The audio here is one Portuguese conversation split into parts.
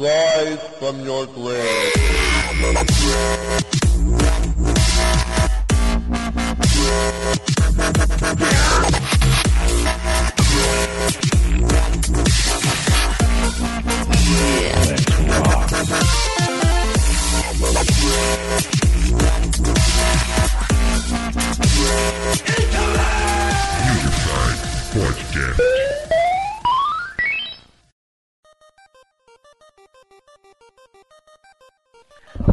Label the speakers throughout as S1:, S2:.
S1: Rise from your grave.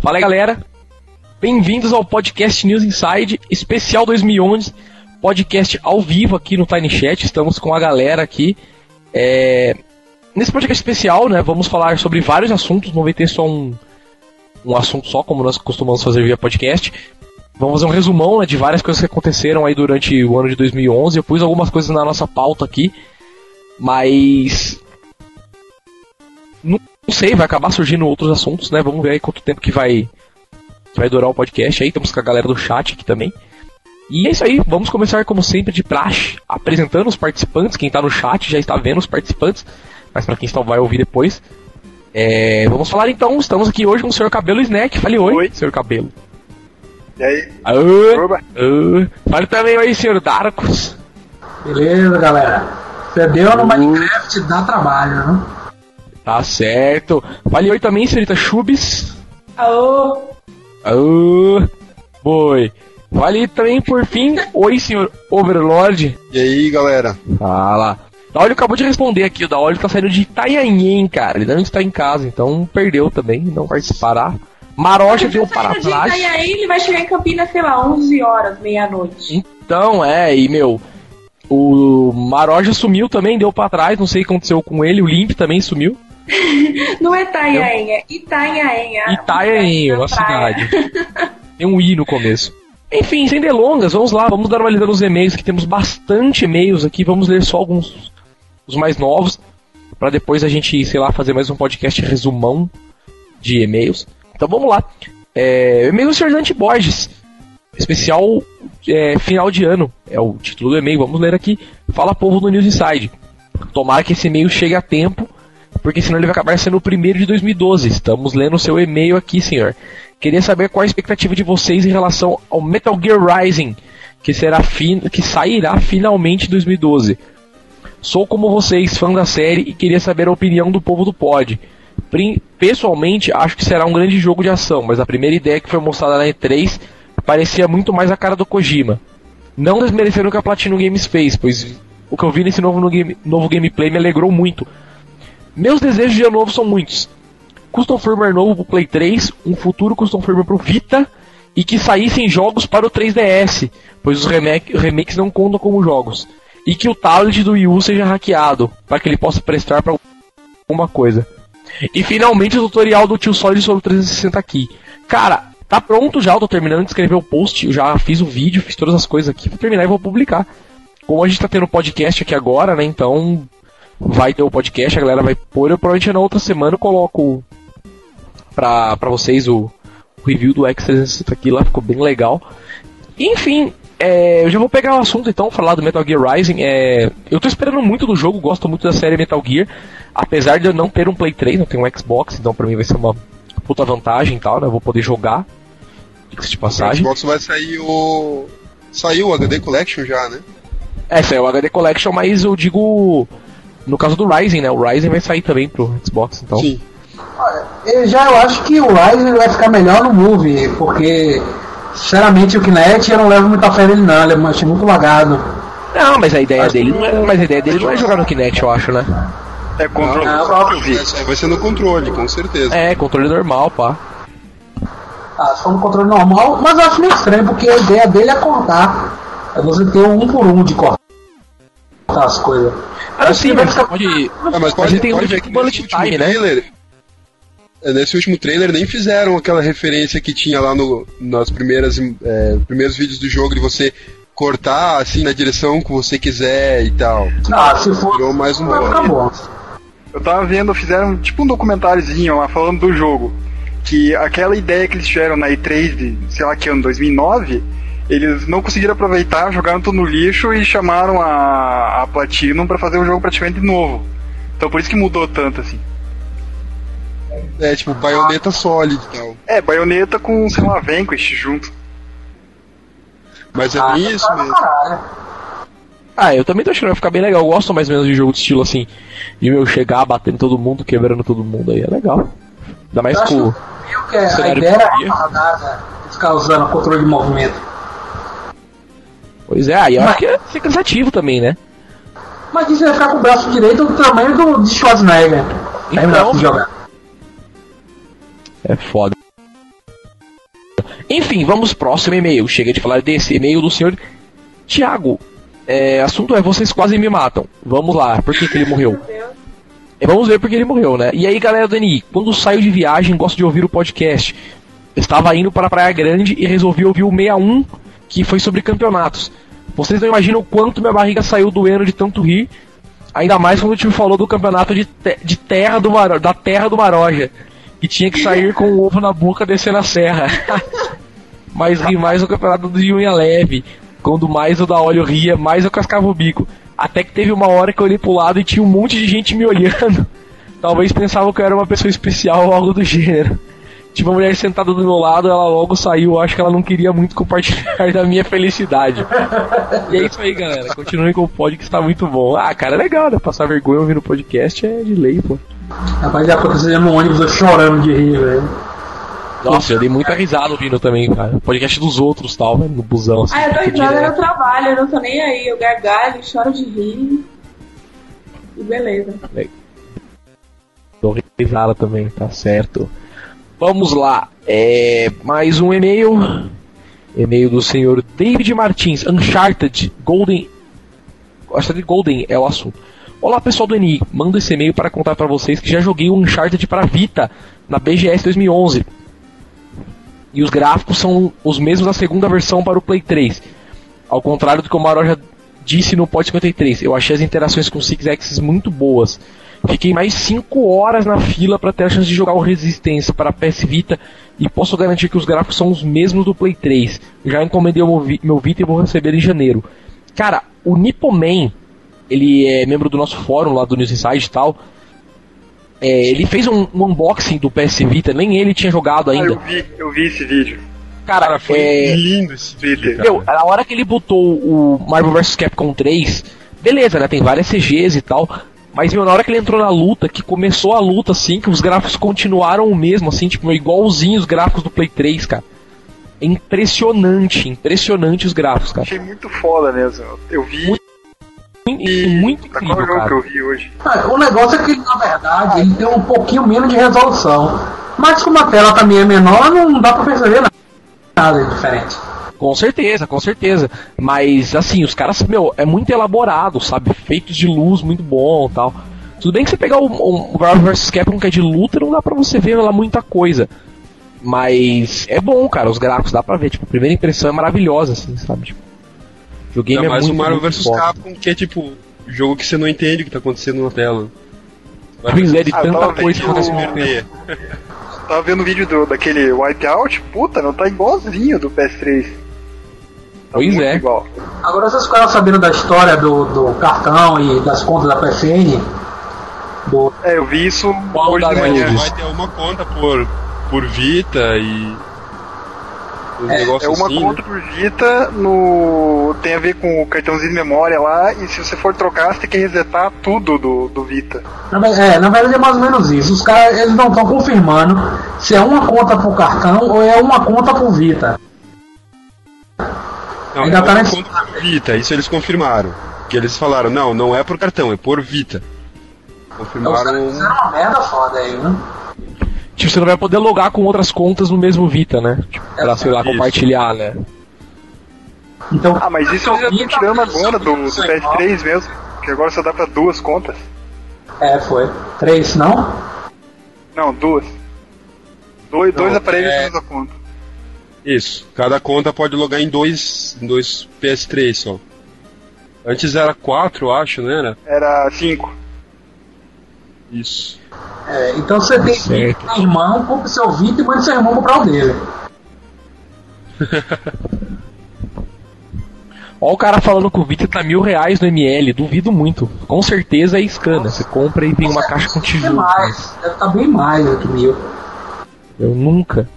S2: Fala aí, galera. Bem-vindos ao podcast News Inside, especial 2011, podcast ao vivo aqui no Tiny Chat. Estamos com a galera aqui. É... Nesse podcast especial, né, vamos falar sobre vários assuntos, não vai ter só um, um assunto só, como nós costumamos fazer via podcast. Vamos fazer um resumão né, de várias coisas que aconteceram aí durante o ano de 2011. Eu pus algumas coisas na nossa pauta aqui, mas não sei, vai acabar surgindo outros assuntos, né? Vamos ver aí quanto tempo que vai que vai durar o podcast aí. Estamos com a galera do chat aqui também. E é isso aí, vamos começar como sempre de praxe, apresentando os participantes. Quem está no chat já está vendo os participantes, mas para quem está vai ouvir depois. É, vamos falar então, estamos aqui hoje com o Sr. Cabelo Snack. Fale oi,
S3: Oi.
S2: Sr. Cabelo.
S3: E aí?
S2: Oi. Fale também oi, Sr. Darkos.
S4: Beleza, galera. Perdeu no Minecraft, dá trabalho, né?
S2: Tá certo. Fale oi também, senhorita Chubis.
S5: Alô?
S2: Ô, boi. Fale também, por fim, oi, senhor Overlord.
S3: E aí, galera?
S2: Fala. Daolio acabou de responder aqui, o Daolio tá saindo de Itanhaém, cara. Ele não está em casa, então perdeu também, não participará. Marocha deu para
S5: Saindo de
S2: trás.
S5: Itanhaém, ele vai chegar em Campinas, sei lá, 11 horas, meia-noite.
S2: Então, é, e meu, o Maroja sumiu também, deu pra trás, não sei o que aconteceu com ele, o Limp também sumiu.
S5: Não é Itanhaém, é Itanhaém.
S2: uma
S5: praia.
S2: cidade. Tem um i no começo. Enfim, sem delongas, vamos lá, vamos dar uma lida nos e-mails, que temos bastante e-mails aqui, vamos ler só alguns, os mais novos, pra depois a gente, sei lá, fazer mais um podcast resumão de e-mails. Então vamos lá. É, e-mail do Sr. Dante Borges, especial é, final de ano, é o título do e-mail, vamos ler aqui. Fala povo do News Inside. Tomara que esse e-mail chegue a tempo, porque senão ele vai acabar sendo o primeiro de 2012. Estamos lendo o seu e-mail aqui, senhor. Queria saber qual a expectativa de vocês em relação ao Metal Gear Rising, que, será fin que sairá finalmente em 2012. Sou como vocês, fã da série, e queria saber a opinião do povo do pod. Pessoalmente, acho que será um grande jogo de ação, mas a primeira ideia que foi mostrada na E3 parecia muito mais a cara do Kojima. Não desmerecendo o que a Platinum Games fez, pois o que eu vi nesse novo, no game- novo gameplay me alegrou muito. Meus desejos de ano novo são muitos. Custom firmware novo pro Play 3, um futuro custom firmware pro Vita e que saíssem jogos para o 3DS, pois os remake- remakes não contam como jogos. E que o tablet do Wii U seja hackeado, para que ele possa prestar para alguma coisa. E finalmente o tutorial do Tio Solid sobre o 360 aqui. Cara, tá pronto já, eu tô terminando de escrever o post, já fiz o vídeo, fiz todas as coisas aqui, vou terminar e vou publicar. Como a gente tá tendo podcast aqui agora, né, então vai ter o podcast, a galera vai pôr, eu provavelmente na outra semana eu coloco pra, pra vocês o, o review do X360 aqui, lá ficou bem legal. Enfim, é, eu já vou pegar o assunto então, falar do Metal Gear Rising. É, eu tô esperando muito do jogo, gosto muito da série Metal Gear, apesar de eu não ter um Play 3, não tenho um Xbox, então pra mim vai ser uma puta vantagem e tal, né? Eu vou poder jogar. Diga-se de
S3: O
S2: passagem.
S3: Xbox vai sair o. Saiu o HD Collection já, né?
S2: É o HD Collection, mas eu digo. No caso do Rising, né? O Rising vai sair também pro Xbox, então.
S3: Sim.
S4: Eu já eu acho que o Ryzen vai ficar melhor no Move, porque, sinceramente, o Kinect eu não levo muita fé nele não, ele é achei muito lagado.
S2: Não, mas a ideia dele não é, mas a ideia dele não é jogar no Kinect, eu acho, né?
S3: É controle
S4: Não,
S3: próprio, Vi. Vai ser no controle, com certeza.
S2: É, controle normal, pá.
S4: Ah, se for no controle normal, mas eu acho meio estranho, porque a ideia dele é cortar. É você ter um por um de cortar as coisas.
S2: Ah, sim,
S4: vai
S2: mas pode.
S3: Ah, mas pode,
S2: tem um
S3: pode ver
S2: tipo
S3: que
S2: bullet
S3: nesse último
S2: time, né?
S3: trailer. é, Nesse último trailer nem fizeram aquela referência que tinha lá no, nas primeiras é, primeiros vídeos do jogo de você cortar assim na direção que você quiser e tal.
S4: Ah, se for,
S3: Virou mais um
S4: vai ficar bom.
S6: Eu tava vendo, fizeram tipo um documentáriozinho lá falando do jogo. Que aquela ideia que eles tiveram na E3 de, sei lá que ano, 2009, eles não conseguiram aproveitar, jogaram tudo no lixo e chamaram a, a Platinum pra fazer o jogo praticamente de novo. Então por isso que mudou tanto assim.
S3: É, tipo, baioneta sólida e tal.
S6: É, baioneta com, sei lá, Vanquish junto.
S3: Mas é
S4: Ah,
S3: bem isso mesmo.
S2: Ah, eu também tô achando que vai ficar bem legal. Eu gosto mais ou menos de jogo de estilo assim. De meu chegar, batendo todo mundo, quebrando todo mundo aí. É legal. Ainda mais
S4: Eu
S2: com.
S4: que a
S2: cenário
S4: ideia era
S2: dia.
S4: retardada, ficar usando controle de movimento.
S2: Pois é, aí eu
S4: Mas-
S2: acho que é ser cansativo também, né?
S4: Mas isso ia ficar com o braço direito do tamanho do de Schwarzenegger.
S2: Então,
S4: de jogar.
S2: É foda. Enfim, vamos pro próximo e-mail. Chega de falar desse e-mail do senhor Tiago. É, assunto é vocês quase me matam. Vamos lá, por que, que ele morreu? É, Vamos ver porque ele morreu, né? E aí, galera do NI, quando saio de viagem, gosto de ouvir o podcast. Estava indo para a Praia Grande e resolvi ouvir o 61, que foi sobre campeonatos. Vocês não imaginam o quanto minha barriga saiu doendo de tanto rir. Ainda mais quando o time falou do campeonato de, te- de terra do Maro- da terra do Maroja. Que tinha que sair com o ovo na boca descendo a serra. Mas ri mais o campeonato de unha leve. Quando mais o da óleo ria, mais eu cascava o bico. Até que teve uma hora que eu olhei pro lado e tinha um monte de gente me olhando. Talvez pensavam que eu era uma pessoa especial ou algo do gênero. Tinha uma mulher sentada do meu lado, ela logo saiu. Acho que ela não queria muito compartilhar da minha felicidade. E é isso aí, galera. Continuem com o pod que está muito bom. Ah, cara, é legal, né? Passar vergonha ouvindo podcast é de lei, pô.
S4: Rapaz, já aconteceu no ônibus eu chorando de rir, velho.
S2: Nossa, eu dei muita risada ouvindo também, cara. Podcast dos outros tal, né? No busão, assim.
S5: Ah, eu dou risada no trabalho, eu não tô nem aí. Eu gargalho, choro de rir. E beleza.
S2: Dou risada também, tá certo. Vamos lá. É, mais um e-mail. E-mail do senhor David Martins, Uncharted Golden. Que Golden é o assunto. Olá pessoal do NI, mando esse e-mail para contar para vocês que já joguei o Uncharted para Vita na BGS 2011. E os gráficos são os mesmos da segunda versão para o Play 3. Ao contrário do que o Maroja disse no Pod 53, eu achei as interações com o Six Axis muito boas. Fiquei mais 5 horas na fila para ter a chance de jogar o Resistência para PS Vita e posso garantir que os gráficos são os mesmos do Play 3. Já encomendei o meu Vi- meu Vita e vou receber em janeiro. Cara, o Nippoman, ele é membro do nosso fórum lá do News Inside e tal. É, ele fez um, um unboxing do PS Vita, nem ele tinha jogado
S6: Ah,
S2: ainda.
S6: eu vi, eu vi esse vídeo.
S2: Cara,
S3: Cara, foi
S2: é,
S3: lindo esse vídeo,
S2: meu, na hora que ele botou o Marvel vs Capcom 3, beleza, né? Tem várias CGs e tal. Mas meu, na hora que ele entrou na luta, que começou a luta, assim, que os gráficos continuaram o mesmo, assim, tipo, igualzinho os gráficos do Play 3, cara. É impressionante, impressionante os gráficos, cara.
S6: Achei muito foda mesmo. Eu vi.
S2: Muito- E muito
S6: Tá qual
S2: incrível,
S6: jogo que
S2: cara.
S6: eu vi hoje?
S4: Ah, O negócio é que, na verdade, ele tem um pouquinho menos de resolução. Mas como a tela também é menor, não dá pra perceber nada de diferente.
S2: Com certeza, com certeza. Mas assim, os caras, meu, é muito elaborado, sabe? Feitos de luz muito bom tal. Tudo bem que você pegar o, o Marvel vs Capcom que é de luta, não dá pra você ver lá muita coisa. Mas é bom, cara, os gráficos dá pra ver. Tipo, a primeira impressão é maravilhosa, assim, sabe? Tipo, o game
S3: Ainda
S2: é
S3: mais
S2: muito,
S3: o Marvel vs. Capcom, que é tipo, jogo que você não entende o que tá acontecendo na tela.
S2: Pois é, de
S6: Ah,
S2: tanta
S6: tava
S2: coisa que
S6: vendo
S2: acontece ao
S6: o-
S2: mesmo tempo.
S3: Perder.
S6: Tava vendo o vídeo do, daquele Wipeout, puta, não tá igualzinho do PS3. Tá
S2: Pois é.
S6: Igual.
S4: Agora vocês ficaram sabendo da história do, do cartão e das contas da PSN? Do,
S6: É, eu vi isso
S2: Qual
S6: hoje de manhã.
S3: Vai ter uma conta por, por Vita e. Um
S6: É, é uma
S3: assim,
S6: conta por Vita, no... tem a ver com o cartãozinho de memória lá, e se você for trocar, você tem que resetar tudo do, do Vita.
S4: na, é, na verdade é mais ou menos isso. Os caras eles não estão confirmando se é uma conta pro cartão ou é uma conta pro Vita.
S3: Não,
S4: Ainda
S3: é
S4: tá
S3: uma
S4: nesse-
S3: Vita, isso eles confirmaram. Que eles falaram, não, não é por cartão, é por Vita.
S4: Então,
S3: Confirmaram.
S4: caras fizeram uma merda foda aí, né?
S2: Tipo, você não vai poder logar com outras contas no mesmo Vita, né? Tipo, pra, sei lá,
S3: Isso.
S2: compartilhar, né?
S4: Então,
S6: Ah, mas isso eles já estão tirando agora do, do
S4: isso aí,
S6: PS3 mesmo, que agora só dá pra duas contas.
S4: É, foi. Três, não?
S6: Não, duas. Dois, dois
S3: Não,
S6: aparelhos
S3: é-
S6: é... da conta.
S3: Isso. Cada conta pode logar em dois, em dois PS3 só. Antes era quatro, acho, não era?
S6: Era cinco.
S3: Isso.
S4: É, então você tem
S2: Certo.
S4: um irmão, compra o seu Vita e manda seu irmão comprar o dele.
S2: Ó o cara falando que o Vita tá mil reais no ML, duvido muito. Com certeza é scana. Você compra e vem uma caixa com
S4: Deve
S2: tijolo.
S4: mais, deve estar bem mais do que mil.
S2: Eu nunca.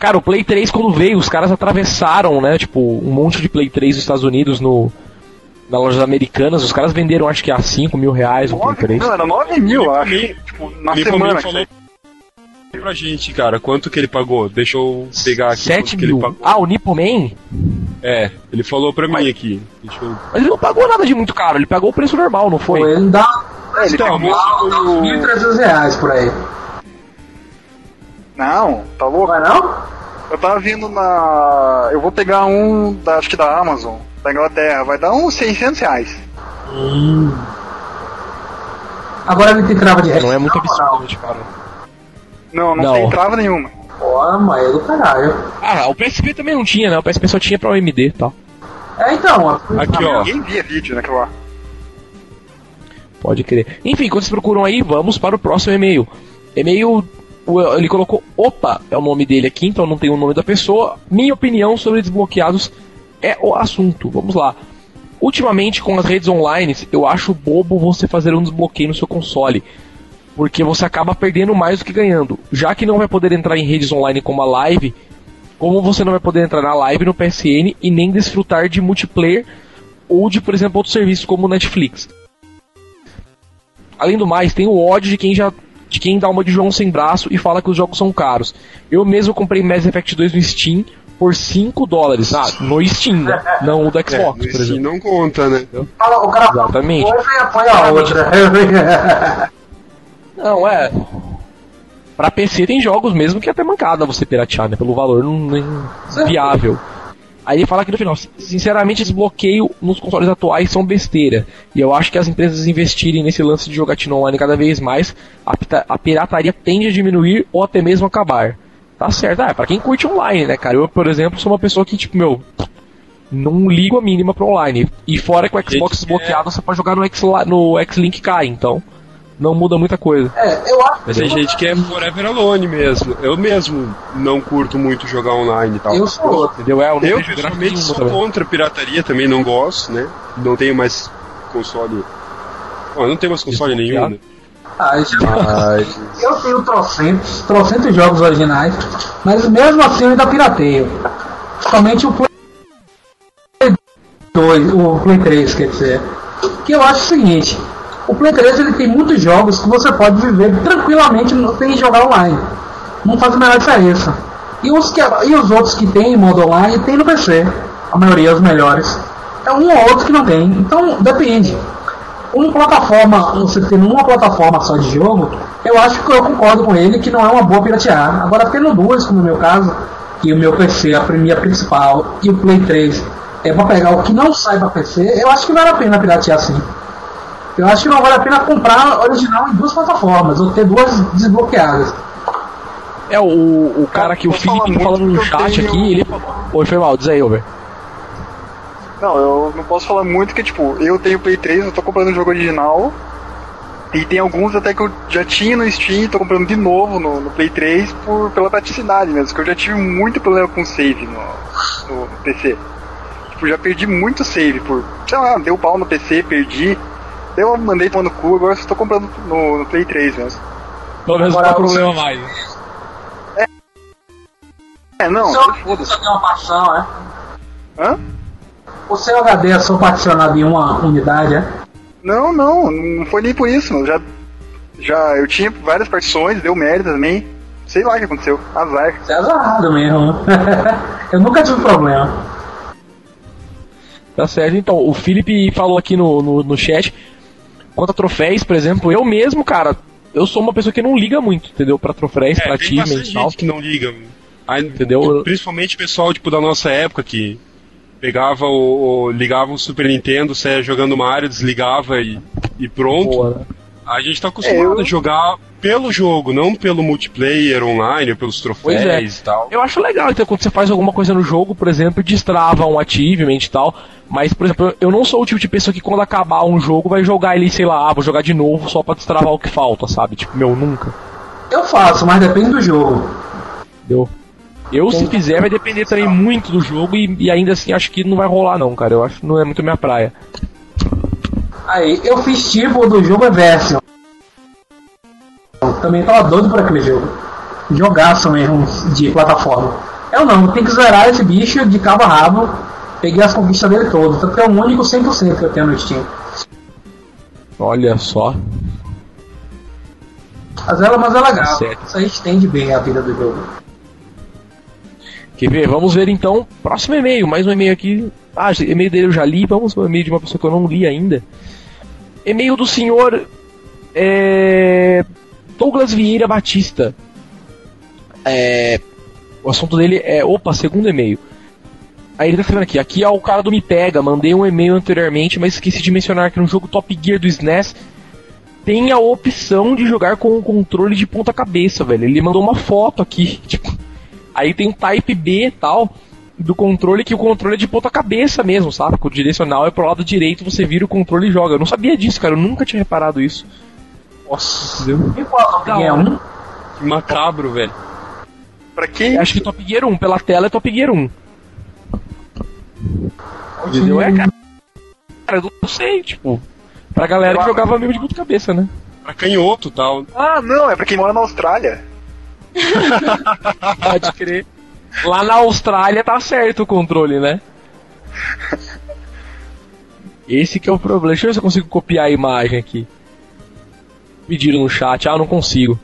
S2: Cara, o Play 3 quando veio, os caras atravessaram, né? Tipo, um monte de Play 3 dos Estados Unidos no. Na lojas americanas, os caras venderam acho que a 5 mil reais o Play
S6: Nove-
S2: 3.
S6: Não, era 9 mil, eu acho.
S3: Me-
S6: Tipo, na
S3: Me
S6: semana.
S3: falou pra gente, cara, quanto que ele pagou? Deixa eu pegar aqui
S2: 7
S3: quanto que ele
S2: mil.
S3: pagou.
S2: Ah, o Nippo Man?
S3: É, ele falou pra mim aqui. Deixa eu...
S2: Mas ele não pagou nada de muito caro, ele pagou o preço normal, não foi?
S4: Foi, ele dá
S6: É, ele
S3: Então,
S6: pegou
S3: mas
S6: o-
S4: 1.300 reais por aí.
S6: Não, tá louco?
S4: Vai não?
S6: Eu tava vindo na. Eu vou pegar um, da, acho que da Amazon, da Inglaterra. Vai dar uns 600 reais.
S4: Agora ele tem trava de
S2: Não é muito absurdamente caro.
S6: Não, não,
S2: Não.
S6: tem trava nenhuma.
S4: Porra, mas é do caralho.
S2: Ah, o PSP também não tinha, né? O PSP só tinha pra OMD e tal.
S4: É, então.
S3: Aqui, ó.
S6: Ninguém via vídeo naquilo lá.
S2: Pode crer. Enfim, quando vocês procuram aí, vamos para o próximo e-mail. E-mail. Ele colocou Opa, é o nome dele aqui, então não tem o nome da pessoa. Minha opinião sobre desbloqueados é o assunto. Vamos lá. Ultimamente, com as redes online, eu acho bobo você fazer um desbloqueio no seu console. Porque você acaba perdendo mais do que ganhando. Já que não vai poder entrar em redes online como a Live, como você não vai poder entrar na Live no PSN e nem desfrutar de multiplayer ou de, por exemplo, outros serviços como Netflix. Além do mais, tem o ódio de quem já de quem dá uma de João sem braço e fala que os jogos são caros. Eu mesmo comprei Mass Effect 2 no Steam por 5 dólares. Ah, no Steam, né? Não o do
S3: É,
S2: Xbox,
S3: no
S2: por
S3: Steam
S2: exemplo.
S3: não conta, né?
S4: Fala, o cara
S2: Exatamente.
S4: e apoia a outra.
S2: Não, é. Pra PC tem jogos mesmo que é até mancada você piratear, né? Pelo valor não, não é viável. Aí ele fala aqui no final, sinceramente, desbloqueio nos consoles atuais são besteira. E eu acho que as empresas investirem nesse lance de jogatina online cada vez mais, a, a pirataria tende a diminuir ou até mesmo acabar. Tá certo, ah, pra quem curte online, né, cara? Eu, por exemplo, sou uma pessoa que, tipo, meu, não ligo a mínima pro online. E fora que o Xbox desbloqueado, você pode jogar no, X-Link Kai, então não muda muita coisa.
S4: É, eu acho
S3: Mas tem gente que é forever alone mesmo. Eu mesmo não curto muito jogar online e tal.
S4: Eu sou outro.
S2: Entendeu? É, eu
S3: Eu, pessoalmente, sou
S2: também.
S3: contra pirataria, também não gosto, né? Não tenho mais console. Eu não tenho mais console nenhum, né?
S4: Ah, isso-
S3: Mas.
S4: Eu tenho trocentos, trocentos jogos originais, mas mesmo assim eu ainda pirateio. Somente o Play 2, o Play 3, quer dizer. Que eu acho o seguinte, o Play 3 ele tem muitos jogos que você pode viver tranquilamente sem jogar online. Não faz a menor diferença. E os, que, e os outros que tem em modo online tem no PC. A maioria, os melhores. É um ou outro que não tem. Então depende uma plataforma, você tendo uma plataforma só de jogo, eu acho que eu concordo com ele que não é uma boa piratear. Agora tendo duas, como no meu caso, e o meu PC, a minha principal, e o Play 3 é pra pegar o que não sai pra PC, eu acho que vale a pena piratear sim. Eu acho que não vale a pena comprar original em duas plataformas, ou ter duas desbloqueadas.
S2: É, o, o cara que o Felipe falando no chat
S6: tenho-
S2: aqui, ele. Oi, foi mal, diz aí, Over.
S6: Não, eu não posso falar muito que, tipo, eu tenho Play 3, eu tô comprando o jogo original. E tem alguns até que eu já tinha no Steam, tô comprando de novo no, no Play 3 por, pela praticidade mesmo, porque eu já tive muito problema com save no, no PC. Tipo, já perdi muito save por, sei lá, deu pau no PC, perdi. Eu mandei tomar no cu, agora eu só tô comprando no, no Play 3 mesmo.
S2: Pelo menos não tem problema mais.
S6: É, não,
S4: Só
S6: foda-se.
S4: tem uma partição, né?
S6: Hã?
S4: O seu HD é só particionado em uma unidade, é?
S6: Não, não, não foi nem por isso. Eu já, já eu tinha várias partições, deu merda também. Sei lá o que aconteceu. Azar.
S4: Você é azarado mesmo. eu nunca tive problema.
S2: Tá certo, então, o Felipe falou aqui no, no, no chat, quanto a troféus, por exemplo, eu mesmo, cara, eu sou uma pessoa que não liga muito, entendeu? Pra troféus, pra
S3: É,
S2: achievements
S3: bastante
S2: e tal.
S3: gente que não liga. Aí,
S2: Entendeu?
S3: Principalmente o pessoal tipo, da nossa época que pegava o, o- ligava o Super Nintendo, saia jogando Mario, desligava e, e pronto.
S2: Boa, né?
S3: A gente tá acostumado
S6: É, eu-
S3: a jogar pelo jogo, não pelo multiplayer online, ou pelos
S2: Pois é.
S3: troféus e tal.
S2: Eu acho legal, então, quando você faz alguma coisa no jogo, por exemplo, destrava um achievement e tal. Mas, por exemplo, eu não sou o tipo de pessoa que quando acabar um jogo vai jogar ele, sei lá, ah, vou jogar de novo só pra destravar o que falta, sabe? Tipo, meu, nunca.
S4: Eu faço, mas depende do jogo.
S2: Entendeu? Eu, se fizer, vai depender também muito do jogo e, e ainda assim acho que não vai rolar, não, cara. Eu acho que não é muito minha praia.
S4: Aí, eu fiz tipo do jogo Eversion. Também tava doido por aquele jogo. Jogaço mesmo de plataforma. Eu não, tem que zerar esse bicho de cabo a rabo. Peguei as conquistas dele todas. Tanto que é o único 100% que eu tenho no Steam.
S2: Olha só.
S4: Mas ela, mas é legal.
S2: Certo.
S4: Isso aí estende bem a vida do jogo.
S2: Quer ver? Vamos ver então. Próximo e-mail, mais um e-mail aqui. Ah, e-mail dele eu já li. Vamos para o e-mail de uma pessoa que eu não li ainda. E-mail do senhor é, Douglas Vieira Batista. É, o assunto dele é. Opa, segundo e-mail. Aí ele tá escrevendo aqui. Aqui é o cara do Me Pega. Mandei um e-mail anteriormente, mas esqueci de mencionar que no jogo Top Gear do SNES tem a opção de jogar com o controle de ponta cabeça, velho. Ele mandou uma foto aqui, tipo, aí tem um Type B e tal do controle que o controle é de ponta cabeça mesmo, sabe? Que o direcional é pro lado direito, você vira o controle e joga. Eu não sabia disso, cara. Eu nunca tinha reparado isso. Nossa, entendeu?
S4: E qual é
S2: hora.
S4: um?
S2: Que macabro, velho.
S6: Pra quem?
S2: Acho que Top Gear 1, pela tela é Top Gear 1. Entendeu? É, cara. Cara, eu não sei, tipo. Pra galera que jogava mesmo de ponta cabeça, né?
S3: Pra canhoto e tal.
S6: Ah, não, é pra quem mora na Austrália.
S2: Pode crer. Lá na Austrália tá certo o controle, né? Esse que é o problema. Deixa eu ver se eu consigo copiar a imagem aqui. Pediram no chat. Ah, não consigo.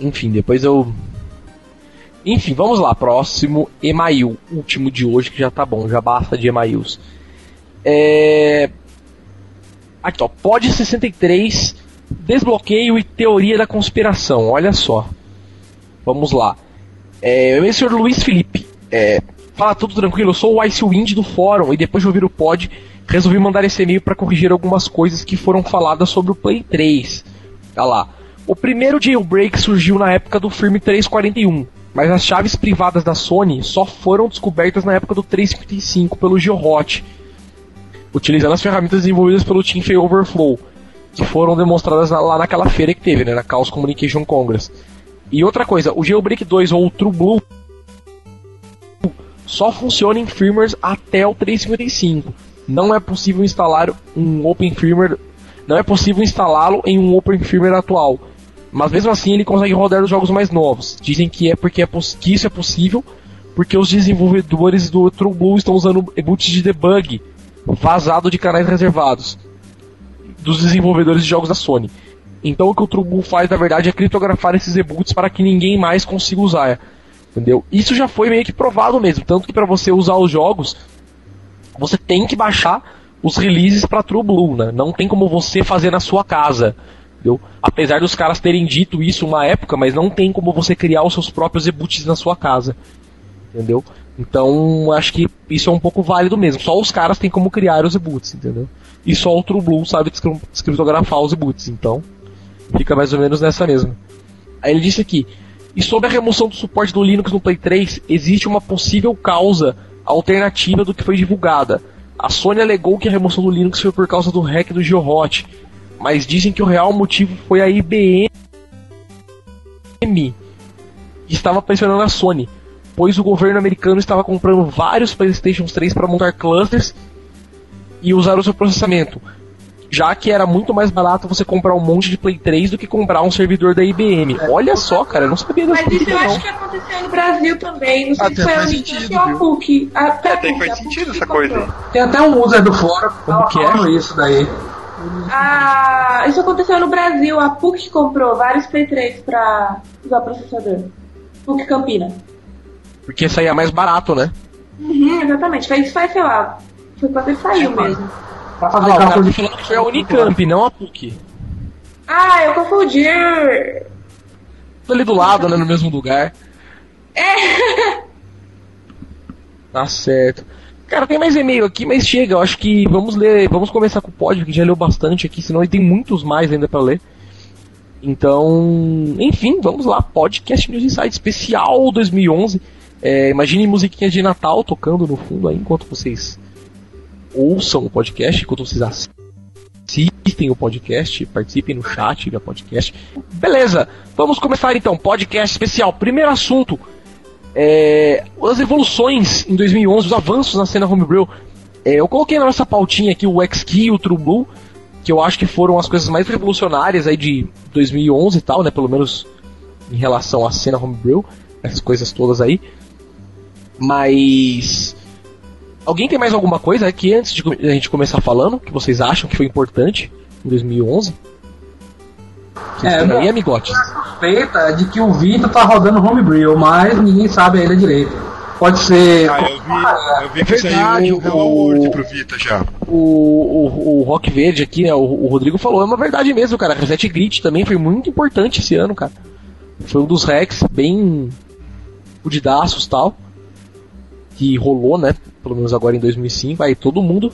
S2: Enfim, depois eu. Enfim, vamos lá. Próximo email. Último de hoje que já tá bom. Já basta de emails. É. Aqui, ó. Pod 63. Desbloqueio e teoria da conspiração. Olha só. Vamos lá. É, eu e o Luiz Felipe. É, fala tudo tranquilo, eu sou o Icewind do fórum e depois de ouvir o pod, resolvi mandar esse e-mail para corrigir algumas coisas que foram faladas sobre o Play 3. Olha lá. O primeiro jailbreak surgiu na época do filme 341, mas as chaves privadas da Sony só foram descobertas na época do 355 pelo GeoHot, utilizando as ferramentas desenvolvidas pelo Team Overflow, que foram demonstradas lá naquela feira que teve, né, na Chaos Communication Congress. E outra coisa, o Jailbreak 2 ou o True Blue só funciona em firmwares até o 355. Não é possível instalar um Open Firmware, não é possível instalá-lo em um Open Firmware atual. Mas mesmo assim ele consegue rodar os jogos mais novos. Dizem que é porque é que isso é possível porque os desenvolvedores do True Blue estão usando boots de debug vazado de canais reservados dos desenvolvedores de jogos da Sony. Então o que o True Blue faz na verdade é criptografar esses e-books para que ninguém mais consiga usar. Entendeu? Isso já foi meio que provado mesmo, tanto que para você usar os jogos, você tem que baixar os releases para True Blue, né? Não tem como você fazer na sua casa. Entendeu? Apesar dos caras terem dito isso uma época, mas não tem como você criar os seus próprios e-books na sua casa. Entendeu? Então, acho que isso é um pouco válido mesmo. Só os caras têm como criar os e-boots, entendeu? E só o True Blue sabe descri- descriptografar os e-boots, então fica mais ou menos nessa mesma. Aí ele disse aqui: e sobre a remoção do suporte do Linux no Play 3, existe uma possível causa alternativa do que foi divulgada. A Sony alegou que a remoção do Linux foi por causa do hack do GeoHot, mas dizem que o real motivo foi a IBM que estava pressionando a Sony, pois o governo americano estava comprando vários PlayStation 3 para montar clusters e usar o seu processamento já que era muito mais barato você comprar um monte de Play 3 do que comprar um servidor da IBM. Olha só, cara, eu não sabia dessa
S5: Mas isso eu acho que aconteceu no Brasil também. Não sei
S3: Até
S5: se foi a Unicamp ou a? PUC. A, até a
S6: que
S5: PUC,
S6: faz
S5: a
S6: sentido essa
S5: comprou.
S6: coisa.
S4: Tem até um user do fórum
S2: Como que é?
S4: isso daí.
S5: Ah, isso aconteceu no Brasil. A PUC comprou vários Play 3 pra usar processador. PUC Campina.
S2: Porque saía mais barato, né?
S5: Uhum, exatamente. Faz isso faz, sei lá. Foi quando ele saiu mesmo.
S4: Pra
S2: Ah,
S4: fazer
S2: o cara
S4: cálculo
S2: tá
S4: de
S2: falando que foi a Unicamp, não a PUC.
S5: Ah, eu confundi.
S2: Tô ali do lado, né, no mesmo lugar.
S5: É.
S2: Tá certo. Cara, tem mais e-mail aqui, mas chega. Eu acho que vamos ler, vamos começar com o pódio, que já leu bastante aqui, senão tem muitos mais ainda pra ler. Então, enfim, vamos lá. Podcast News Insight especial 2011. É, imagine musiquinha de Natal tocando no fundo aí enquanto vocês ouçam o podcast, enquanto vocês assistem o podcast, participem no chat do podcast. Beleza, vamos começar então. Podcast especial. Primeiro assunto: É, as evoluções em 2011, os avanços na cena homebrew. É, eu coloquei na nossa pautinha aqui o X-Key e o True Blue, que eu acho que foram as coisas mais revolucionárias aí de 2011 e tal, né? Pelo menos em relação à cena homebrew, essas coisas todas aí. Mas. Alguém tem mais alguma coisa aqui antes de a gente começar falando que vocês acham que foi importante em 2011? Vocês
S4: É,
S2: aí, amigotes?
S4: suspeita de que o Vita tá rodando homebrew, mas ninguém sabe ainda direito. Pode ser.
S3: Ah, eu vi, eu vi que
S2: É verdade,
S3: saiu o
S2: o-
S3: World pro Vita já.
S2: O, o, o Rock Verde aqui, né, o, o Rodrigo falou, é uma verdade mesmo, cara. Reset Glitch também foi muito importante esse ano, cara. Foi um dos hacks bem fudidaços tal. Que rolou, né? Pelo menos agora em 2005. Aí todo mundo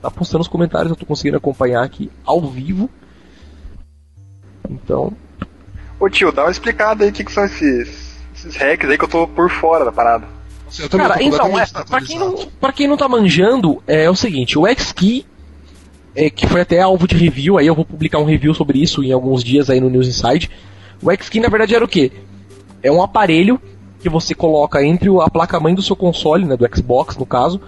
S2: tá postando nos comentários, eu tô conseguindo acompanhar aqui ao vivo. Então,
S6: Ô tio, dá uma explicada aí o que, que são esses, esses hacks aí que eu tô por fora da parada.
S3: Eu
S2: Cara, então, é, pra, quem não, pra quem não tá manjando, é o seguinte, o X-Key, é, que foi até alvo de review, aí eu vou publicar um review sobre isso em alguns dias aí no News Inside. O X-Key, na verdade, era o quê? É um aparelho que você coloca entre a placa-mãe do seu console, né, do Xbox, no caso,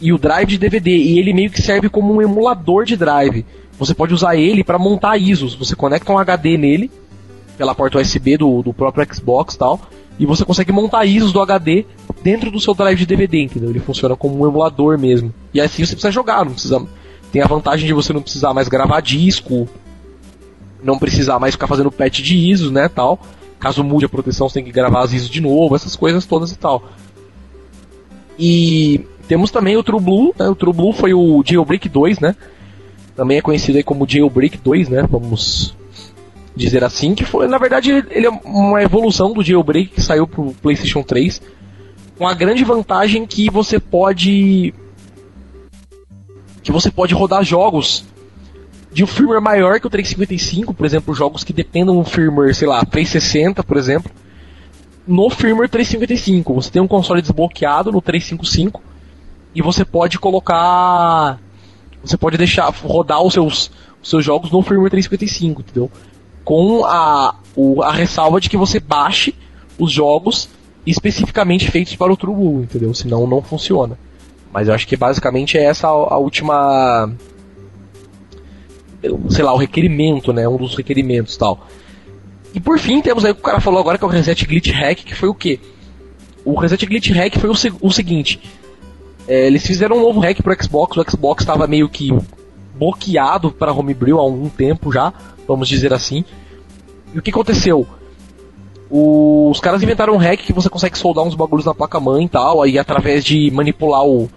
S2: e o drive de DVD, e ele meio que serve como um emulador de drive. Você pode usar ele para montar ISOs, você conecta um HD nele, pela porta USB do, do próprio Xbox e tal, e você consegue montar ISOs do HD dentro do seu drive de DVD, entendeu? Ele funciona como um emulador mesmo. E assim você precisa jogar, não precisa. Tem a vantagem de você não precisar mais gravar disco, não precisar mais ficar fazendo patch de ISOs, né, tal. Caso mude a proteção, você tem que gravar as ISOs de novo, essas coisas todas e tal. E temos também o True Blue, né? O True Blue foi o Jailbreak 2, né? Também é conhecido aí como Jailbreak 2, né? Vamos dizer assim, que foi, na verdade, ele é uma evolução do Jailbreak que saiu pro PlayStation 3, com a grande vantagem que você pode que você pode rodar jogos de um firmware maior que o 355, por exemplo, jogos que dependam do firmware, sei lá, 360, por exemplo, no firmware 355. Você tem um console desbloqueado no 355 e você pode colocar você pode deixar rodar os seus, os seus jogos no firmware 355, entendeu? Com a, o- a ressalva de que você baixe os jogos especificamente feitos para o True Blue, entendeu? Senão não funciona. Mas eu acho que basicamente é essa a, a última. Sei lá, o requerimento, né? Um dos requerimentos tal. E por fim, temos aí o que o cara falou agora que é o Reset Glitch Hack, que foi o quê? O Reset Glitch Hack foi o, o seguinte: é, eles fizeram um novo hack pro Xbox, o Xbox estava meio que bloqueado para homebrew há algum tempo já, vamos dizer assim. E o que aconteceu? O- Os caras inventaram um hack que você consegue soldar uns bagulhos na placa-mãe e tal, aí através de manipular o,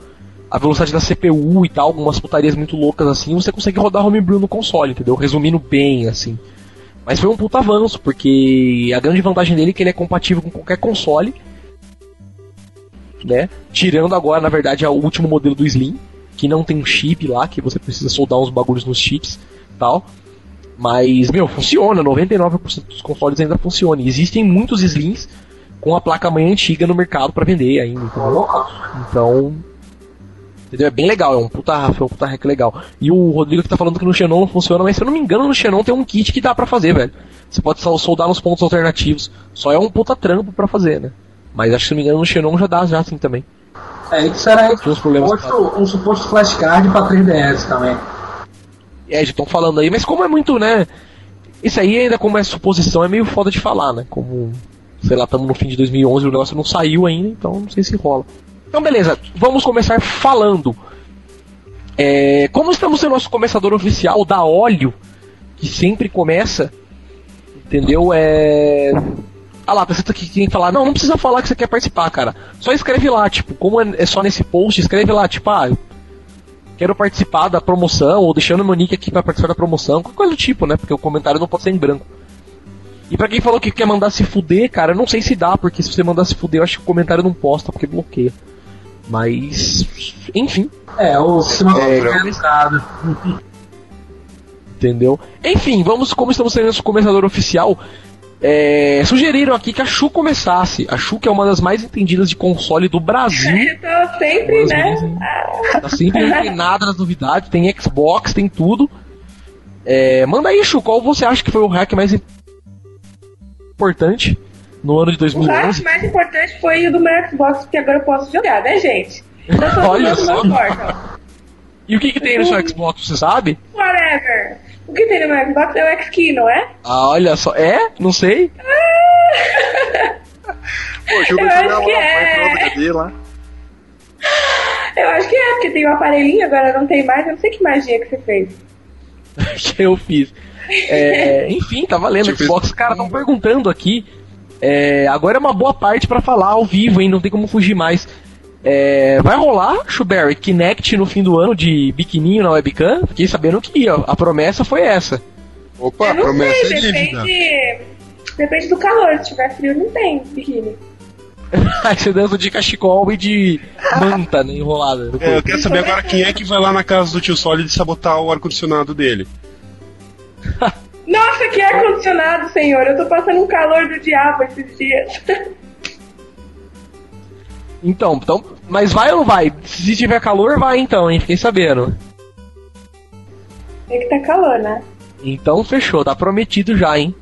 S2: a velocidade da CPU e tal, algumas putarias muito loucas assim, você consegue rodar homebrew no console, entendeu? Resumindo bem, assim. Mas foi um puta avanço, porque a grande vantagem dele é que ele é compatível com qualquer console, né? Tirando agora, na verdade, o último modelo do Slim, que não tem um chip lá, que você precisa soldar uns bagulhos nos chips tal. Mas, meu, funciona, 99% dos consoles ainda funcionam. Existem muitos Slims com a placa-mãe antiga no mercado para vender ainda. Então, então entendeu? é bem legal, é um puta, foi um puta hack legal. E o Rodrigo que tá falando que no Xenon não funciona, mas se eu não me engano, no Xenon tem um kit que dá pra fazer, velho. Você pode soldar nos pontos alternativos. Só é um puta trampo pra fazer, né? Mas acho que se não me engano no Xenon já dá já assim também.
S4: É, isso era
S2: problemas.
S4: suposto, um suposto flashcard pra 3DS também.
S2: É, já estão falando aí, mas como é muito, né? Isso aí ainda como é suposição, é meio foda de falar, né? Como, sei lá, estamos no fim de 2011 o negócio não saiu ainda, então não sei se rola. Então beleza, vamos começar falando. É, como estamos sem o nosso começador oficial da óleo, que sempre começa, entendeu? É. Ah lá, você que tem que falar, não, não precisa falar que você quer participar, cara. Só escreve lá, tipo, como é é só nesse post, escreve lá, tipo, ah, quero participar da promoção, ou deixando meu nick aqui pra participar da promoção, qualquer coisa do tipo, né? Porque o comentário não pode ser em branco. E pra quem falou que quer mandar se fuder, cara, eu não sei se dá, porque se você mandar se fuder, eu acho que o comentário não posta, porque bloqueia. Mas. Enfim,
S4: É, o sistema
S3: É,
S4: organizado.
S2: entendeu? Enfim, vamos, como estamos tendo nosso começador oficial, é, sugeriram aqui que a Shu começasse. A Shu, que é uma das mais entendidas de console do Brasil.
S5: Então sempre, né?
S2: Tá sempre nada nas novidades, tem Xbox, tem tudo. É, manda aí, Chu, qual você acha que foi o hack mais importante no ano de
S5: O hack
S2: 2011.
S5: mais importante foi o do meu Xbox, porque agora eu posso jogar, né, gente? Então,
S2: Olha só. E o que, que tem no seu Xbox, você sabe?
S5: Whatever. O que tem no meu Xbox é o X-Key, não é?
S2: Ah, olha só. É? Não sei.
S6: Pô, jogo
S5: Eu
S6: de
S5: acho
S6: lá,
S5: que é.
S6: HD lá.
S5: Eu acho que é, porque tem o aparelhinho, agora não tem mais. Eu não sei que magia que você fez.
S2: que eu fiz. É, enfim, tá valendo.
S3: Eu
S2: Xbox, cara, estão perguntando aqui. É, agora é uma boa parte pra falar ao vivo, hein? Não tem como fugir mais. É, vai rolar, Shuberry, Kinect no fim do ano de biquininho na webcam? Fiquei sabendo que ia. A promessa foi essa.
S3: Opa,
S5: não
S3: promessa
S5: sei,
S3: é dívida.
S5: depende. Depende do calor. Se tiver frio, não tem biquíni.
S2: Aí você dança de cachecol e de manta né, enrolada.
S3: É, eu quero saber agora quem é que vai lá na casa do tio Solid sabotar o ar-condicionado dele.
S5: Nossa, que ar-condicionado, senhor. Eu tô passando um calor do diabo esses dias.
S2: Então, então, mas vai ou não vai? Se tiver calor, vai então, hein? Fiquei sabendo.
S5: Tem que tá calor, né?
S2: Então fechou, tá prometido já, hein?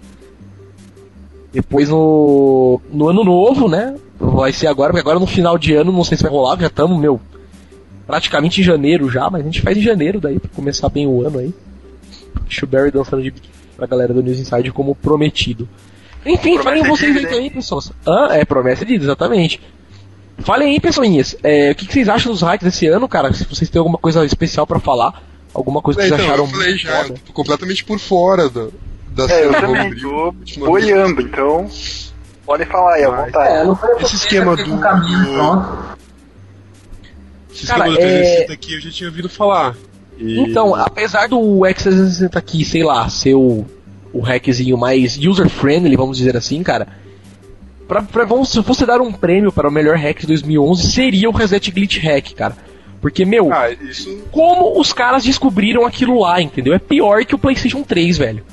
S2: Depois no, no ano novo, né? Vai ser agora, porque agora no final de ano, não sei se vai rolar, já estamos, meu, praticamente em janeiro já, mas a gente faz em janeiro daí, pra começar bem o ano aí. Shuberry dançando de biquíni pra galera do News Inside como prometido. Enfim,
S6: Promessa
S2: falem
S6: é
S2: vocês
S6: dívida,
S2: aí, pessoas. Ah, é, promessa de exatamente. Falem aí, pessoinhas, é, o que, que vocês acham dos hikes desse ano, cara? Se vocês têm alguma coisa especial pra falar, alguma coisa que
S3: então,
S2: vocês acharam
S3: eu falei
S2: muito
S3: já,
S2: foda.
S3: tô completamente por fora do, da
S6: É, eu também
S3: Homebrew,
S6: tô boiando, então. Podem falar aí, à vontade.
S4: É,
S3: Esse esquema do-
S4: caminho
S3: do-. Esse
S2: Cara,
S3: esquema do
S2: é-
S3: 360 aqui eu já tinha ouvido falar. E-
S2: Então, apesar do X360 aqui, sei lá, ser o, o hackzinho mais user-friendly, vamos dizer assim, cara, pra, pra, vamos, se fosse dar um prêmio para o melhor hack de 2011, seria o Reset Glitch Hack, cara. Porque, meu,
S3: Ah, isso.
S2: como os caras descobriram aquilo lá, entendeu? É pior que o PlayStation 3, velho.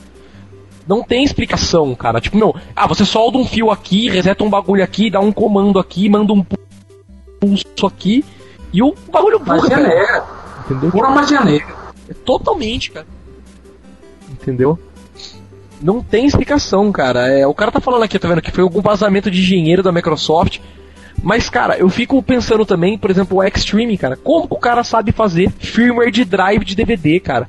S2: Não tem explicação, cara. Tipo, meu, ah, você solda um fio aqui, reseta um bagulho aqui, dá um comando aqui, manda um pu- pulso aqui, e o bagulho burra, velho. Entendeu?
S4: Pura magia negra.
S2: É Totalmente, cara. Entendeu? Não tem explicação, cara. É, o cara tá falando aqui, tá vendo, que foi algum vazamento de engenheiro da Microsoft. Mas, cara, eu fico pensando também, por exemplo, o Extreme, cara. Como que o cara sabe fazer firmware de drive de DVD, cara?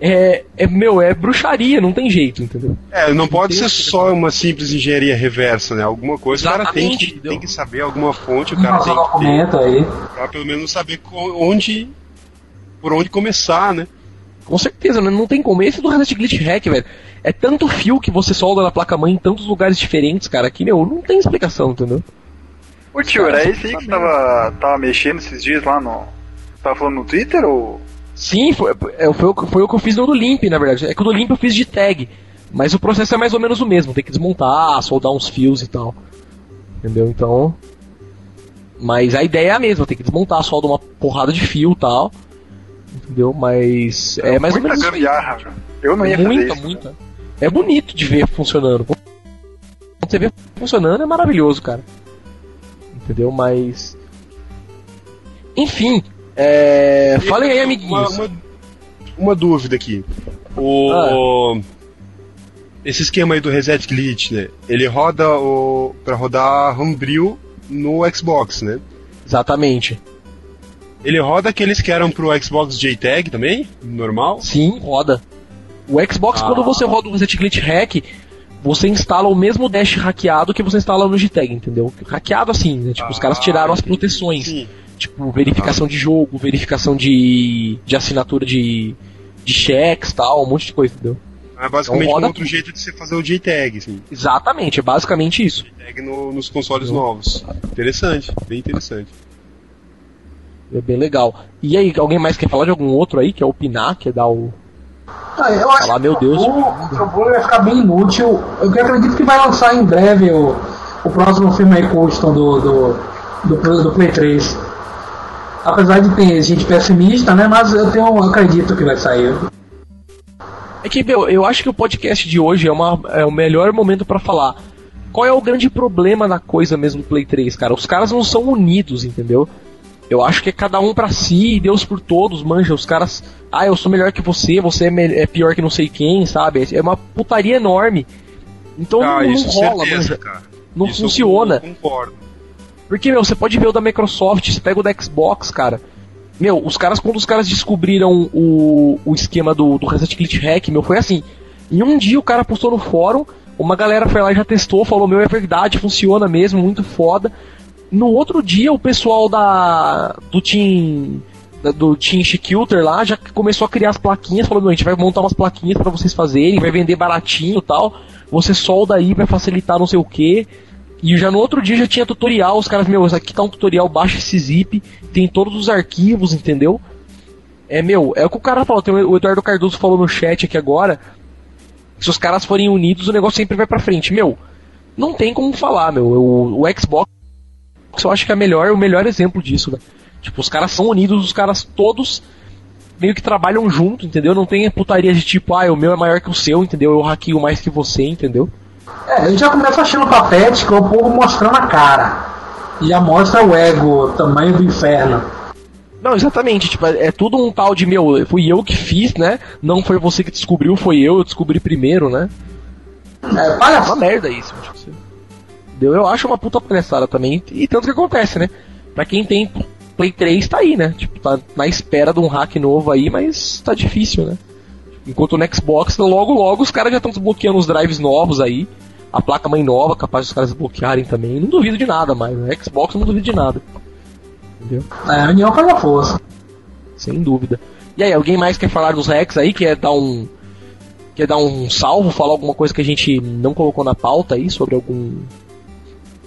S2: É, é meu, é bruxaria, não tem jeito, entendeu?
S3: É, não pode
S2: tem
S3: ser só uma simples engenharia reversa, né? Alguma coisa o cara tem
S2: Exatamente,
S3: que,
S2: entendeu?
S3: tem que saber, alguma fonte o cara
S4: fazer
S3: tem que ter.
S4: aí.
S3: Pra pelo menos saber onde. Por onde começar, né?
S2: Com certeza, né? não tem como. Esse do Reset Glitch Hack, velho, é tanto fio que você solda na placa-mãe em tantos lugares diferentes, cara, que, meu, não tem explicação, entendeu?
S6: Ô tio, era esse aí que tava, tava mexendo esses dias lá no. Tava falando no Twitter ou.
S2: Sim, foi, é, foi, o que- foi o que eu fiz no do Limp, na verdade. É que o do Limp eu fiz de tag. Mas o processo é mais ou menos o mesmo. Tem que desmontar, soldar uns fios e tal. Entendeu? Então. Mas a ideia é a mesma. Tem que desmontar, solda uma porrada de fio e tal. Entendeu? Mas. É mais ou menos
S6: gambiarra. Eu não ia fazer
S2: Muita,
S6: isso.
S2: muita. É bonito de ver funcionando. Quando você vê funcionando é maravilhoso, cara. Entendeu? Mas. Enfim. É... Falem aí,
S3: Uma,
S2: amiguinhos.
S3: uma, uma dúvida aqui. O. Esse esquema aí do Reset Glitch, né? Ele roda o. pra rodar Homebrew no Xbox, né?
S2: Exatamente.
S3: Ele roda aqueles que eram pro Xbox JTAG também? Normal?
S2: Sim, roda. O Xbox,
S3: Ah.
S2: quando você roda o Reset Glitch Hack, você instala o mesmo dash hackeado que você instala no GTAG, entendeu? Hackeado assim, né? Tipo, os caras
S3: Ah,
S2: tiraram as proteções.
S3: Sim.
S2: Tipo, verificação de jogo, verificação de, de assinatura de, de cheques tal, um monte de coisa, entendeu?
S3: É basicamente
S2: Então
S3: um outro
S2: tudo.
S3: jeito de você fazer o JTAG, assim.
S2: Exatamente, é basicamente isso.
S3: JTAG no- nos consoles novos. Interessante, bem interessante.
S2: É bem legal. E aí, alguém mais quer falar de algum outro aí? Quer opinar? Quer dar o.
S4: Ah, eu acho
S2: Falar, meu
S4: que
S2: Deus.
S4: O o Blue vai ficar bem inútil. Eu acredito que vai lançar em breve o, o próximo filme aí custom do, do, do, do Play 3. Apesar de ter gente pessimista, né? Mas eu tenho, eu acredito que vai sair.
S2: É que, meu, eu acho que o podcast de hoje é, uma, é o melhor momento pra falar. Qual é o grande problema da coisa mesmo do Play 3, cara? Os caras não são unidos, entendeu? Eu acho que é cada um pra si e Deus por todos, manja. Os caras, ah, eu sou melhor que você, você é, é pior que não sei quem, sabe? É uma putaria enorme. Então
S3: Ah,
S2: não, não rola,
S3: certeza,
S2: manja.
S3: cara.
S2: Não
S3: Isso
S2: funciona.
S3: Concordo.
S2: Porque, meu, você pode ver o da Microsoft, você pega o da Xbox, cara. Meu, os caras, quando os caras descobriram o, o esquema do, do Reset Glitch Hack, meu, foi assim. Em um dia o cara postou no fórum, uma galera foi lá e já testou, falou, meu, é verdade, funciona mesmo, muito foda. No outro dia, o pessoal da do Team do Team Shikilter lá já começou a criar as plaquinhas, meu, a gente vai montar umas plaquinhas pra vocês fazerem, vai vender baratinho tal. Você solda aí, vai facilitar não sei o que. E já no outro dia já tinha tutorial, os caras, meu, aqui tá um tutorial, baixa esse zip, tem todos os arquivos, entendeu? É, meu, é o que o cara falou, tem o o Eduardo Cardoso falou no chat aqui agora, se os caras forem unidos, o negócio sempre vai pra frente. Meu, não tem como falar, meu, o, o Xbox eu acho que é a melhor, o melhor exemplo disso, né? Tipo, os caras são unidos, os caras todos meio que trabalham junto, entendeu? Não tem putaria de tipo, ah, o meu é maior que o seu, entendeu? Eu hackeo mais que você, entendeu?
S4: É, a gente já começa achando patético o povo mostrando a cara. E já mostra o ego, o tamanho do inferno.
S2: Não, exatamente, tipo, é é tudo um tal de meu, fui eu que fiz, né? Não foi você que descobriu, foi eu, eu descobri primeiro, né?
S4: É,
S2: É
S4: palhaçada.
S2: uma merda isso, acho entendeu? Eu acho uma puta palhaçada também, e tanto que acontece, né? Pra quem tem Play 3 tá aí, né? Tipo, tá na espera de um hack novo aí, mas tá difícil, né? Enquanto no Xbox, logo logo os caras já estão desbloqueando os drives novos aí, a placa mãe nova, capaz dos caras desbloquearem também. Não duvido de nada mais, no Xbox não duvido de nada. Entendeu?
S4: É, a união faz a força.
S2: Sem dúvida. E aí, alguém mais quer falar dos hacks aí? Quer dar um. Quer dar um salvo, falar alguma coisa que a gente não colocou na pauta aí sobre algum.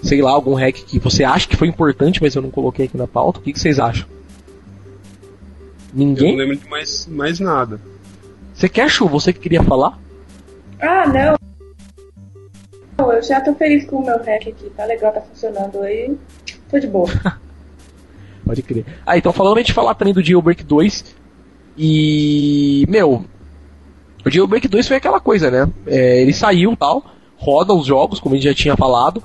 S2: Sei lá, algum hack que você acha que foi importante, mas eu não coloquei aqui na pauta? O que, que vocês acham?
S3: Eu não
S2: Ninguém?
S3: lembro de mais, mais nada.
S2: Você quer, Chu? Você que queria falar?
S5: Ah, não. Não, Eu já tô feliz com o meu hack aqui, tá legal, tá funcionando aí. Tô de boa.
S2: Pode crer. Ah, então falando a gente falar também do Jailbreak 2. E. Meu. O Jailbreak 2 foi aquela coisa, né? É, ele saiu tal, roda os jogos, como a gente já tinha falado.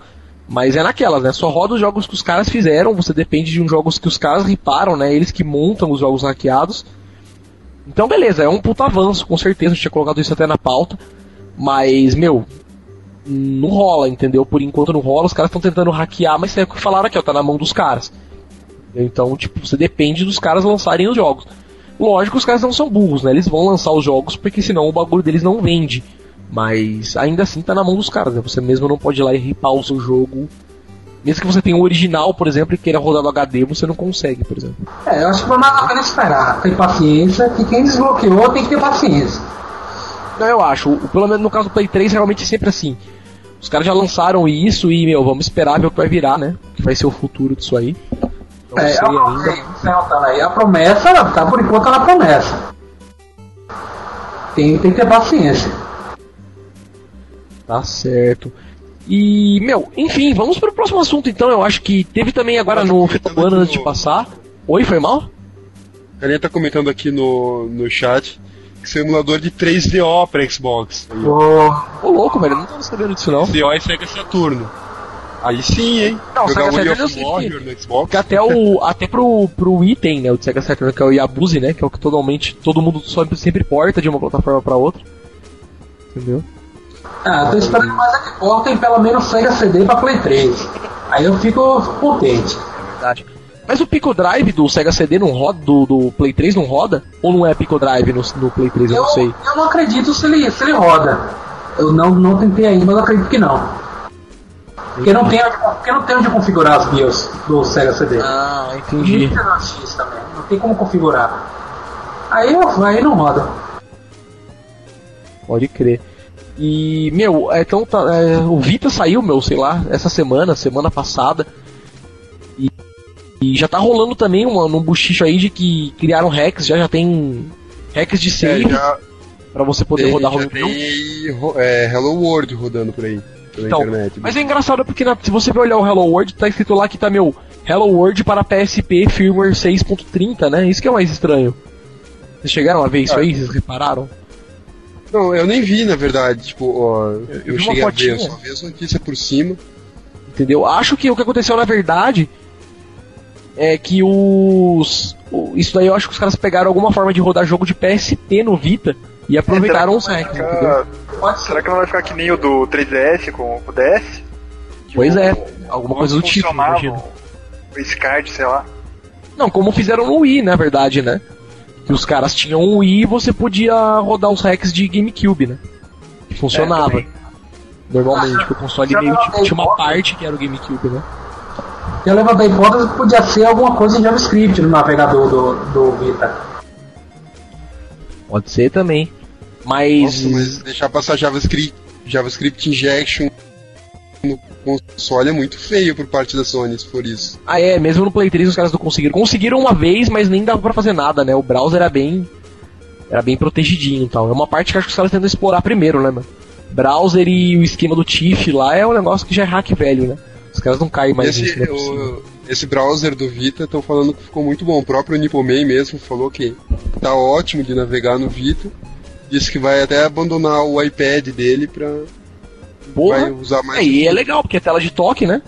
S2: Mas é naquelas, né? Só roda os jogos que os caras fizeram, você depende de uns jogos que os caras riparam, né? Eles que montam os jogos hackeados. Então, beleza, é um puta avanço, com certeza, eu tinha colocado isso até na pauta. Mas, meu, não rola, entendeu? Por enquanto não rola, os caras estão tentando hackear, mas é o que falaram aqui, ó, tá na mão dos caras. Então, tipo, você depende dos caras lançarem os jogos. Lógico, os caras não são burros, né? Eles vão lançar os jogos porque senão o bagulho deles não vende. Mas ainda assim tá na mão dos caras, né? Você mesmo não pode ir lá e ripar o seu jogo. Mesmo que você tenha o original, por exemplo, e queira rodar no HD, você não consegue, por exemplo.
S4: É, eu acho que mais a pena esperar. Ter paciência, que quem desbloqueou tem que ter paciência.
S2: Não, eu acho. Pelo menos no caso do Play 3, realmente é sempre assim. Os caras já lançaram isso e, meu, vamos esperar ver o que vai virar, né? O que vai ser o futuro disso aí. Não
S4: É,
S2: sei
S4: a,
S2: ainda.
S4: aí, a promessa, tá por enquanto na promessa. Tem, tem que ter paciência.
S2: Tá certo. E, meu, enfim, vamos pro próximo assunto então. Eu acho que teve também agora no Fita Plano
S3: aqui
S2: antes de passar. Oi, foi mal?
S3: A galera tá comentando aqui no, no chat que um emulador de 3DO pra Xbox.
S2: Ô, louco, velho, não tava sabendo disso não.
S3: 3DO e Sega Saturno. Aí sim, hein?
S2: Não,
S3: Jogar
S2: Sega Saturn eu sei
S3: no Xbox.
S2: Porque até, o, até pro, pro item, né, o Sega Saturn, que é o Yabuzi, né, que é o que totalmente, todo mundo sempre, sempre porta de uma plataforma pra outra. Entendeu?
S4: Ah, eu tô esperando mais é que portem pelo menos Sega CD pra Play 3. Aí eu fico contente.
S2: Verdade. Mas o Pico Drive do Sega CD não roda, do, do Play 3 não roda? Ou não é Pico Drive no, no Play 3, eu
S4: Eu,
S2: não sei.
S4: eu não acredito se ele, se ele roda. Eu não, não tentei ainda, mas acredito que não. Porque não tem, porque não tem onde configurar as BIOS do Sega CD.
S2: Ah, entendi.
S4: no X também, não tem como configurar. Aí, aí não roda.
S2: Pode crer. E, meu, é, então tá, é, o Vita saiu, meu, sei lá, essa semana, semana passada. E, e já tá rolando também uma, num buchicho aí de que criaram hacks, já já tem hacks de
S3: É,
S2: save
S3: já
S2: pra você poder
S3: tem,
S2: rodar
S3: já tem é, Hello World rodando por aí. Pela
S2: Então,
S3: internet.
S2: mas é engraçado porque na- se você for olhar o Hello World, tá escrito lá que tá, meu, Hello World para PSP firmware 6.30, né? Isso que é mais estranho. Vocês chegaram a ver isso
S3: Ah.
S2: aí? Vocês repararam?
S3: Não, eu nem vi, na verdade. Tipo, ó, eu,
S2: vi uma
S3: cheguei a ver, eu só vi as notícias por cima.
S2: Entendeu? Acho que o que aconteceu na verdade é que os. o- Isso daí eu acho que os caras pegaram alguma forma de rodar jogo de PSP no Vita e aproveitaram os hacks, entendeu?
S6: Será, que não vai ficar que nem o do 3DS com o DS?
S2: Pois
S6: o-
S2: é, alguma coisa do tipo, imagino.
S6: O SCART, sei lá.
S2: Não, como fizeram no Wii, na verdade, né? Que os caras tinham um Wii e você podia rodar os hacks de GameCube, né? Que funcionava.
S6: também.
S2: Normalmente, porque o console meio tipo, tinha uma parte que era o GameCube, né?
S4: Eu levanto a hipótese que podia ser alguma coisa em JavaScript no navegador do, do Vita.
S2: Pode ser também. Mas.
S3: Nossa, mas deixar passar JavaScript, JavaScript Injection no console é muito feio por parte da Sony, for isso.
S2: Ah, é, mesmo no Play 3 os caras não conseguiram. Conseguiram uma vez, mas nem dava pra fazer nada, né? O browser era bem. Era bem protegidinho e tal. É uma parte que acho que os caras tentam explorar primeiro, né, mano? Browser e o esquema do TIFF lá é um negócio que já é hack velho, né? Os caras não caem mais nisso,
S3: Esse,
S2: é
S3: o- esse browser do Vita estão falando que ficou muito bom. O próprio Nipoman mesmo falou que tá ótimo de navegar no Vita. Disse que vai até abandonar o iPad dele pra.
S2: Porra.
S3: Vai usar mais.
S2: É, e é legal, porque é tela de toque, né?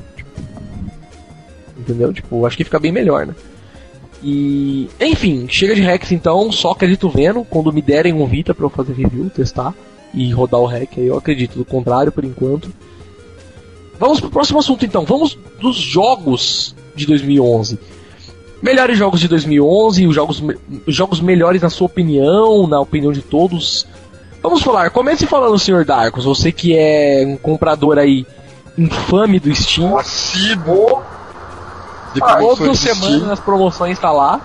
S2: Entendeu? Tipo, acho que fica bem melhor, né? E. Enfim, chega de hacks então, só acredito vendo. Quando me derem um Vita pra eu fazer review, testar e rodar o hack, aí eu acredito. Do contrário, por enquanto. Vamos pro próximo assunto então. Vamos dos jogos de 2011. Melhores jogos de 2011, os jogos, os jogos melhores na sua opinião, na opinião de todos. Vamos falar, comece falando, Sr. Darkos, você que é um comprador aí infame do Steam.
S3: Assíduo de
S4: Ah,
S2: Toda semana as promoções tá lá.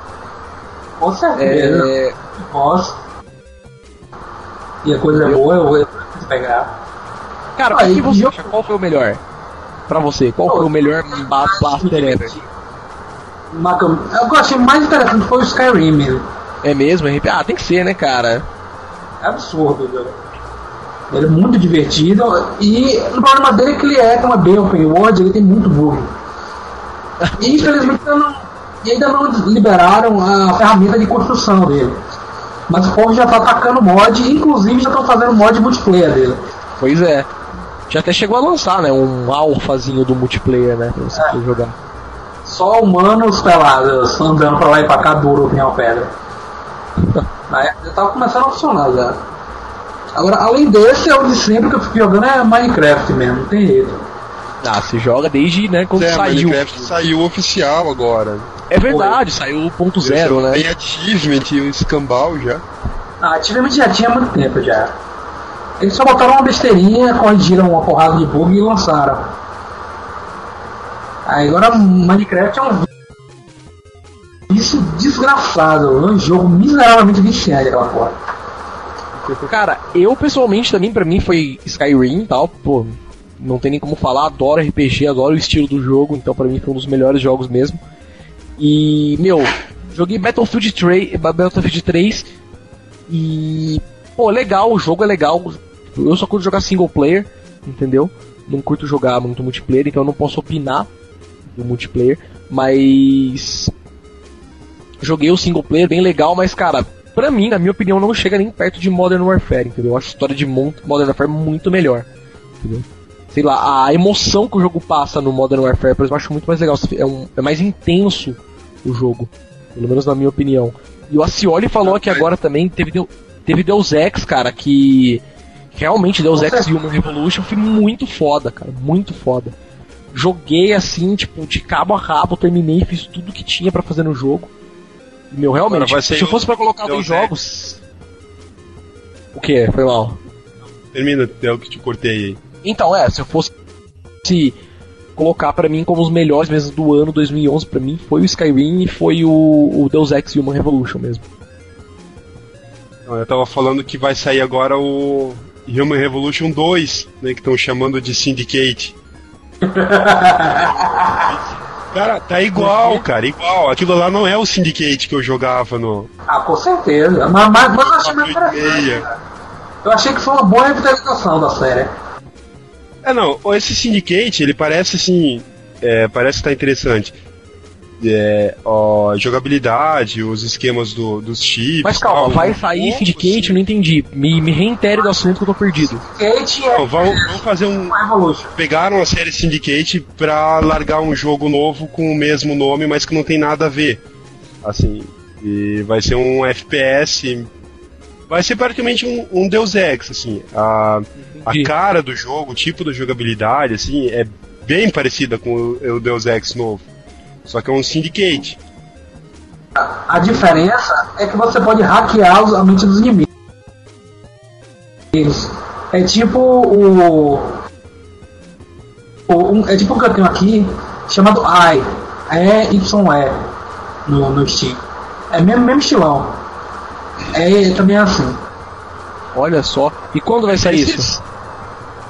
S4: Com certeza.
S2: É,
S4: Posso. E a coisa é boa, eu vou pegar.
S2: cara,
S4: Ah,
S2: o que você
S4: jogo-
S2: acha? Qual foi o melhor? Pra você, qual foi o melhor blaster ever?
S4: Uma eu achei mais interessante foi o Skyrim mesmo.
S2: É mesmo? Ah, tem que ser, né, cara?
S4: Absurdo. Ele é muito divertido e o problema dele é que ele é é bem open world, ele tem muito bug. E infelizmente ainda não, ainda não liberaram a ferramenta de construção dele. Mas o povo já tá atacando mod, inclusive já estão fazendo mod multiplayer dele.
S2: Pois é. Já até chegou a lançar, né? Um alfazinho do multiplayer, né? Pra você
S4: É.
S2: jogar.
S4: Só humanos pelados andando pra lá e pra cá duro que nem pedra. Aí já tava começando a funcionar já. Agora, além desse, é o de sempre que eu fico jogando é Minecraft mesmo, não tem jeito.
S2: Ah, se joga desde, né, quando
S3: É,
S2: saiu.
S3: Minecraft saiu oficial agora.
S2: É verdade, saiu o ponto zero, né?
S3: Tem achievement e o escambau já.
S4: Ah, ativamente já tinha há muito tempo já. Eles só botaram uma besteirinha, corrigiram uma porrada de bug e lançaram. Aí agora Minecraft é um vício desgraçado, é um jogo miseravelmente viciante aquela porra.
S2: Cara, eu pessoalmente também, pra mim, foi Skyrim e tal, pô, não tem nem como falar, adoro RPG, adoro o estilo do jogo, então pra mim foi um dos melhores jogos mesmo. E, meu, joguei Battlefield 3, Battlefield 3 e, pô, legal, o jogo é legal, eu só curto jogar single player, entendeu? Não curto jogar muito multiplayer, então eu não posso opinar do multiplayer, mas joguei o single player bem legal, mas cara, pra mim, na minha opinião, não chega nem perto de Modern Warfare, entendeu? Eu acho a história de Modern Warfare muito melhor, entendeu? Sei lá, a emoção que o jogo passa no Modern Warfare, por exemplo, eu acho muito mais legal, é, um- é mais intenso o jogo, pelo menos na minha opinião. E o Acioli falou aqui agora também, teve, teve Deus Ex, cara, que realmente Deus Ex Human Revolution foi muito foda, cara, muito foda. Joguei assim, tipo, de cabo a rabo, terminei, fiz tudo que tinha pra fazer no jogo. Meu, realmente,
S3: vai
S2: se fosse pra colocar dois jogos. O que? Foi mal.
S3: Termina, é o que te cortei aí.
S2: Então, é, se eu fosse se colocar pra mim como os melhores mesmo do ano 2011, pra mim foi o Skyrim e foi o, o Deus Ex Human Revolution mesmo.
S3: Não, Eu tava falando que vai sair agora o Human Revolution 2, né? Que estão chamando de Syndicate. Cara, tá igual, cara, igual. Aquilo lá não é o Syndicate que eu jogava no
S4: Ah, com certeza. Mas, mas, mas eu achei mais interessante.
S3: 486.
S4: Eu achei que foi uma boa revitalização da série.
S3: É, não, esse Syndicate, ele parece assim. é, parece que tá interessante. É, ó, jogabilidade, os esquemas do, dos chips.
S2: Mas calma,
S3: tal,
S2: vai
S3: um
S2: sair
S3: pouco,
S2: Syndicate?
S3: assim.
S2: Eu não entendi. Me, me reitere do assunto que eu tô perdido.
S4: Kate é
S3: Não, vão, vão fazer um. Pegaram a série Syndicate pra largar um jogo novo com o mesmo nome, mas que não tem nada a ver. Assim, e vai ser um FPS. Vai ser praticamente um, um Deus Ex, assim. A, a cara do jogo, o tipo da jogabilidade, assim, é, bem parecida com o, o Deus Ex novo. Só que é um Syndicate.
S4: A diferença é que você pode hackear os- a mente dos inimigos. É tipo o. o- um- é tipo o que eu tenho aqui, chamado I. E-Y-E no, no Steam. É mesmo, mesmo estilão. É também assim.
S2: Olha só. E quando vai sair isso?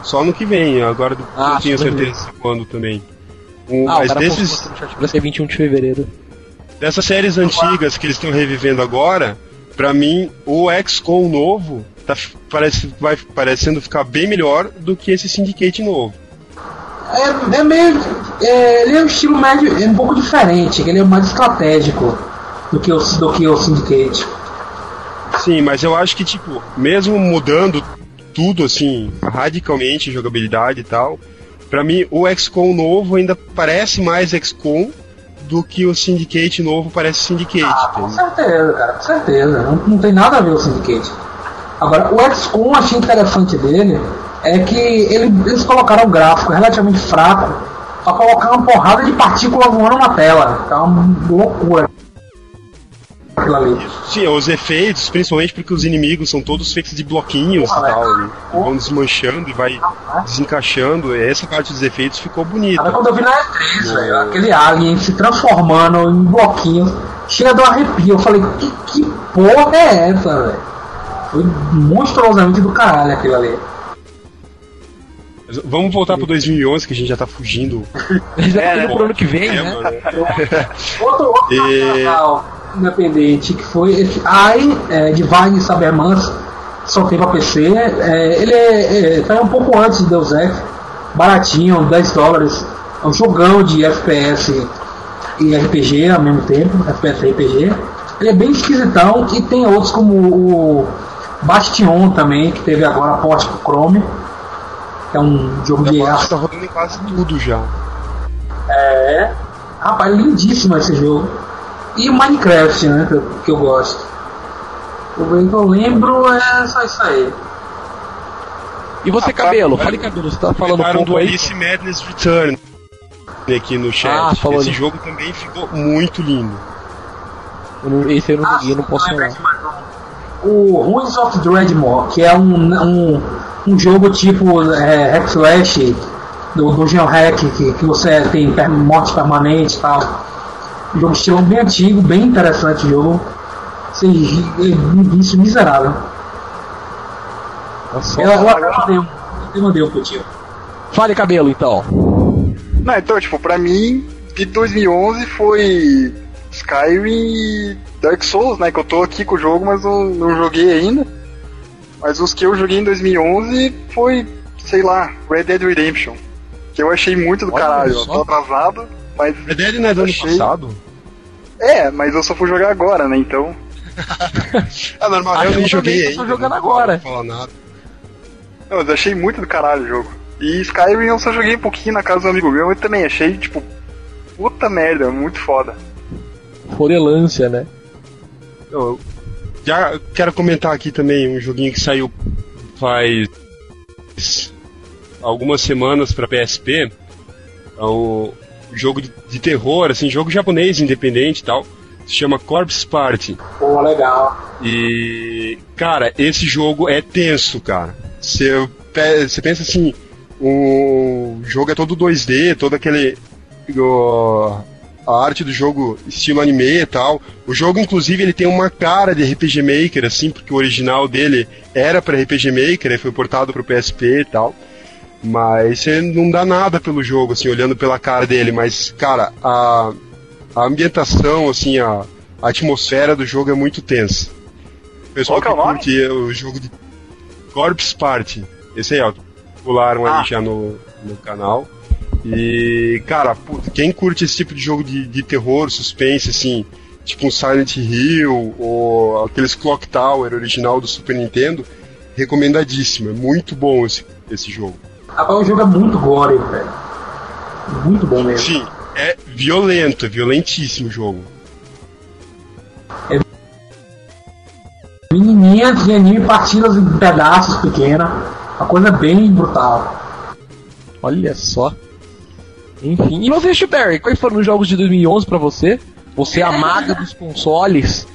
S3: Só no que vem, agora
S2: Ah,
S3: não
S2: que
S3: certeza de quando também. Um,
S2: Ah, o
S3: mas desses,
S2: vai ser 21 de fevereiro.
S3: dessas séries antigas que eles estão revivendo agora, pra mim, o XCOM novo tá, parece, vai parecendo ficar bem melhor do que esse Syndicate novo.
S4: É, é meio. é, ele é um estilo médio, é um pouco diferente, ele é mais estratégico do que o, do que o Syndicate.
S3: Sim, mas eu acho que, tipo, mesmo mudando tudo, assim, radicalmente, jogabilidade e tal, pra mim, o XCOM novo ainda parece mais XCOM do que o Syndicate novo parece Syndicate.
S4: Ah, com certeza, cara, com certeza. Não, não tem nada a ver o Syndicate. Agora, o XCOM, achei interessante dele é que ele- eles colocaram um gráfico relativamente fraco pra colocar uma porrada de partículas voando na tela. Tá uma loucura. Ali.
S3: Sim, os efeitos, principalmente porque os inimigos são todos feitos de bloquinhos
S4: Porra,
S3: e tal, e vão desmanchando e vai desencaixando. Essa parte dos efeitos ficou bonita.
S4: Agora, quando eu vi na E3, velho, aquele alien se transformando em bloquinhos, chega dar um arrepio. Eu falei, que, que porra é essa, velho? Foi monstruosamente do caralho aquilo ali.
S3: Vamos voltar pro 2011, que a gente já tá fugindo.
S2: Já tá
S6: É, né?
S2: pro ano que vem, né?
S3: mano.
S4: Outro, outro
S3: E-
S4: independente que foi esse AI é, Divine Cybermans, só tem pra PC. É, ele é, é, saiu um pouco antes de Deus Ex, baratinho, 10 dólares. É um jogão de FPS e RPG ao mesmo tempo, FPS e RPG. Ele é bem esquisitão e tem outros como o Bastion também, que teve agora porte pro Chrome. É um jogo de
S3: Agora
S4: aço.
S3: tá rodando em quase tudo já.
S4: É. Rapaz, lindíssimo esse jogo. E o Minecraft, né? Que eu, que eu gosto. O que eu lembro é só isso aí.
S2: E você,
S6: Ah,
S2: Cabelo? Fale, Cabelo, você tá falando ponto
S3: do
S2: aí?
S3: Alice Madness Return aqui no chat.
S2: Ah, falou
S3: Esse
S2: ali.
S3: jogo também ficou muito lindo.
S2: Eu não- Esse eu não joguei, não posso falar.
S4: um. O Ruins of Dreadmore, que é um, um, um jogo tipo é, hack slash do, do Geohack, que, que você tem per- morte permanente e tal. Um jogo estilo bem antigo, bem interessante o jogo. Sem um vício miserável.
S2: Nossa,
S4: Eu, eu, eu mandei um, eu mandei um pro tio.
S2: Fale, Cabelo, então.
S6: Não, então, tipo, pra mim, de 2011 foi Skyrim e Dark Souls, né? Que eu tô aqui com o jogo, mas não, não joguei ainda. Mas os que eu joguei em 2011 foi, sei lá, Red Dead Redemption. Que eu achei muito do
S3: Olha
S6: caralho. Eu tô atrasado, mas.
S3: Red Dead não é do ano
S6: Achei.
S3: passado?
S6: É, mas eu só fui jogar agora, né? Então.
S3: Ah, normal,
S2: Ah,
S3: eu
S2: eu
S3: nem joguei
S2: tô
S3: ainda.
S2: jogando
S3: não
S2: agora.
S3: Não falar nada.
S6: Não, mas eu achei muito do caralho o jogo. E Skyrim eu só joguei um pouquinho na casa do amigo meu, mas também achei, tipo, puta merda, muito foda.
S2: Forelância, né?
S3: Eu já quero comentar aqui também um joguinho que saiu faz algumas semanas pra PSP. É um jogo de, de terror, assim, jogo japonês independente e tal. Se chama Corpse Party.
S4: Pô, legal.
S3: E, cara, esse jogo é tenso, cara. Você pe- você pensa assim, o jogo é todo 2D, todo aquele. o- a arte do jogo estilo anime e tal. O jogo, inclusive, ele tem uma cara de RPG Maker, assim, porque o original dele era para RPG Maker, aí foi portado pro PSP e tal. Mas você não dá nada pelo jogo, assim, olhando pela cara dele. Mas, cara, a, a ambientação, assim, a, a atmosfera do jogo é muito tensa. O pessoal
S6: Qual que é o nome?
S3: curte o jogo de Corpse Party. Esse aí, ó. Pularam
S6: Ah.
S3: ali já no, no canal. E, cara, puta, quem curte esse tipo de jogo de, de terror, suspense, assim, tipo um Silent Hill ou aqueles Clock Tower original do Super Nintendo, recomendadíssimo. É muito bom esse, esse jogo.
S4: Rapaz, o jogo é muito gore, velho. Muito bom mesmo.
S3: Sim, é violento, é violentíssimo o jogo.
S4: Menininha de anime partidas em pedaços pequenas. Uma coisa bem brutal.
S2: Olha só. Enfim. E você, Chuberry, quais foram os jogos de 2011 pra você? Você é a maga dos consoles?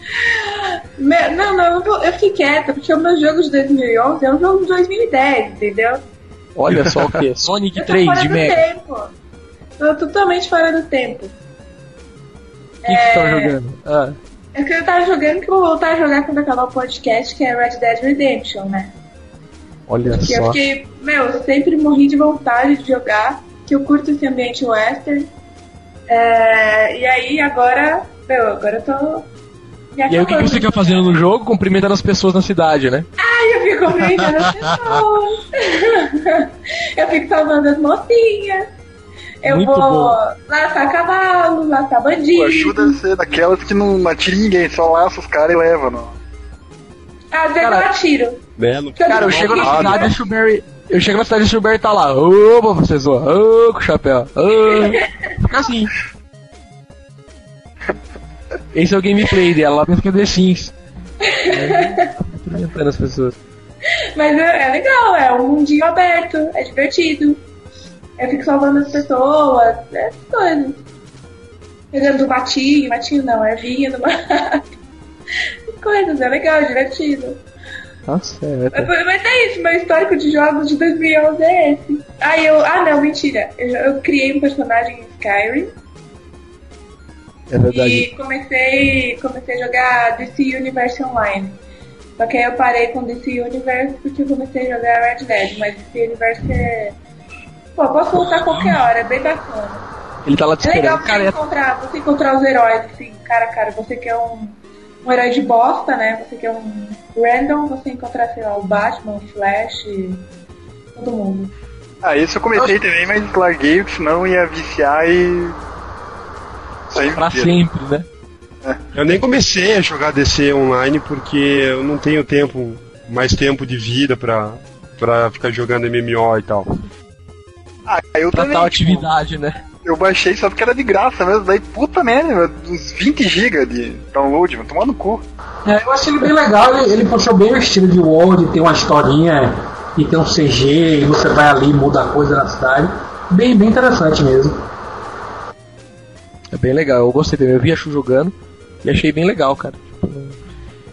S5: Me- Não, não, eu fiquei quieta, porque o meu jogo de 2011 é um jogo de 2010, entendeu?
S2: Olha só o que? Sonic
S5: Eu tô
S2: 3
S5: fora
S2: de
S5: do
S2: Mega.
S5: tempo. Tô totalmente fora do tempo.
S2: O que, que você tava jogando? Ah,
S5: É que eu tava jogando que eu vou voltar a jogar quando acabar o podcast, que é Red Dead Redemption, né?
S2: olha
S5: Que eu
S2: só.
S5: fiquei, meu, eu sempre morri de vontade de jogar, que eu curto esse ambiente western. É, e aí agora, meu, agora eu tô. Me
S2: E aí o que, você quer fazendo no jogo? Cumprimentando as pessoas na cidade, né?
S5: Ai, eu fico cumprimentando as pessoas. eu fico salvando as mocinhas. Eu
S2: Muito
S5: vou
S2: bom.
S5: laçar cavalo, laçar
S6: Pô,
S5: bandido.
S6: ajuda a ser daquelas que não atira ninguém, só laça os caras e leva, não.
S5: Às vezes
S2: Cara,
S5: eu atiro.
S3: Belo.
S2: Cara, eu chego na cidade e o Shuberry. Eu chego na cidade e o Shuberry tá lá. Ô, professor. Ô, com o chapéu. Ô. Fica assim. Esse é o gameplay dela. Ela pensa que é The Sims. É, Cumprimentando as pessoas.
S5: Mas é, é legal, é um mundinho aberto, é divertido. Eu fico salvando as pessoas, essas coisas. Pegando do matinho, matinho não, é do mato. Coisas, é legal, é divertido.
S2: Tá certo.
S5: Mas, mas é isso, meu histórico de jogos de 2011 é esse. Ah, eu, ah não, mentira. Eu, eu criei um personagem em Skyrim
S2: É verdade.
S5: e comecei, comecei a jogar DC Universe Online. Só que aí eu parei com DC Universe porque eu comecei a jogar Red Dead, mas DC Universe é. Pô, posso voltar a qualquer hora, é bem bacana.
S2: Ele tá lá te
S5: É legal
S2: esperando.
S5: você
S2: Cara, é-
S5: encontrar, você encontrar os heróis, assim, cara a cara. Você que é um, um herói de bosta, né? Você que é um random, você encontrar, sei lá, o Batman, o Flash, todo mundo.
S6: Ah, esse eu comecei também, mas larguei, porque senão ia viciar e.
S2: Pra
S6: inteiro.
S2: sempre, né?
S3: Eu nem comecei a jogar DC online porque eu não tenho tempo, mais tempo de vida pra, pra ficar jogando MMO e tal.
S6: Ah, eu
S2: Pra
S6: também.
S2: tal
S6: tipo,
S2: atividade, né?
S6: eu baixei só porque era de graça mesmo. Daí, puta merda, uns 20 GB de download, mano, tomar no cu.
S4: É, eu achei ele bem legal, ele, ele puxou bem o estilo de World, tem uma historinha e tem um CG, e você vai ali e muda a coisa na cidade. Bem, bem interessante mesmo.
S2: É bem legal, eu gostei também. Eu vi a Chu jogando e achei bem legal, cara.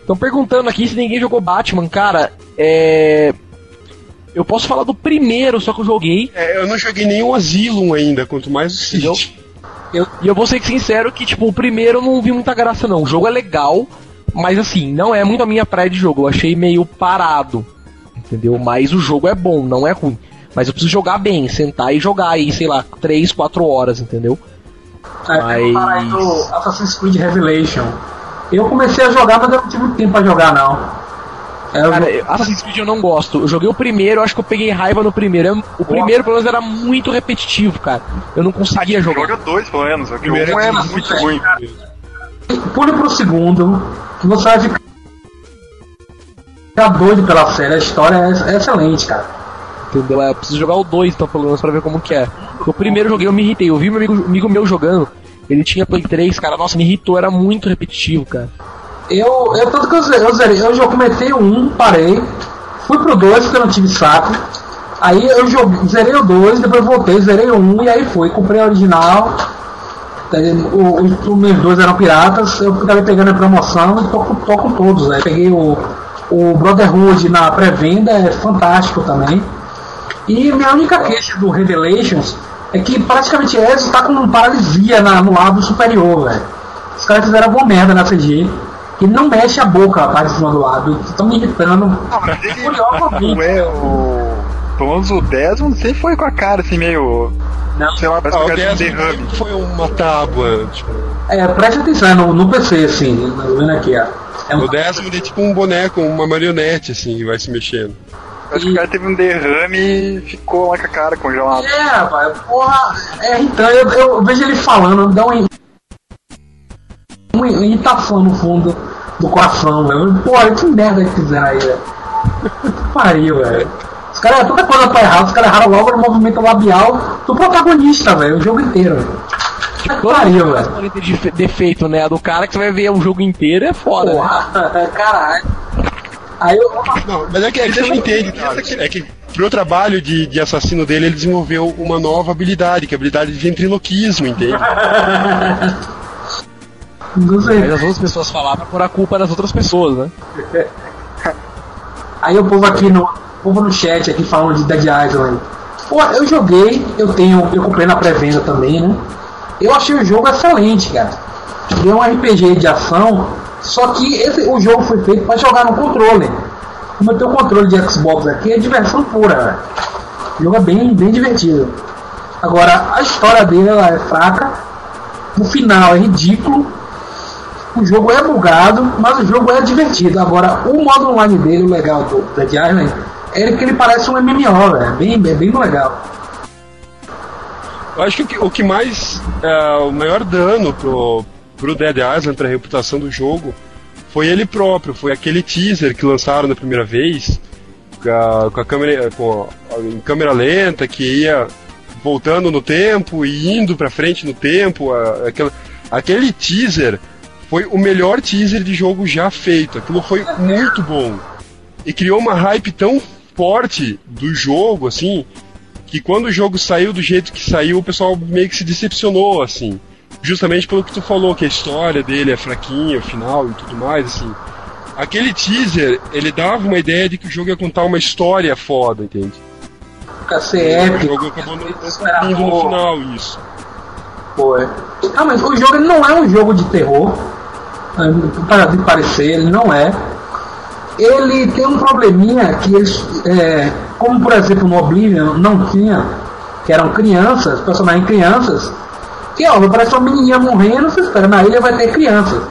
S2: Estão perguntando aqui se ninguém jogou Batman, cara. É. Eu posso falar do primeiro, só que eu joguei.
S3: É, eu não joguei nenhum Asylum ainda, quanto mais o? City.
S2: E eu vou ser sincero que, tipo, o primeiro eu não vi muita graça, não. O jogo é legal, mas assim, não é muito a minha praia de jogo. Eu achei meio parado. Entendeu? Mas o jogo é bom, não é ruim. Mas eu preciso jogar bem, sentar e jogar aí, sei lá, 3, 4 horas, entendeu?
S4: Aí
S2: Mas-
S4: o aí do Assassin's Creed Revelation. Eu comecei a jogar, mas eu não tive tempo pra jogar não. É, eu
S2: Cara, Assassin's Creed eu não gosto. Eu joguei o primeiro, eu acho que eu peguei raiva no primeiro. Eu- O primeiro, pelo menos, era muito repetitivo, cara. Eu não conseguia jogar.
S6: Joga dois, pelo menos. O
S3: Primeiro
S6: um é
S3: é
S6: muito ruim.
S4: pule pro segundo, que você vai ficar ficar doido pela série. A história é, é excelente, cara.
S2: Entendeu? É, Eu preciso jogar o 2, então, pelo menos, pra ver como que é. O primeiro joguei, eu me irritei. Eu vi meu amigo, amigo meu jogando. Ele tinha Play 3, cara. Nossa, me irritou, era muito repetitivo, cara.
S4: Eu, eu tanto que eu, ze- eu zerei, eu já comecei o 1, parei, fui pro 2 porque eu não tive saco. Aí eu joguei, zerei o 2, depois voltei, zerei o 1 e aí fui, comprei a original. Os primeiros dois eram piratas, eu acabei pegando a promoção e tô com todos. Né? Peguei o, o Brotherhood na pré-venda, é fantástico também. E minha única queixa do Revelations é que praticamente Ezio tá com paralisia na- no lado superior, velho. Os caras fizeram alguma merda na CG. E não mexe a boca a parte de cima do lado. Estão me irritando.
S6: Ah, mas ele não é o. Pelo menos o Desmond sempre foi com a cara assim meio.
S4: Não.
S6: Sei lá, parece
S3: Ah,
S6: que
S3: o
S6: cara de
S3: 10
S6: derrame.
S3: foi uma tábua. Tipo,
S4: É, preste atenção, é no, no PC, assim, vendo aqui, ó. É um-
S3: o décimo é tipo um boneco, uma marionete, assim, que vai se mexendo.
S6: Acho que o cara teve um derrame e ficou lá com a cara congelada.
S4: É, rapaz, porra, é irritante. Eu, eu vejo ele falando, me dá um, uma irritação no fundo do coração, velho. Porra, que merda que fizeram aí, velho. Que pariu, velho. Os caras, toda coisa tá errada, os caras erraram logo no movimento labial do protagonista, velho, o jogo inteiro, velho. Que pariu, velho.
S2: Defe- defeito, né? A do cara que você vai ver o jogo inteiro é foda. né?
S4: Porra, caralho. Aí eu.
S3: Não, mas é que, é que você não entende. É que pro trabalho de, de assassino dele, ele desenvolveu uma nova habilidade, que é a habilidade de ventriloquismo, entende?
S4: Não sei.
S2: Mas as outras pessoas falar pra pôr a culpa das outras pessoas, né?
S4: Aí o povo aqui no. O povo no chat aqui falando de Dead Island. Pô, eu joguei, eu tenho. Eu comprei na pré-venda também, né? Eu achei o jogo excelente, cara. Ele é um RPG de ação, só que esse, o jogo foi feito para jogar no controle. Como eu tenho o controle de Xbox aqui, é diversão pura, velho. O jogo é bem, bem divertido. Agora, a história dele ela é fraca. O final é ridículo. O jogo é bugado, mas o jogo é divertido. Agora, o modo online dele, o legal do Dead Island, é que ele parece um MMO. É bem, é bem legal.
S3: Eu acho que o que, o que mais. é, o maior dano pro, pro Dead Island, pra reputação do jogo, foi ele próprio. Foi aquele teaser que lançaram na primeira vez, com a, com a câmera. Com a- em câmera lenta, que ia voltando no tempo e indo pra frente no tempo. a- aquela, aquele teaser foi o melhor teaser de jogo já feito. Aquilo foi muito bom. E criou uma hype tão forte do jogo, assim, que quando o jogo saiu do jeito que saiu, o pessoal meio que se decepcionou, assim. Justamente pelo que tu falou, que a história dele é fraquinha, o final e tudo mais, assim. Aquele teaser, ele dava uma ideia de que o jogo ia contar uma história foda, entende?
S4: Fica ser
S3: O
S4: épico.
S3: jogo acabou não no final isso.
S4: É. Ah, mas o jogo não é um jogo de terror. ah, Para de parecer, ele não é. Ele tem um probleminha que eles, é, como por exemplo no Oblivion não tinha, que eram crianças, personagens crianças, que ó, parece uma menininha morrendo, você espera, na ilha vai ter crianças.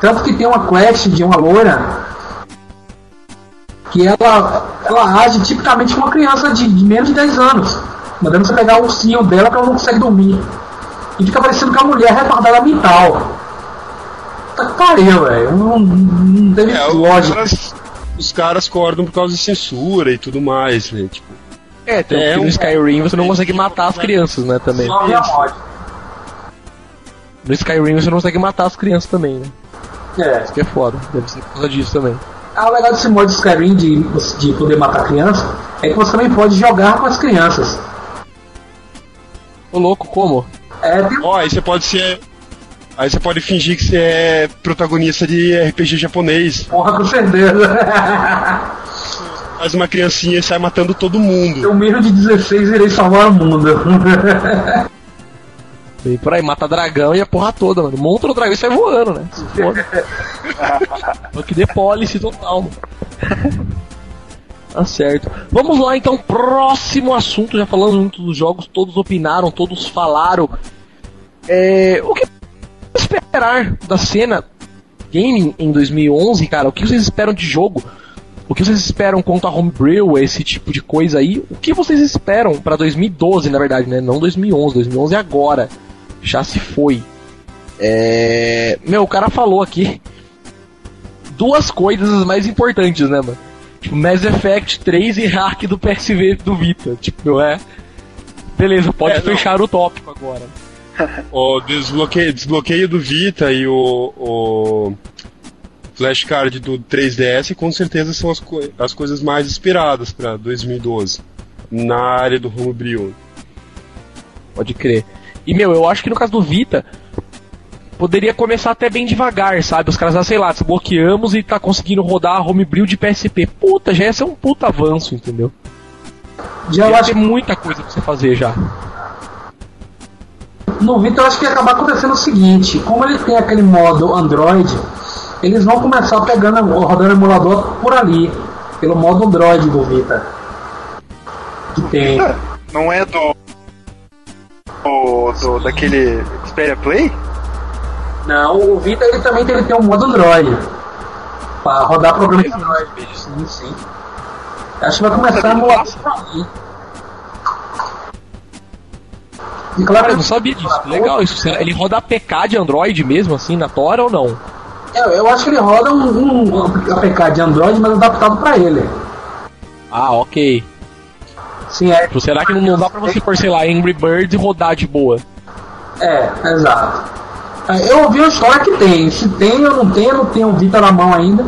S4: Tanto que tem uma quest de uma loira que ela, ela age tipicamente como uma criança de, de menos de 10 anos, mandando você pegar o ursinho dela que ela não consegue dormir. E fica parecendo que a mulher é retardada mental. Tá que pariu, velho. Não, não teve
S3: É, os
S4: lógica.
S3: caras, os caras cordam por causa de censura e tudo mais, né? Tipo,
S2: É, tanto
S3: É
S2: que no
S3: um-
S2: Skyrim você não consegue matar as crianças, né, também.
S4: Só vê a morte.
S2: No Skyrim você não consegue matar as crianças também, né?
S4: É.
S2: Isso que é foda. Deve ser por causa disso também.
S4: Ah, o legal desse modo de Skyrim de, de poder matar criança é que você também pode jogar com as crianças.
S2: Ô louco, como?
S4: É, tem
S3: ó, aí você pode ser. Aí você pode fingir que você é protagonista de RPG japonês.
S4: porra com certeza.
S3: Faz uma criancinha e sai matando todo mundo.
S4: Eu mesmo de 16 irei salvar o mundo.
S2: E por aí, mata dragão e a porra toda, mano. Monta no dragão e sai voando, né? Se foda. Só que dê policy total, mano. Tá certo. Vamos lá então, próximo assunto. Já falamos muito dos jogos, todos opinaram, todos falaram. É, o que esperar da cena gaming em 2011, cara? O que vocês esperam de jogo? O que vocês esperam quanto a homebrew, esse tipo de coisa aí? O que vocês esperam pra 2012, na verdade, né? Não 2011, 2011 é agora. Já se foi. É... Meu, o cara falou aqui duas coisas mais importantes, né, mano? Tipo, Mass Effect 3 e hack do PSV do Vita. Tipo, é. Beleza, pode
S3: É,
S2: fechar o tópico agora.
S3: O desbloqueio, desbloqueio do Vita e o, o flashcard do 3DS com certeza são as, co- as coisas mais esperadas para 2012 na área do homebrew.
S2: Pode crer. E, meu, eu acho que no caso do Vita, poderia começar até bem devagar, sabe? Os caras, ah, sei lá, desbloqueamos e tá conseguindo rodar a homebrew de PSP. Puta, já ia ser um puta avanço, entendeu?
S4: Já
S2: ia
S4: acho
S2: ter muita coisa pra você fazer já.
S4: No Vita eu acho que ia acabar acontecendo o seguinte, como ele tem aquele modo Android, eles vão começar pegando, rodando emulador por ali, pelo modo Android do Vita. Que tem.
S6: Não é do. do, do daquele Xperia Play?
S4: Não, o Vita ele também tem, ele tem um modo Android. Pra rodar programa de Android. Sim, sim. Acho que vai começar a emulador por ali. E claro
S2: eu não sabia disso. Legal isso. Ele roda APK de Android mesmo, assim, na Tora ou não?
S4: Eu, eu acho que ele roda um, um APK de Android, mas adaptado pra ele.
S2: Ah, ok.
S4: Sim, é.
S2: Tipo, será que não, não dá pra você pôr, sei lá, Angry Birds e rodar de boa?
S4: É, exato. É, Eu ouvi a história que tem. Se tem ou não tem, eu não tenho o Vita na mão ainda.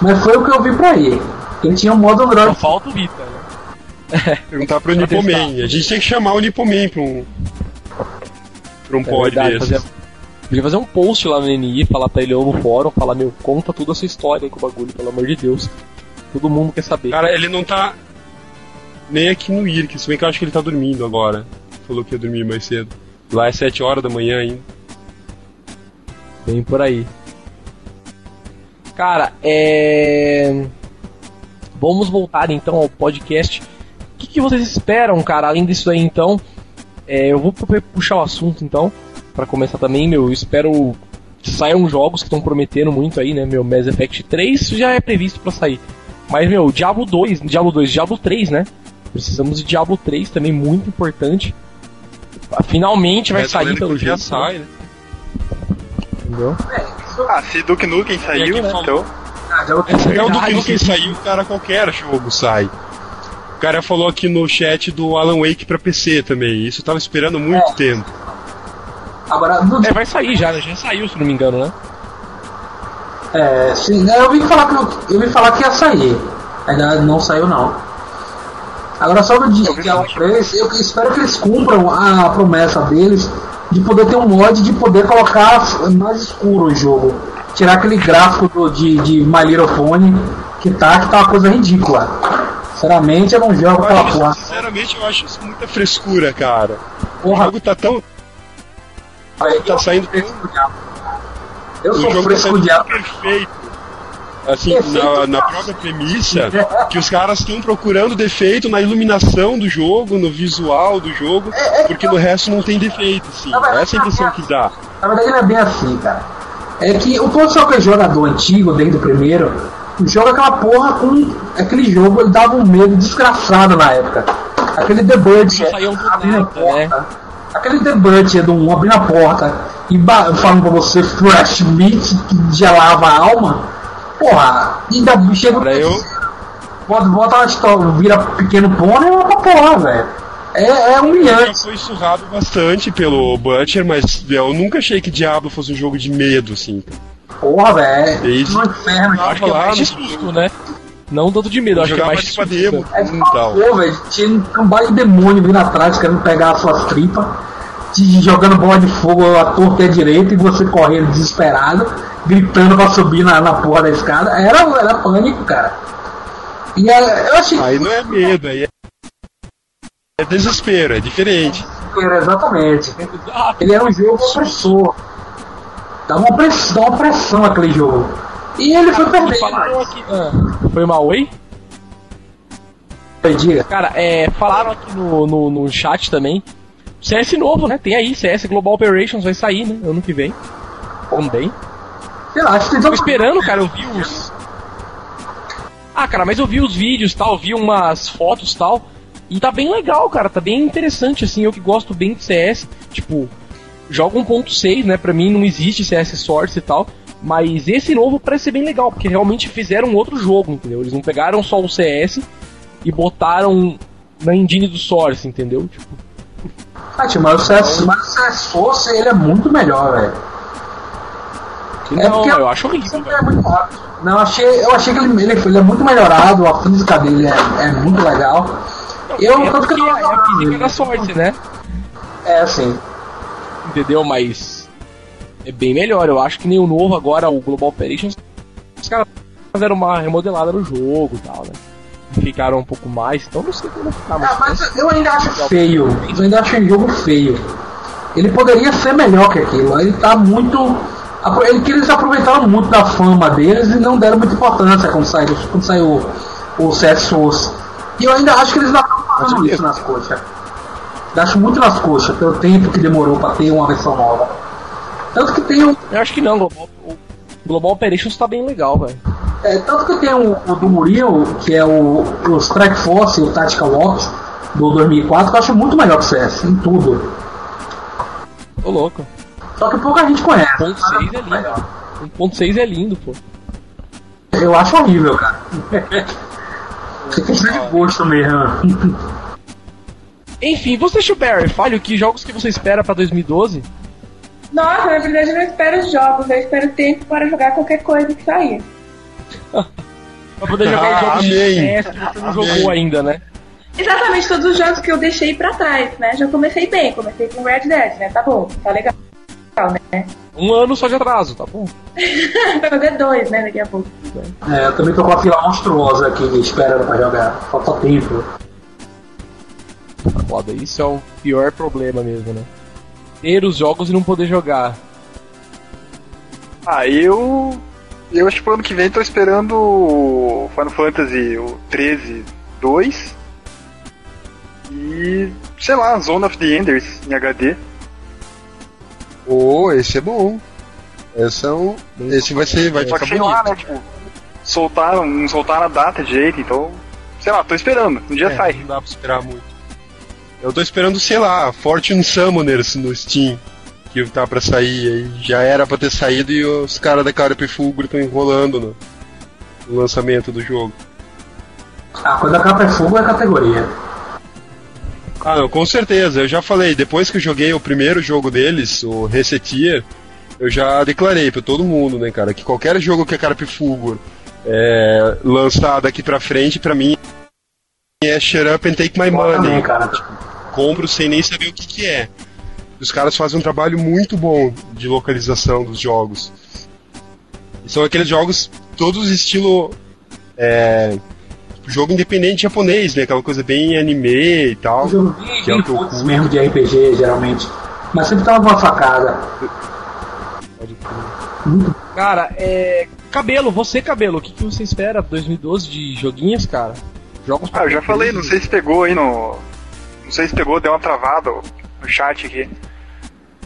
S4: Mas foi o que eu vi por aí. Ele tinha um modo
S2: Só
S4: Android.
S2: falta o Vita, né?
S3: Perguntar pro
S2: Pra
S3: Nipoman. A gente tem que chamar o Nipoman pra um. pra um
S2: É
S3: pod
S2: verdade, fazer, podia fazer um post lá no NI, falar pra ele ou no fórum, falar, meu, conta toda a sua história aí com o bagulho, pelo amor de Deus. Todo mundo quer saber.
S3: Cara, ele não tá. Nem aqui no IRC, se bem que eu acho que ele tá dormindo agora. Falou que ia dormir mais cedo. Lá é 7 horas da manhã ainda.
S2: Bem por aí. Cara, é. Vamos voltar então ao podcast. O que, que vocês esperam, cara, além disso aí então? É, eu vou pu- puxar o assunto então, pra começar também, meu. Eu espero que saiam jogos que estão prometendo muito aí, né? Meu Mass Effect 3 já é previsto pra sair. Mas, meu, Diablo 2, Diablo 2, Diablo 3, né? Precisamos de Diablo 3 também, muito importante. Finalmente vai
S3: Mas
S2: sair pelo
S3: que já
S2: jeito,
S3: sai, né?
S2: Entendeu?
S6: Ah, se Duke Nukem saiu, né? Então.
S4: Ah, já-
S3: Até o do
S2: Verdade.
S3: que saiu, cara, qualquer jogo sai. O cara falou aqui no chat do Alan Wake pra PC também. Isso eu tava esperando muito tempo.
S4: Agora, no,
S2: É, vai sair já, né? Já saiu, se não me engano, né?
S4: é, sim, né, eu vi falar que eu vi falar que ia sair. Ainda não saiu não. Agora sobre o Diablo 3, eu espero que eles cumpram a promessa deles de poder ter um mod de poder colocar mais escuro o jogo. Tirar aquele gráfico do- de, de My Little Pony que tá, que tá uma coisa ridícula. Sinceramente eu não jogo aquela porra.
S3: sinceramente, eu acho isso muita frescura, cara. O
S4: Porra,
S3: jogo tá tão.
S4: Eu
S3: tá saindo tão.
S4: fresco diabo. Eu
S3: O
S4: sou
S3: jogo tá
S4: fresco diabo.
S3: perfeito. Assim,
S4: Perfeito
S3: na, na própria premissa, que os caras estão procurando defeito na iluminação do jogo, no visual do jogo, porque no resto não tem defeito, assim. Essa é a impressão que dá.
S4: Na verdade não é bem assim, cara. É que o pessoal que é jogador antigo, desde o primeiro, joga aquela porra com. Aquele jogo ele dava um medo desgraçado na época. Aquele
S2: saíam do
S4: abrindo a
S2: nada, né?
S4: Aquele debut do um abrindo a porta e falando pra você fresh meat que gelava a alma. Porra, ainda chega o
S3: Pra eu-
S4: bota, bota uma história, vira pequeno pônei e pra porra, velho. É, é
S3: Já
S4: humilhante.
S3: foi surrado bastante pelo Butcher, mas eu nunca achei que Diablo fosse um jogo de medo, assim.
S4: Porra, velho.
S3: Isso.
S4: No inferno,
S2: Acho que é
S3: lá
S2: mais de
S3: no-
S2: susto, né? Não tanto de medo, acho que é mais de
S3: tipo a
S2: susto.
S3: demo,
S4: É
S3: e tal.
S4: pô, velho. Tinha um cambal de demônio vindo atrás querendo pegar as suas tripas, te jogando bola de fogo à torta e à direita e você correndo desesperado, gritando pra subir na, na porra da escada. Era, era pânico, cara. E é, eu achei
S3: Aí não é medo, aí é, é desespero, é diferente.
S4: era exatamente. Ele era um jogo opressor. Dá uma pressão, dá uma pressão aquele jogo. E ele foi
S2: aqui. Ah, foi mal, oi?
S4: Diga.
S2: Cara, é, falaram aqui no, no, no chat também. CS novo, né? Tem aí, CS Global Operations vai sair, né? Ano que vem. Também.
S4: Sei lá, acho que tem
S2: Tô esperando, cara, eu vi os. Ah, cara, mas eu vi os vídeos tal, vi umas fotos tal. E tá bem legal, cara, tá bem interessante, assim. Eu que gosto bem de CS. Tipo, jogo 1.6, né? Pra mim não existe CS Source e tal. Mas esse novo parece ser bem legal, porque realmente fizeram um outro jogo, entendeu? Eles não pegaram só o CS e botaram na engine do Source, entendeu? Tipo,
S4: Ah, tio, mas o CS, mas o CS Force, ele é muito melhor, velho. É
S2: não, eu acho horrível,
S4: é muito rápido. Não, eu achei, eu achei que ele, ele, ele é muito melhorado, a física dele é, é muito legal. Eu,
S2: é
S4: tanto que eu
S2: é
S4: tava
S2: a física da sorte, né?
S4: É, assim.
S2: entendeu? Mas é bem melhor. Eu acho que nem o novo agora, o Global Operations, os caras fizeram uma remodelada no jogo e tal, né? Ficaram um pouco mais, então não sei como ficar, mas,
S4: Ah, mas eu ainda acho feio. Eu ainda acho um jogo feio. Ele poderia ser melhor que aquilo. Ele tá muito. Ele que eles aproveitaram muito da fama deles e não deram muita importância quando saiu, quando saiu o CS Source. E eu ainda acho que eles ainda estão fazendo isso nas coxas. Eu acho muito nas coxas, pelo tempo que demorou pra ter uma versão nova. Tanto que tem um.
S2: eu acho que não, Global, o Global Operations tá bem legal, velho.
S4: É, tanto que tem o, o do Murilo, que é o, o Strike Force e o Tactical Ops do 2004, que eu acho muito melhor que o CS, em tudo.
S2: Tô louco.
S4: Só que pouca gente conhece.
S2: 1.6 é lindo. 1.6 é lindo, pô.
S4: Eu acho horrível, cara. Você tem de gosto mesmo.
S2: Enfim, você, Shuberry, fale o que jogos que você espera pra 2012?
S5: Nossa, na verdade eu não espero os jogos, eu espero tempo para jogar qualquer coisa que sair.
S2: Pra poder jogar os
S3: Ah,
S2: jogos de
S3: amém.
S2: Você não jogou ainda, né?
S5: Exatamente todos os jogos que eu deixei pra trás, né? Já comecei bem, comecei com Red Dead, né? Tá bom, tá legal, né?
S2: Um ano só de atraso, tá bom?
S5: Vai fazer dois, né, daqui a pouco.
S4: É, eu também tô com a fila monstruosa aqui esperando pra jogar. Falta tempo.
S2: Foda, isso é o pior problema mesmo, né? Ter os jogos e não poder jogar.
S6: Ah, eu. Eu acho que pro ano que vem tô esperando o Final Fantasy o 13 2 e sei lá, Zone of the Enders em HD.
S3: Oh, esse é bom. Esse é um. Esse vai ser. Vai
S6: Só
S3: ficar
S6: que sei
S3: bonito.
S6: lá, né, tipo, soltaram, não soltaram a data direito, então, sei lá, tô esperando, um dia
S3: É,
S6: sai.
S3: Não dá pra esperar muito. Eu tô esperando, sei lá, Fortune Summoners no Steam. Que tá pra sair aí. Já era pra ter saído e os caras da Carpe Fulgro estão enrolando no, no lançamento do jogo.
S4: A coisa da capa é fogo é categoria.
S3: Ah, não, com certeza. Eu já falei, depois que eu joguei o primeiro jogo deles, o Resetia, eu já declarei pra todo mundo, né, cara, que qualquer jogo que a Carpe Fulgor é, lançar daqui pra frente, pra mim, é shut up and take my money.
S4: também, cara.
S3: Compro sem nem saber o que, que é. Os caras fazem um trabalho muito bom de localização dos jogos. E são aqueles jogos, todos estilo. É, jogo independente japonês, né? Aquela coisa bem anime e tal.
S4: Um jogo bem,
S3: Que é o que eu curto.
S4: mesmo de RPG, geralmente. Mas sempre tava uma facada.
S2: Cara, é. Cabelo, você, cabelo, o que, que você espera 2012 de joguinhos, cara? Jogos
S6: Ah, eu já falei, não sei se pegou aí no. Não sei se pegou, deu uma travada no chat aqui.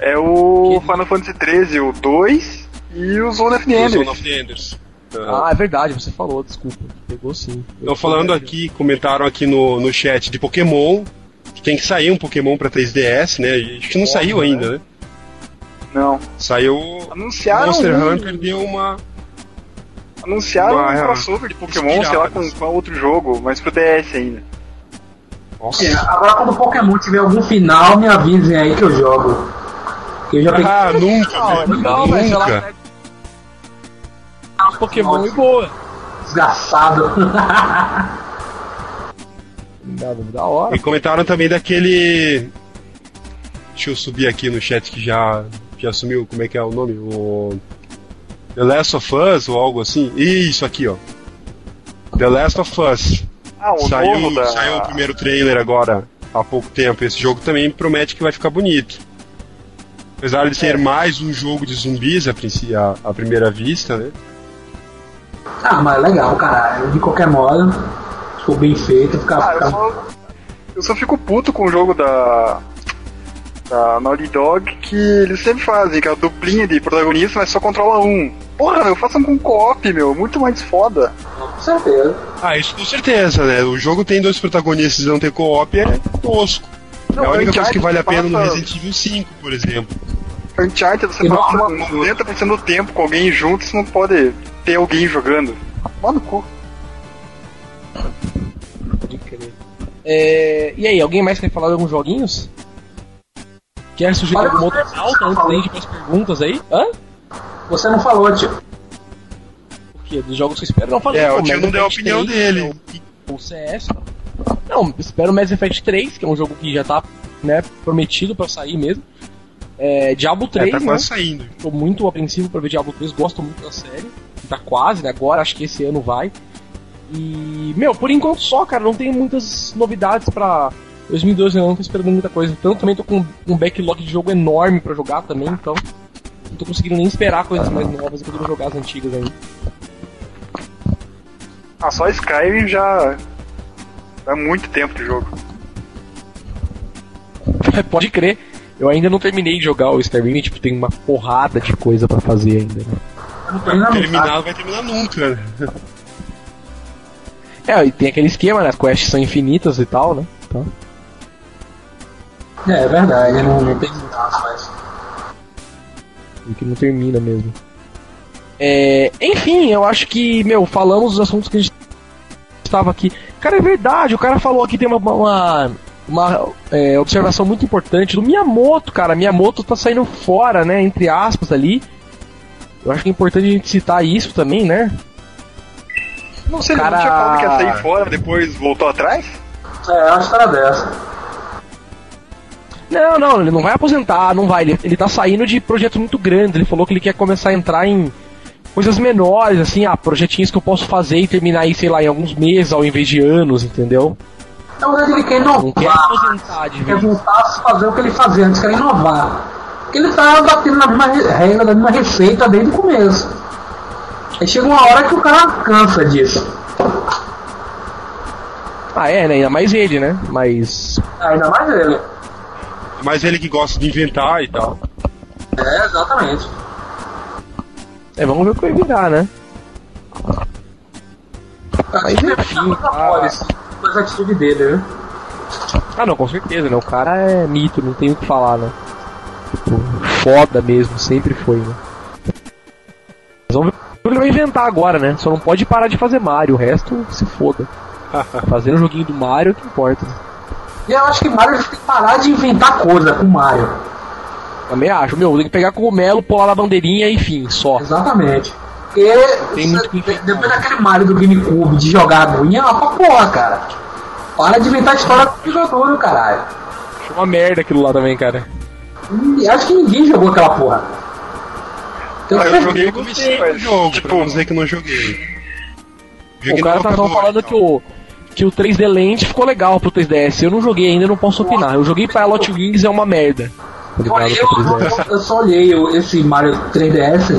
S6: É o
S2: Que-
S6: Final Fantasy 13, o 2 e o Zone of the
S3: Zone
S6: Enders.
S3: of the Enders.
S2: Ah, é verdade, você falou, desculpa. Pegou sim.
S3: Estão falando aqui, comentaram aqui no, no chat de Pokémon, que tem que sair um Pokémon pra 3DS, né? Acho que não saiu ainda, né?
S6: Não.
S3: Saiu.
S6: Anunciaram
S3: Monster
S6: um,
S3: Hunter deu uma.
S6: anunciaram
S3: uma-
S6: um crossover de Pokémon, sei lá, com, com outro jogo, mas pro DS ainda.
S3: Nossa.
S4: É, agora quando o Pokémon tiver algum final, me avisem aí que eu jogo. Que eu já peguei.
S3: Ah, nunca,
S2: Não,
S3: velho,
S2: lá.
S3: nunca.
S2: pega os Pokémon e boa.
S4: Desgraçado.
S2: Da, da hora.
S3: E comentaram também daquele. Deixa eu subir aqui no chat que já, já assumiu como é que é o nome? O. The Last of Us ou algo assim? Isso aqui, ó. The Last of Us.
S6: Ah, o
S3: saiu,
S6: novo da.
S3: saiu o primeiro trailer agora há pouco tempo. Esse jogo também promete que vai ficar bonito. Apesar de ser mais um jogo de zumbis a, a, à primeira vista, né?
S4: ah, mas legal, cara. De qualquer modo, ficou bem feito. Fica,
S6: Ah, eu só, eu só fico puto com o jogo da. Da Naughty Dog que eles sempre fazem, que é a duplinha de protagonista, mas só controla um. Porra, meu, façam com co-op, meu, muito mais foda.
S4: Com certeza.
S3: Ah, isso com certeza, né? O jogo tem dois protagonistas e não ter co-op é tosco.
S6: Não,
S3: é a única coisa que vale a pena no
S6: passa-
S3: Resident Evil 5, por exemplo.
S6: Uncharted, você passa
S4: nossa,
S6: 90% do tempo com alguém junto, você não pode ter alguém jogando. Mano, cu.
S2: Pode crer. É, e aí, alguém mais quer falar de alguns joguinhos? Quer sugerir alguma outra pauta antes da gente ir pras perguntas aí? Hã?
S4: Você não falou, tio.
S2: O quê? Dos jogos que eu espero? Não falei.
S3: É, o tio não deu a opinião
S2: 3,
S3: dele.
S2: O CS. Não, espero Mass Effect 3, que é um jogo que já tá né, prometido pra sair mesmo. É, Diablo 3,
S3: É, tá
S2: né?
S3: quase saindo.
S2: Tô muito apreensivo pra ver Diablo 3, gosto muito da série. Tá quase, né? Agora acho que esse ano vai. E, meu, por enquanto só, cara, não tem muitas novidades pra 2012, eu não tô esperando muita coisa. Então também tô com um backlog de jogo enorme pra jogar também, então não tô conseguindo nem esperar coisas mais novas e poder jogar as antigas ainda.
S6: Ah, só Skyrim já. É muito tempo de jogo.
S2: Pode crer. Eu ainda não terminei de jogar o Skyrim, tipo, tem uma porrada de coisa pra fazer ainda, né?
S4: Não
S3: Terminar vai terminar nunca?
S2: É, e tem aquele esquema, né? As quests são infinitas e tal, né? Então,
S4: É, é verdade, não, não tem nada, mas.
S2: E que não termina mesmo. É, enfim, eu acho que, meu, falamos dos assuntos que a gente estava aqui. Cara, é verdade, o cara falou aqui, tem uma, uma, uma, é, observação muito importante do Miyamoto, cara. Miyamoto tá saindo fora, né? Entre aspas ali. Eu acho que é importante a gente citar isso também, né?
S6: Não sei,
S2: Cara-
S6: não tinha falado que ia sair fora, depois voltou atrás?
S4: É, acho que era dessa.
S2: Não, não, ele não vai aposentar, não vai. Ele, ele tá saindo de projetos muito grandes. Ele falou que ele quer começar a entrar em coisas menores, assim, ah, projetinhos que eu posso fazer e terminar aí, sei lá, em alguns meses ao invés de anos, entendeu?
S4: Na verdade, ele quer
S2: Não quer
S4: inovar.
S2: aposentar de
S4: Quer voltar a fazer o que ele fazia antes, quer inovar. Porque ele tá batendo na mesma re- regra, da mesma receita desde o começo. Aí chega uma hora que o cara cansa disso.
S2: Ah, é, né? Ainda mais ele, né? Mas.
S4: Ainda mais ele.
S3: Mas ele que gosta de inventar e tal.
S4: É, exatamente.
S2: É, vamos ver o que vai virar, né? Mas enfim,
S4: Pode, sim. Coisa atitude dele, viu?
S2: Ah, não, com certeza, né? O cara é mito, não tem o que falar, né? Tipo, foda mesmo, sempre foi, né? Mas vamos ver o que ele vai inventar agora, né? Só não pode parar de fazer Mario, o resto se foda. Fazendo o joguinho do Mario é o que importa.
S4: E eu acho que Mario tem que parar de inventar coisa com Mario.
S2: Também acho, meu, tem que pegar cogumelo, pular na bandeirinha e enfim, só.
S4: Exatamente. Porque
S2: Tem muito que inventar.
S4: depois daquele Mario do GameCube de jogar a aguinha, é uma pra porra, cara. Para de inventar história com o jogador, caralho.
S2: Acho uma merda aquilo lá também, cara.
S4: Hum, Acho que ninguém jogou aquela porra. Tenho
S6: Ah, eu
S4: certeza.
S6: joguei com
S3: o jogo,
S6: tipo,
S3: pra dizer que não joguei. Joguei
S2: o cara tava
S3: locador
S2: falando
S3: e
S2: que o, que o 3D Lens ficou legal pro 3DS. Eu não joguei ainda, não posso opinar. Eu joguei Pilot Wings, é uma merda.
S4: Eu,
S2: ligado? Pro 3DS.
S4: eu, eu só olhei esse Mario 3DS,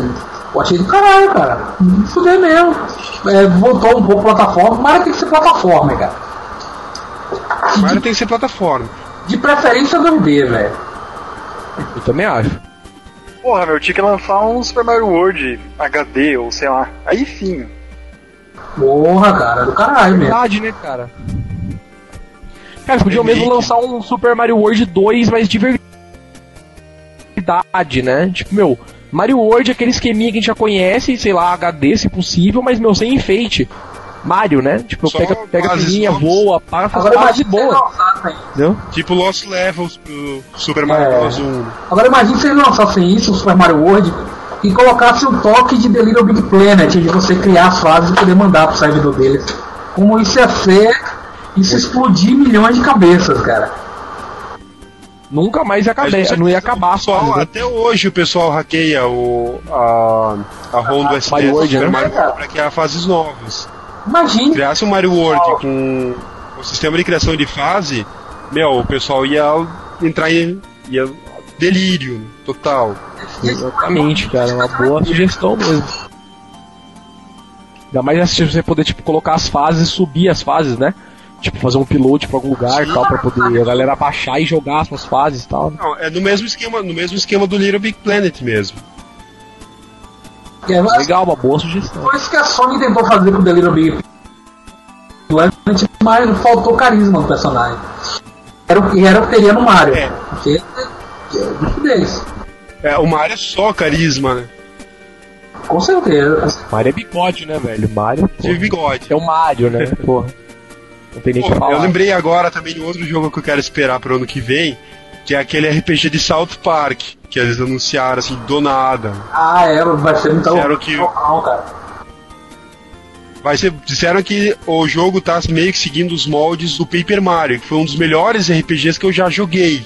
S4: eu achei do caralho, cara. Me Fudei mesmo. É, voltou um pouco plataforma, Mario tem que ser plataforma, cara.
S3: Mario tem que ser plataforma.
S4: De preferência 2D, velho.
S2: Eu também acho.
S6: Porra, meu, tinha que lançar um Super Mario World HD ou sei lá. Aí sim.
S4: Porra, cara, do caralho mesmo.
S2: Verdade, né, cara? Cara, eles podiam mesmo lançar um Super Mario World 2, mas de verdade, né? Tipo, meu, Mario World é aquele esqueminha que a gente já conhece, sei lá, HD se possível, mas, meu, sem enfeite. Mario, né? Tipo,
S3: Só
S2: pega, pega a
S3: novas.
S2: voa, para, faz
S4: Agora
S2: fase
S4: imagina se eles
S2: boa, entendeu?
S3: Tipo Lost Levels pro Super Mario
S4: É.
S3: Bros. 1.
S4: Agora imagine se eles lançassem isso, o Super Mario World, e colocasse um toque de The Little Big Planet, de você criar as fases e poder mandar pro servidor deles. Como isso ia ser, isso ia explodir milhões de cabeças, cara.
S2: Nunca mais ia acabar, não ia acabar a
S3: pessoal,
S2: fase, né?
S3: Até hoje o pessoal hackeia o, a, a ROM do Super
S2: né?
S3: Mario World pra criar fases novas.
S4: Imagine,
S3: Criasse um Mario World com o sistema de criação de fase, meu, o pessoal ia entrar em ia, delírio total.
S2: Exatamente, cara, é uma boa sugestão mesmo. Ainda mais assim, você poder, tipo, colocar as fases e subir as fases, né? Tipo, fazer um upload pra algum lugar e tal, pra poder a galera baixar e jogar as suas fases e tal.
S3: Não, é no mesmo esquema, no mesmo esquema do Little Big Planet mesmo.
S4: é,
S2: Legal, uma boa sugestão.
S4: foi isso que a Sony tentou fazer com o The Little Big Planet, mas faltou carisma no personagem. Era o que era o que teria no Mario.
S3: É.
S4: Porque é liquidez.
S3: É, o Mario é só carisma, né?
S4: Com certeza.
S2: Mario é bigode, né, velho? Mario, pô,
S3: De bigode.
S2: é o Mario, né? Porra. Não tem nem
S3: Pô,
S2: que falar.
S3: eu lembrei agora também de outro jogo que eu quero esperar pro ano que vem, que é aquele RPG de South Park, que eles anunciaram assim, do nada.
S4: Ah, é, vai ser muito
S3: Disseram que-
S4: local, cara.
S3: Vai ser, disseram que o jogo tá meio que seguindo os moldes do Paper Mario, que foi um dos melhores RPGs que eu já joguei.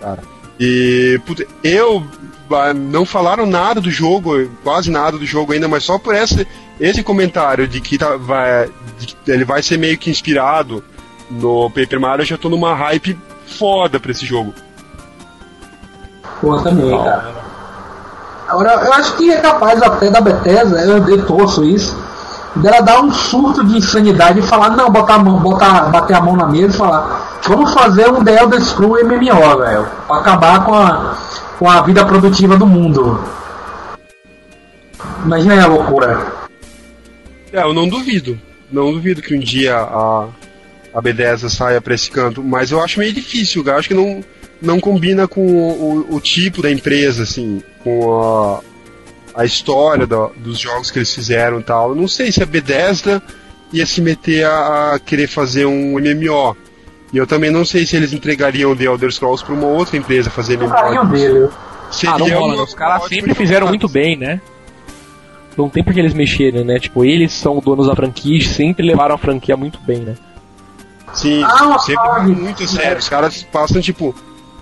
S3: Cara. E eu ah, não falaram nada do jogo, quase nada do jogo ainda, mas só por esse, esse comentário de que tá, vai, de que ele vai ser meio que inspirado no Paper Mario, eu já tô numa hype foda pra esse jogo.
S4: Pô, também, cara. Agora, eu acho que é capaz até da Bethesda, eu, eu torço isso, dela dar um surto de insanidade e falar, não, botar a mão, botar, bater a mão na mesa e falar, vamos fazer um The Scrolls MMO, velho, pra acabar com a, com a vida produtiva do mundo. Imagina aí a loucura.
S3: É, eu não duvido. Não duvido que um dia a, a Bethesda saia pra esse canto, mas eu acho meio difícil, eu acho que não, não combina com o, o- o tipo da empresa, assim, com a, a história da- dos jogos que eles fizeram e tal. Eu não sei se a Bethesda ia se meter a, a querer fazer um MMO. E eu também não sei se eles entregariam The Elder Scrolls pra uma outra empresa fazer
S4: O
S3: MMO.
S4: dele.
S3: Seria
S2: Ah, não rola? Os caras sempre fizeram muito bem, né? não tem por que eles mexerem, né? Tipo, eles são donos da franquia e sempre levaram a franquia muito bem, né?
S3: Sim,
S4: Ah,
S3: sempre
S4: ah,
S3: muito a sério. Os caras passam, tipo,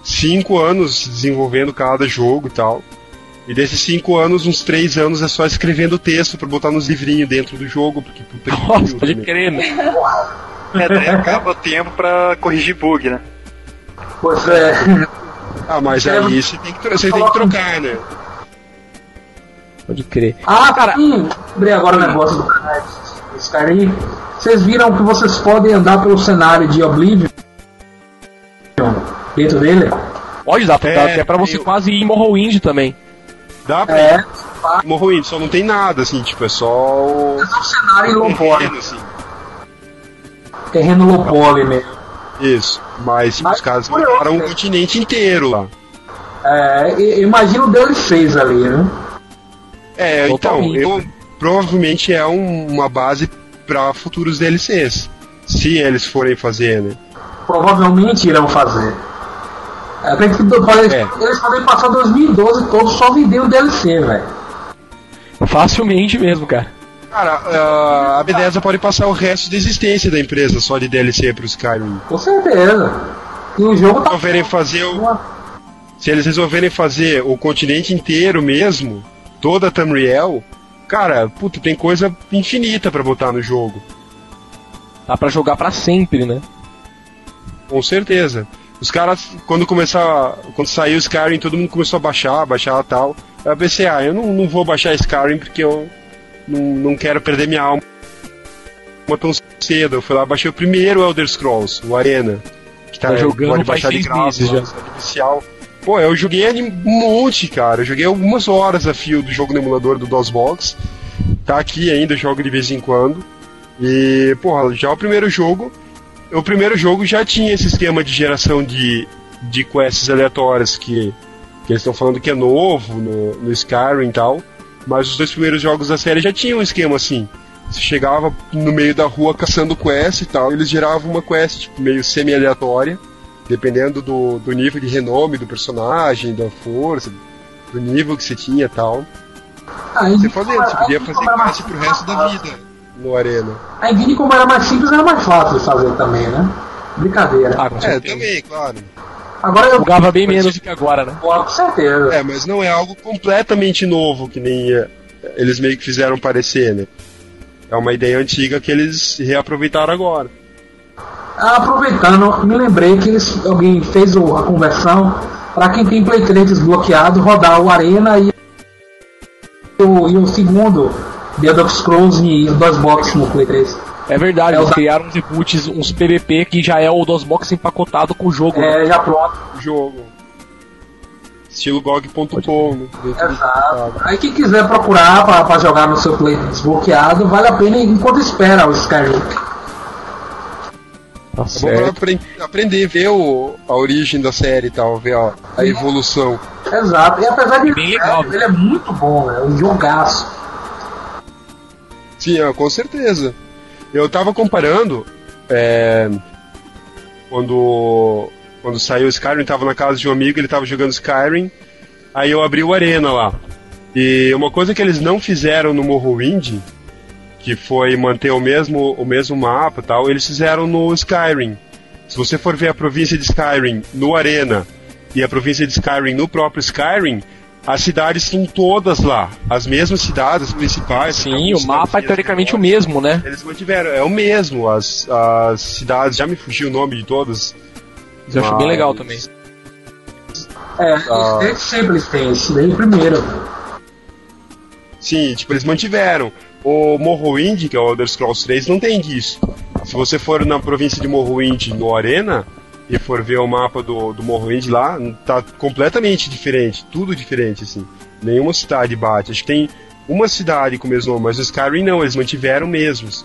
S3: cinco anos desenvolvendo cada jogo e tal. E desses cinco anos, uns três anos é só escrevendo texto pra botar nos livrinhos dentro do jogo, porque puta que
S2: Nossa, pode
S3: né?
S2: crer, né?
S6: É, daí acaba o tempo pra corrigir bug, né?
S4: Pois é.
S3: Ah, mas
S4: É,
S3: aí você tem que, você tem que trocar, né?
S2: Pode crer.
S4: Ah,
S2: Cara-
S4: sim. Lembrei agora o negócio do cara. Esse cara aí. Vocês viram que vocês podem andar pelo cenário de Oblivion? Dentro dele?
S2: Pode dar,
S3: É,
S2: dá até pra você
S3: eu-
S2: quase ir em Morrowind também.
S3: Dá pra
S4: É.
S3: ir. Morrowind, só não tem nada, assim, tipo, é só o.
S4: É um cenário
S3: terreno, assim.
S4: Terreno low poly mesmo.
S3: Isso. Mas,
S4: Mas
S3: os caras montaram um continente inteiro lá.
S4: É, e- imagina o DLCs ali, né?
S3: É, então, eu provavelmente é um- uma base pra futuros DLCs. Se eles forem fazer, né?
S4: Provavelmente irão fazer. É, que, eles,
S3: É.
S4: eles podem passar 2012 todo só vendendo DLC, velho.
S2: Facilmente mesmo, cara.
S3: Cara, ah, a Bethesda pode passar o resto da existência da empresa só de DLC pro Skyrim.
S4: Com certeza. E o jogo tá.
S3: Resolverem fazer o, se eles resolverem fazer o continente inteiro mesmo, toda a Tamriel, cara, puta, tem coisa infinita pra botar no jogo.
S2: Dá pra jogar pra sempre, né?
S3: Com certeza. Os caras, quando começar. Quando saiu o Skyrim, todo mundo começou a baixar, baixar tal. Eu pensei, ah, eu não, não vou baixar Skyrim porque eu não, não quero perder minha alma tão cedo. Eu fui lá, baixei o primeiro Elder Scrolls, o Arena. Que
S2: Tá jogando
S3: pode baixar de graça,
S2: já.
S3: oficial. Pô, eu joguei um monte, cara. Eu joguei algumas horas a fio do jogo no emulador do DOSBox. Tá aqui ainda, jogo de vez em quando. E, porra, já o primeiro jogo. O primeiro jogo já tinha esse esquema de geração de, de quests aleatórias que, que eles estão falando que é novo no, no Skyrim e tal. Mas os dois primeiros jogos da série já tinham um esquema assim. Você chegava no meio da rua caçando quest e tal, eles geravam uma quest tipo, meio semi-aleatória, dependendo do, do nível de renome do personagem, da força, do nível que você tinha e tal.
S4: Aí,
S3: Você fazia, você podia fazer quest pro resto da vida no Arena.
S4: A Engine, como era mais simples, era mais fácil de fazer também, né? Brincadeira.
S2: Ah, com
S3: É, também, claro.
S4: Agora eu.
S2: Jogava bem menos do que agora, né?
S4: Com certeza.
S3: É, mas não é algo completamente novo que nem eh, eles meio que fizeram parecer, né? É uma ideia antiga que eles reaproveitaram agora.
S4: Ah, Aproveitando, me lembrei que eles, alguém fez a conversão para quem tem Play 3 desbloqueado rodar o Arena e o, e o segundo The Elder Scrolls e o DOSBox no Play 3.
S2: É verdade,
S4: É,
S2: eles
S4: da-
S2: criaram uns reboots, uns PVP que já é o DOSBox empacotado com o jogo. né?
S4: É, já pronto.
S3: O jogo. Estilo GOG.com, né?
S4: Exato. Aí quem quiser procurar para jogar no seu Play desbloqueado, vale a pena enquanto espera o Skyrim.
S2: Tá
S3: É bom pra
S2: certo.
S3: apren- aprender, ver o, a origem da série e tal, ver a, a evolução.
S4: Exato. E apesar de
S2: Bem legal,
S4: ele é muito bom, é um jogaço.
S3: Sim, é, com certeza. Eu tava comparando é, quando quando saiu Skyrim, tava na casa de um amigo, ele tava jogando Skyrim, aí eu abri o Arena lá. E uma coisa que eles não fizeram no Morrowind, que foi manter o mesmo o mesmo mapa e tal, eles fizeram no Skyrim. Se você for ver a província de Skyrim no Arena e a província de Skyrim no próprio Skyrim, as cidades estão todas lá. As mesmas cidades, as principais.
S2: Sim, o mapa é teoricamente o mesmo, né?
S3: Eles mantiveram, é o mesmo. As, as cidades, já me fugiu o nome de todas.
S2: Isso eu acho bem
S3: Mas-
S2: legal também.
S4: É,
S3: Ah.
S4: sempre eles têm isso, desde o primeiro.
S3: Sim, tipo, eles mantiveram. O Morrowind, que é o Elder Scrolls 3, não tem disso. Se você for na província de Morrowind no Arena e for ver o mapa do, do Morrowind lá, tá completamente diferente, tudo diferente, assim. Nenhuma cidade bate. Acho que tem uma cidade com o mesmo nome, mas no Skyrim não, eles mantiveram mesmos.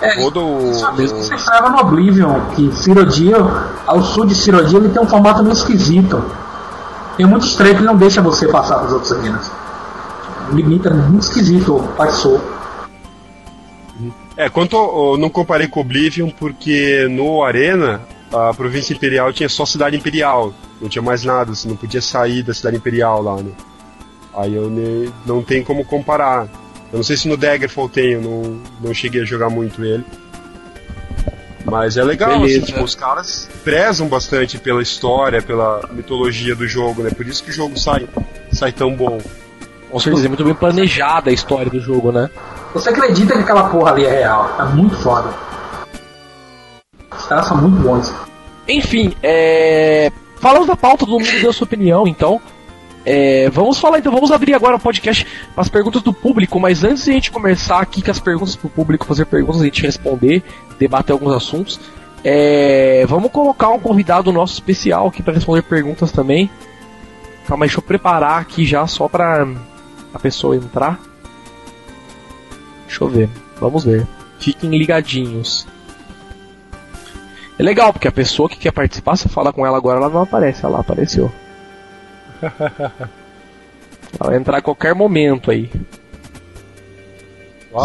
S4: É,
S3: Todo o.
S4: Isso mesmo que você estava no Oblivion, que Cirodia, ao sul de Cirodia, ele tem um formato meio esquisito. Tem muito estranho que não deixa você passar para os outros reinos. Limita muito esquisito, passou.
S3: É, quanto eu não comparei com Oblivion porque no Arena a província imperial tinha só cidade imperial, não tinha mais nada, você não podia sair da cidade imperial lá, né? Aí eu ne- não tem como comparar. Eu não sei se no Daggerfall tem, eu não, não cheguei a jogar muito ele. Mas é legal, assim,
S2: Beleza.
S3: tipo, os caras prezam bastante pela história, pela mitologia do jogo, né? Por isso que o jogo sai, sai tão bom.
S2: Com certeza, é muito bem planejada a história do jogo, né?
S4: Você acredita que aquela porra ali é real? É muito foda. Os caras são muito bons.
S2: Enfim, é... falamos da pauta, todo mundo deu sua opinião, então. É, vamos falar então, vamos abrir agora o podcast para as perguntas do público, mas antes de a gente começar aqui com as perguntas pro público, fazer perguntas, a gente responder, debater alguns assuntos, é, vamos colocar um convidado nosso especial aqui para responder perguntas também. Calma deixa eu preparar aqui já só para a pessoa entrar. Deixa eu ver, vamos ver. Fiquem ligadinhos. É legal, porque a pessoa que quer participar, você fala com ela agora, ela não aparece. Ela apareceu. Ela vai entrar a qualquer momento aí.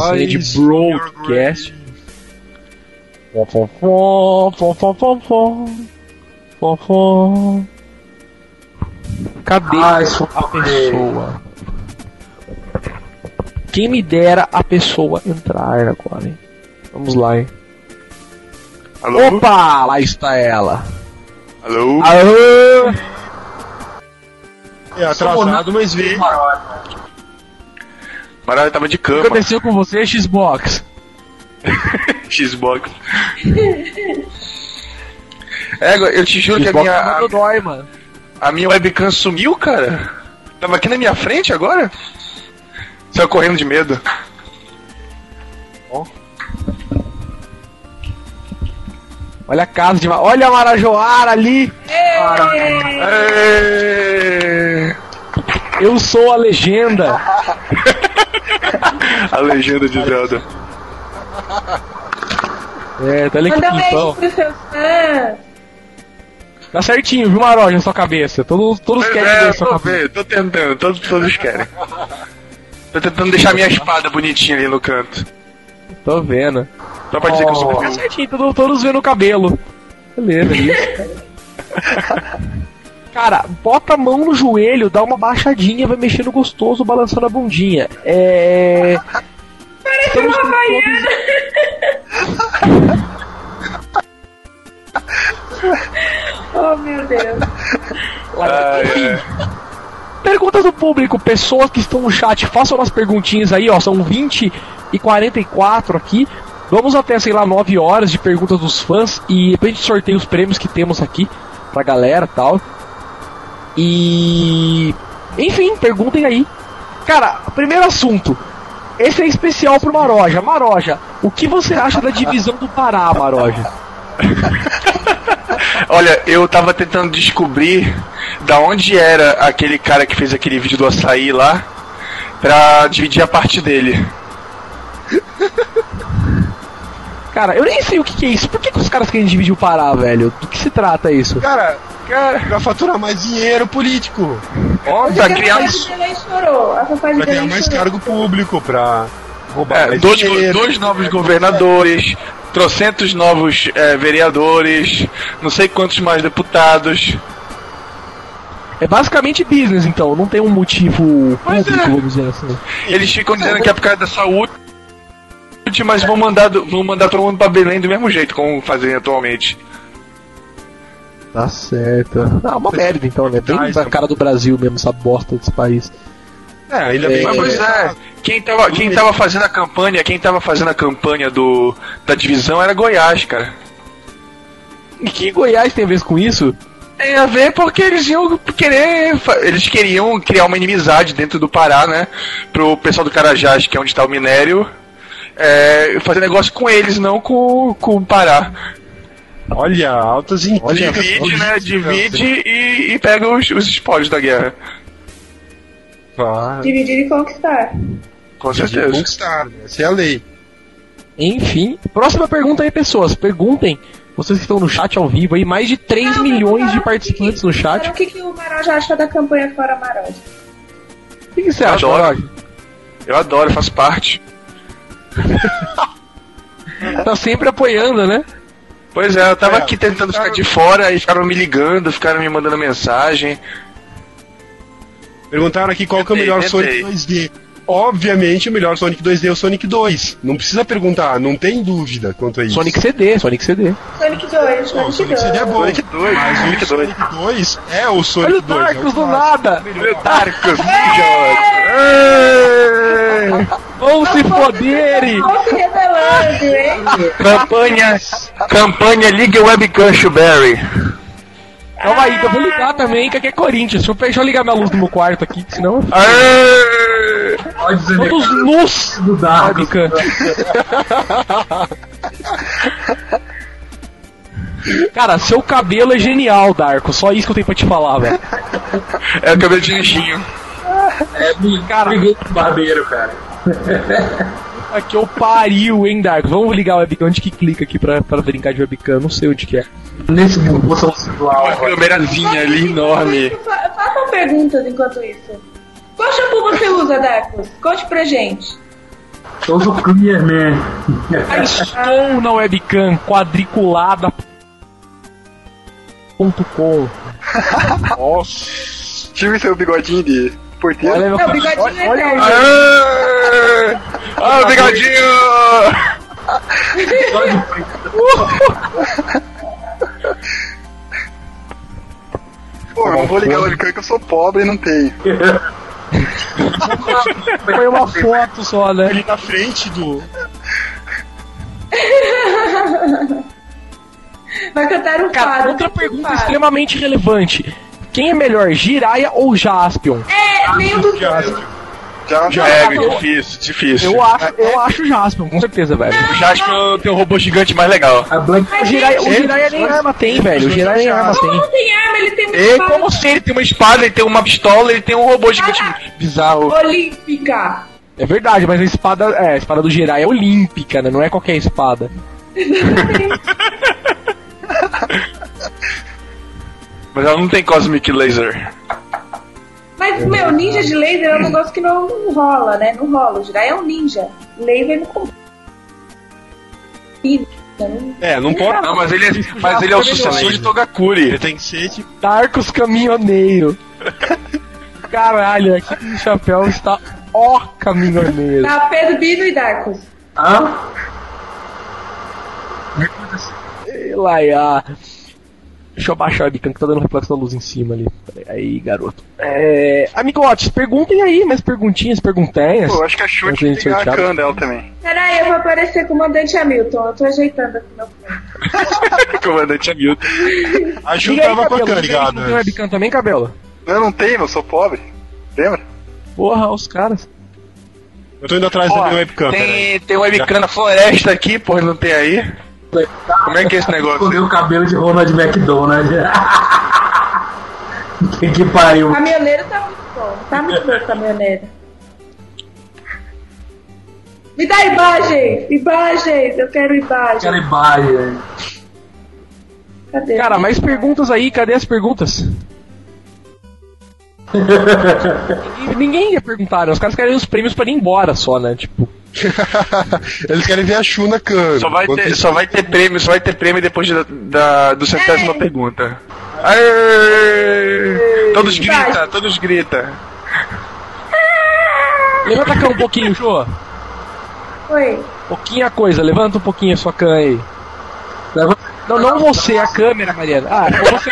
S2: Senha de broadcast. Fom, fom, fom, fom, fom, fom, fom. Cadê
S4: Ah, isso
S2: a pessoa? Quem me dera a pessoa entrar agora, hein? Vamos lá, hein?
S7: Alô?
S2: Opa! Lá está ela.
S7: Alô?
S2: Alô!
S3: É atrasado, mas veio.
S7: Maralho tava de
S2: O que
S7: cama.
S2: aconteceu com você, Xbox?
S7: Xbox. É, eu te juro que a minha,
S2: tá
S7: a,
S2: dói, mano.
S7: a minha webcam sumiu, cara. Tava aqui na minha frente agora. Saiu correndo de medo.
S2: Olha a casa de. Olha a Marajoara ali! Eu sou a legenda!
S7: A legenda de Zelda.
S2: É, tá ali que
S5: Manda beijo pros seus fãs.
S2: Tá certinho, viu, Maroja, na sua cabeça. Todos, todos querem ver
S7: É,
S2: a sua cabeça.
S7: vendo, tô tentando, todos, todos querem. Tô tentando deixar minha espada bonitinha ali no canto.
S2: Tô vendo.
S7: Só pra dizer que eu sou
S2: Tá certinho, todos, todos vendo o cabelo. Beleza, isso. Cara, bota a mão no joelho, dá uma baixadinha, vai mexendo gostoso, balançando a bundinha. É. Estamos com todos...
S5: Oh, meu Deus.
S7: Ah, é.
S2: Perguntas do público, pessoas que estão no chat, façam umas perguntinhas aí, ó. São 20 e 44 aqui. Vamos até, sei lá, 9 horas de perguntas dos fãs e depois a gente sorteia os prêmios que temos aqui pra galera tal. E. Enfim, perguntem aí. Cara, primeiro assunto. Esse é especial pro Maroja. Maroja, o que você acha da divisão do Pará, Maroja?
S7: Olha, eu tava tentando descobrir da onde era aquele cara que fez aquele vídeo do açaí lá pra dividir a parte dele.
S2: Cara, eu nem sei o que, que é isso. Por que, que os caras querem dividir o Pará, velho? Do que se trata isso?
S3: Cara, cara, pra faturar mais dinheiro político.
S7: Ó, pra criar isso.
S3: Pra ganhar mais cargo público, pra roubar
S7: É,
S3: mais
S7: dois,
S3: dinheiro.
S7: dois novos governadores, trocentos novos é, vereadores, não sei quantos mais deputados.
S2: É basicamente business, então. Não tem um motivo público,
S7: é.
S2: vamos dizer assim.
S7: Eles ficam dizendo que é por causa da saúde, mas vão mandar, vão mandar todo mundo pra Belém do mesmo jeito, como fazem atualmente.
S2: Tá certo. Ah, uma merda, então, né? Bem na
S3: né?
S2: cara do Brasil mesmo, essa bosta desse país.
S3: É, ainda bem
S7: Mas pois é, quem tava, quem tava fazendo a campanha, quem tava fazendo a campanha do, da divisão era Goiás, cara.
S2: E que Goiás tem a ver com isso?
S7: Tem a ver porque eles iam querer. Eles queriam criar uma inimizade dentro do Pará, né? Pro pessoal do Carajás, que é onde tá o minério, é, fazer negócio com eles, não com, com o Pará.
S3: Olha, altas intrigas.
S7: Divide, né? Divide e, e pega os, os espólios da guerra.
S3: Ah,
S5: Dividir e conquistar.
S7: Com
S3: de
S7: certeza.
S3: conquistar, essa é a lei.
S2: Enfim, próxima pergunta aí, pessoas. Perguntem, vocês que estão no chat ao vivo aí, mais de 3
S5: Não,
S2: milhões de participantes
S5: o
S2: no
S5: que-
S2: chat.
S5: O que, que o Maroja acha da campanha Fora Maroja?
S2: O que, que você acha,
S7: Adoro.
S2: Maroja?
S7: Eu adoro, eu faço parte.
S2: Tá sempre apoiando, né?
S7: Pois é, eu tava
S3: É,
S7: aqui tentando ficar de fora, aí ficaram me ligando, ficaram me mandando mensagem.
S3: Perguntaram aqui qual que é o melhor Sonic
S7: tentei.
S3: 2D. Obviamente, o melhor Sonic 2D é o Sonic 2. Não precisa perguntar, não tem dúvida quanto a isso.
S2: Sonic CD, Sonic CD.
S5: Sonic 2,
S3: Não, o
S5: Sonic
S3: Sonic CD é
S5: 2.
S3: bom.
S6: Sonic 2,
S3: mas
S6: Sonic
S3: o Sonic 2 é o Sonic
S2: Olha o
S3: 2. é
S2: Darkus do nada!
S7: Olha o Darkus!
S2: Vão se foderem!
S7: Campanha, campanha Liga Webcam Shuberry.
S2: Calma aí, que eu vou ligar também, que aqui é Corinthians. Deixa eu, ligar minha luz no meu quarto aqui, senão.
S7: Aê!
S4: Pode dizer
S2: Todos nus!
S4: do Dark.
S2: Cara, seu cabelo é genial, Darko. Só isso que eu tenho pra te falar, velho.
S7: É o cabelo de anjinho.
S4: É,
S2: Cara.
S4: barbeiro, cara.
S2: Aqui eu pariu, hein, Darko. Vamos ligar o webcam. Onde que clica aqui pra, pra brincar de webcam? Não sei onde que é.
S4: Nesse mundo, você visual.
S7: Uma câmerazinha ali enorme.
S5: Fa- Façam perguntas enquanto isso. Qual shampoo você usa, Darkus? Conte pra gente.
S4: Eu uso Clear Man.
S2: A Stone na webcam quadriculada. Ponto com.
S6: Tive seu bigodinho de porteiro.
S2: Olha
S5: bigodinho é
S2: olha,
S5: eterno.
S7: Aê! Ah, o bigodinho!
S6: Pô, eu não vou ligar o webcam que eu sou pobre e não tenho.
S2: Foi uma foto só, né?
S3: Ali na frente do.
S5: Vai cantar um
S2: Cara,
S5: fado.
S2: outra pergunta
S5: fado.
S2: extremamente relevante. Quem é melhor, Jiraya ou Jaspion?
S5: É, nenhum dos dois.
S6: Já, já.
S7: É, difícil, difícil.
S2: Eu acho, eu acho Jaspion, com certeza, velho.
S7: O Jasper tem um robô gigante mais legal.
S4: A Black
S2: O Jiraya nem arma tem, velho. O Jiraya nem arma
S5: Como
S2: tem.
S5: não tem arma, ele tem uma
S7: E
S5: espada
S7: como assim? Ele tem uma espada, ele tem uma pistola, ele tem um robô gigante bizarro.
S5: olímpica.
S2: É verdade, mas a espada, é, a espada do Jiraya é olímpica, né? Não é qualquer espada.
S7: Mas ela não tem Cosmic Laser.
S5: Mas, meu, ninja de laser é um negócio que não, não rola, né? Não rola. O Jirai é um ninja. Laser não combina.
S3: É, não pode.
S7: Não, mas ele é, mas ele é o sucessor de Togakuri.
S3: Ele tem que ser tipo.
S2: Tarcos Caminhoneiro. Caralho, aqui no chapéu está ó caminhoneiro.
S5: Tá, Pedro, Bino e Darkus.
S4: Hã?
S2: Sei lá, ah. Deixa eu baixar a webcam que tá dando reflexo da luz em cima ali. Peraí, Aí, garoto. É. Amigotes, perguntem aí, mais perguntinhas, perguntinhas.
S6: Pô, acho que a Chute
S2: gente
S6: ligar a can dela também.
S5: Peraí, eu vou aparecer com o mandante Hamilton. Eu tô ajeitando aqui meu fone.
S7: Comandante Hamilton.
S3: A Ju
S2: aí,
S3: tava com a
S2: cabelo.
S3: can
S2: Liga aí, Não tem
S3: ligada.
S2: webcam também, cabelo?
S6: Eu não tenho, eu sou pobre. Lembra?
S2: Porra, os caras.
S3: Eu tô indo atrás
S7: Ó,
S3: da minha webcam.
S7: tem, tem um webcam na floresta aqui, porra, não tem aí? Como é que é esse negócio?
S4: Escondeu o cabelo de Ronald McDonald. que que pariu.
S5: O caminhoneiro tá muito bom. Tá muito bom o caminhoneiro. Me dá imagens! Imagens! Eu quero imagens.
S4: Aquela imagem.
S5: Cadê?
S2: Cara, mais perguntas aí, cadê as perguntas? Ninguém- Ninguém ia perguntar, né? Os caras querem os prêmios pra ir embora só, né? Tipo.
S3: Eles querem ver a Chu na can.
S7: Só vai, ter,
S3: isso-
S7: só vai ter prêmio, só vai ter prêmio depois da, da, do centésima pergunta. Aê! Todos grita, todos grita.
S2: Levanta a cã um pouquinho, Jô.
S5: Oi.
S2: Pouquinha coisa, levanta um pouquinho a sua cã aí.
S4: Leva-
S2: Não, não você, a câmera, Mariana. Ah, você.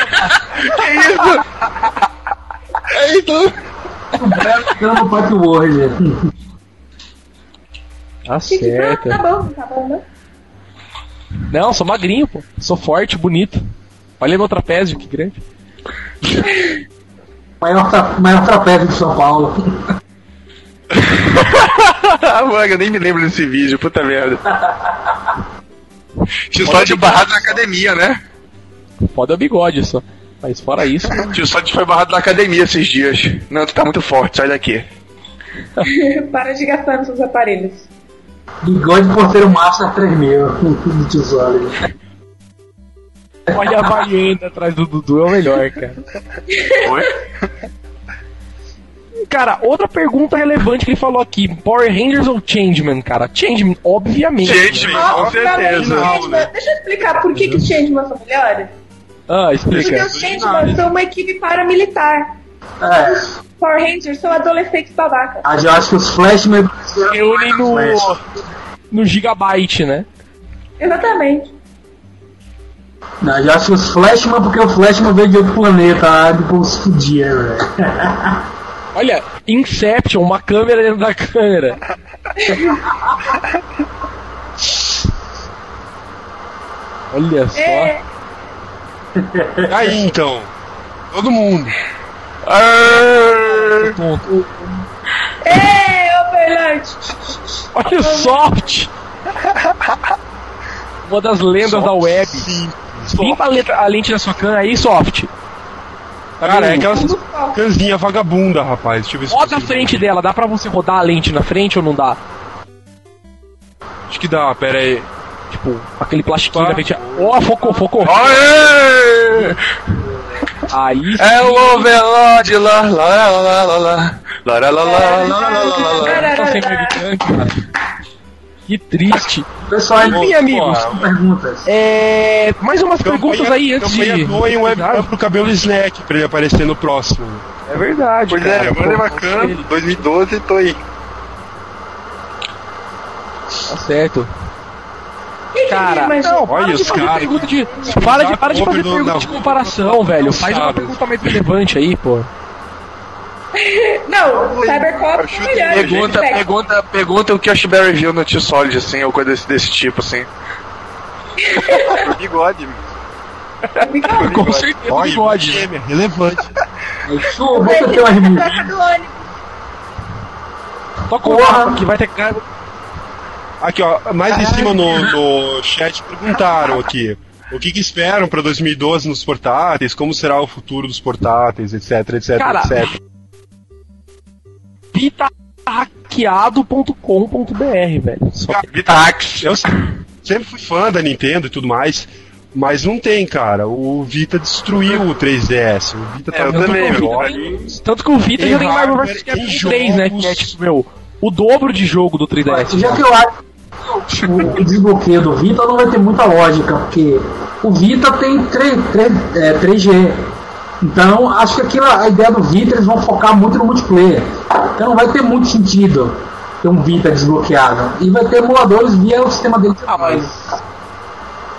S4: Não, Pack World.
S2: Tá certo.
S5: Tá bom, tá bom, né?
S2: Não, sou magrinho, pô. Sou forte, bonito. Olha meu trapézio, que grande.
S4: Maior, tra maior trapézio de São Paulo.
S7: Mano, eu nem me lembro desse vídeo, puta merda. Tio Sod foi barrado na academia, né?
S2: Foda é o bigode só. Mas fora isso.
S7: Tio Sod foi barrado na academia esses dias. Não, tu tá muito forte, sai daqui.
S5: Para de gastar nos seus aparelhos.
S4: Bigode Porteiro Master 3000. De tesouro.
S2: Olha a variante atrás do Dudu, é o melhor, cara.
S7: Oi?
S2: Cara, outra pergunta relevante que ele falou aqui: Power Rangers ou Changeman, cara? Changeman, obviamente.
S7: Changeman, com
S5: Obviamente,
S7: certeza.
S5: Changeman- Deixa eu explicar por que, que os Changeman são melhores.
S2: Ah,
S5: Porque
S2: explica.
S5: os Changeman são uma equipe paramilitar.
S4: É.
S5: Power Rangers são adolescentes babaca.
S4: Ah, eu acho que os Flash me
S2: Reúnem no, no Gigabyte, né?
S5: Exatamente.
S4: Não, eu acho que os Flashman, porque o Flashman veio de outro planeta, ah, depois se fudia, velho.
S2: Olha, Inception, uma câmera dentro da câmera. Olha só.
S5: É,
S3: Aí então, todo mundo.
S2: Tonto.
S5: é, ô Fernandes.
S2: Olha o Soft! Uma das lendas da web. Limpa a, letra- a lente da sua cana aí, Soft.
S3: Cara, é aquelas canzinha vagabunda, rapaz. Deixa eu ver se
S2: Roda a frente dela, dá pra você rodar a lente na frente ou não dá?
S3: Acho que dá, pera aí.
S2: Tipo, aquele plastiquinho
S3: Pá.
S2: da frente. Ó, focou, focou.
S7: Aê!
S2: Aí.
S7: É o overlord, lá, lá, lá, lá, lá, lá. Lá, lá, lá, lá, lá, lá, lá, lá.
S2: tá. Que triste.
S4: Pessoal,
S2: Enfim, amigos.
S4: perguntas.
S2: É, mais umas perguntas aí antes
S3: campanha
S2: de.
S3: doem um webcam pro cabelo Snack pra ele aparecer no próximo.
S2: É verdade.
S6: Pois
S2: cara.
S6: é, agora é bacana. 2012, tô aí.
S2: Tá certo. Cara, não,
S3: olha os caras.
S2: pergunta de. Para de, para de fazer pergunta de comparação, velho. Faz uma pergunta mais relevante aí, pô.
S5: Não, Cybercop é melhor.
S7: Pergunta, pergunta, pergunta o que o Ashberry viu no Tio Solid, assim, ou coisa desse, desse tipo, assim.
S6: O bigode.
S5: Bigode.
S2: Com certeza,
S3: Olha,
S2: bigode.
S3: gêmea, relevante.
S4: Show, você tem uma
S5: Na
S4: review.
S5: troca do ônibus.
S2: Toca o mapa que vai ter cara.
S3: Aqui, ó, mais em cima no, no chat perguntaram aqui. O que, que esperam pra 2012 nos portáteis? Como será o futuro dos portáteis, etc, etc,
S2: Cara,
S3: etc.
S2: vitahackeado.com.br, velho.
S7: Vitax.
S3: Eu sempre fui fã da Nintendo e tudo mais, mas não tem, cara. O Vita destruiu o 3DS. O Vita
S6: É,
S3: tá
S6: também,
S3: melhor.
S2: Tanto que o Vita
S3: Tem
S2: já tem Marvel vs. Capcom 3, né? Que é tipo, meu, o dobro de jogo do 3DS.
S4: Já que eu acho o, o desbloqueio do Vita não vai ter muita lógica, porque o Vita tem 3, 3, é, 3G. Então, acho que aquilo, a ideia do Vita, eles vão focar muito no multiplayer. Então não vai ter muito sentido ter um Vita desbloqueado. E vai ter emuladores via o sistema dele.
S2: Ah, mas-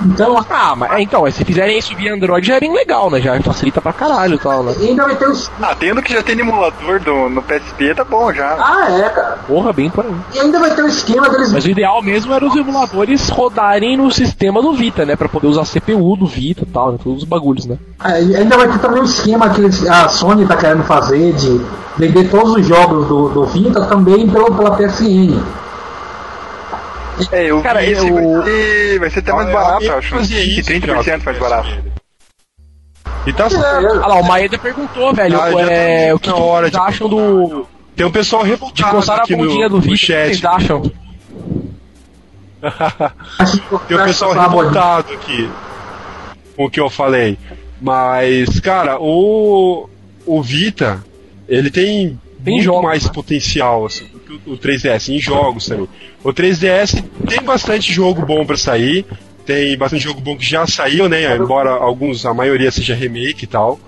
S4: Então,
S2: Ah, mas é, então, se fizerem isso via Android já é bem legal, né? Já facilita pra caralho e tal, né?
S4: e ainda vai ter o.
S6: Ah, tendo que já tem emulador do, no PSP, tá bom já.
S4: Ah, é, cara.
S2: Porra, bem por aí.
S4: E ainda vai ter o esquema deles.
S2: Mas o ideal mesmo era os emuladores rodarem no sistema do Vita, né? Pra poder usar a CPU do Vita e tal, né? Todos os bagulhos, né?
S4: E Ainda vai ter também o esquema que a Sony tá querendo fazer de vender todos os jogos do, do Vita também pelo, pela PSN.
S6: É, eu
S2: Cara,
S6: vi esse
S2: eu-
S6: vai, ser, vai ser até mais
S3: Ah,
S6: barato,
S3: eu
S6: acho. Que
S3: isso,
S6: 30% mais barato.
S3: E tá certo.
S2: Olha lá, o Maeda perguntou, velho,
S3: Ah,
S2: é,
S3: tá
S2: o que, que
S3: hora
S2: vocês
S3: de-
S2: acham do.
S3: Tem um pessoal
S2: de
S3: revoltado
S2: coçar a
S3: aqui no,
S2: do
S3: no
S2: Vita, o que
S3: chat.
S2: vocês acham?
S3: Tem um pessoal revoltado aqui com o que eu falei. Mas, cara, o, o Vita, ele tem,
S2: Tem
S3: muito
S2: jogos,
S3: mais
S2: né?
S3: potencial assim, do que o, o 3DS, em jogos também. O 3DS tem bastante jogo bom pra sair, tem bastante jogo bom que já saiu, né? Embora alguns, a maioria seja remake e tal.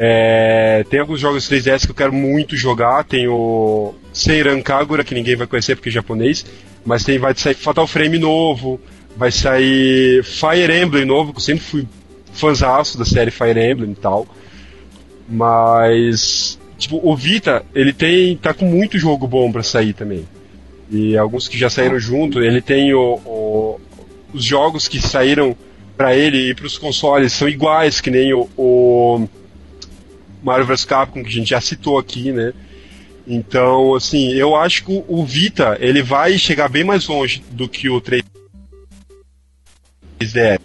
S3: É, tem alguns jogos 3DS que eu quero muito jogar. Tem o Seiran Kagura, que ninguém vai conhecer porque é japonês. Mas tem, vai sair Fatal Frame novo. Vai sair Fire Emblem novo, que eu sempre fui fãzaço da série Fire Emblem e tal. Mas, tipo, o Vita, ele tem, tá com muito jogo bom pra sair também. E alguns que já saíram junto, ele tem o, o- os jogos que saíram pra ele e pros consoles são iguais, que nem o, o Mario vs Capcom, que a gente já citou aqui, né? Então, assim, eu acho que o Vita, ele vai chegar bem mais longe do que o 3DS.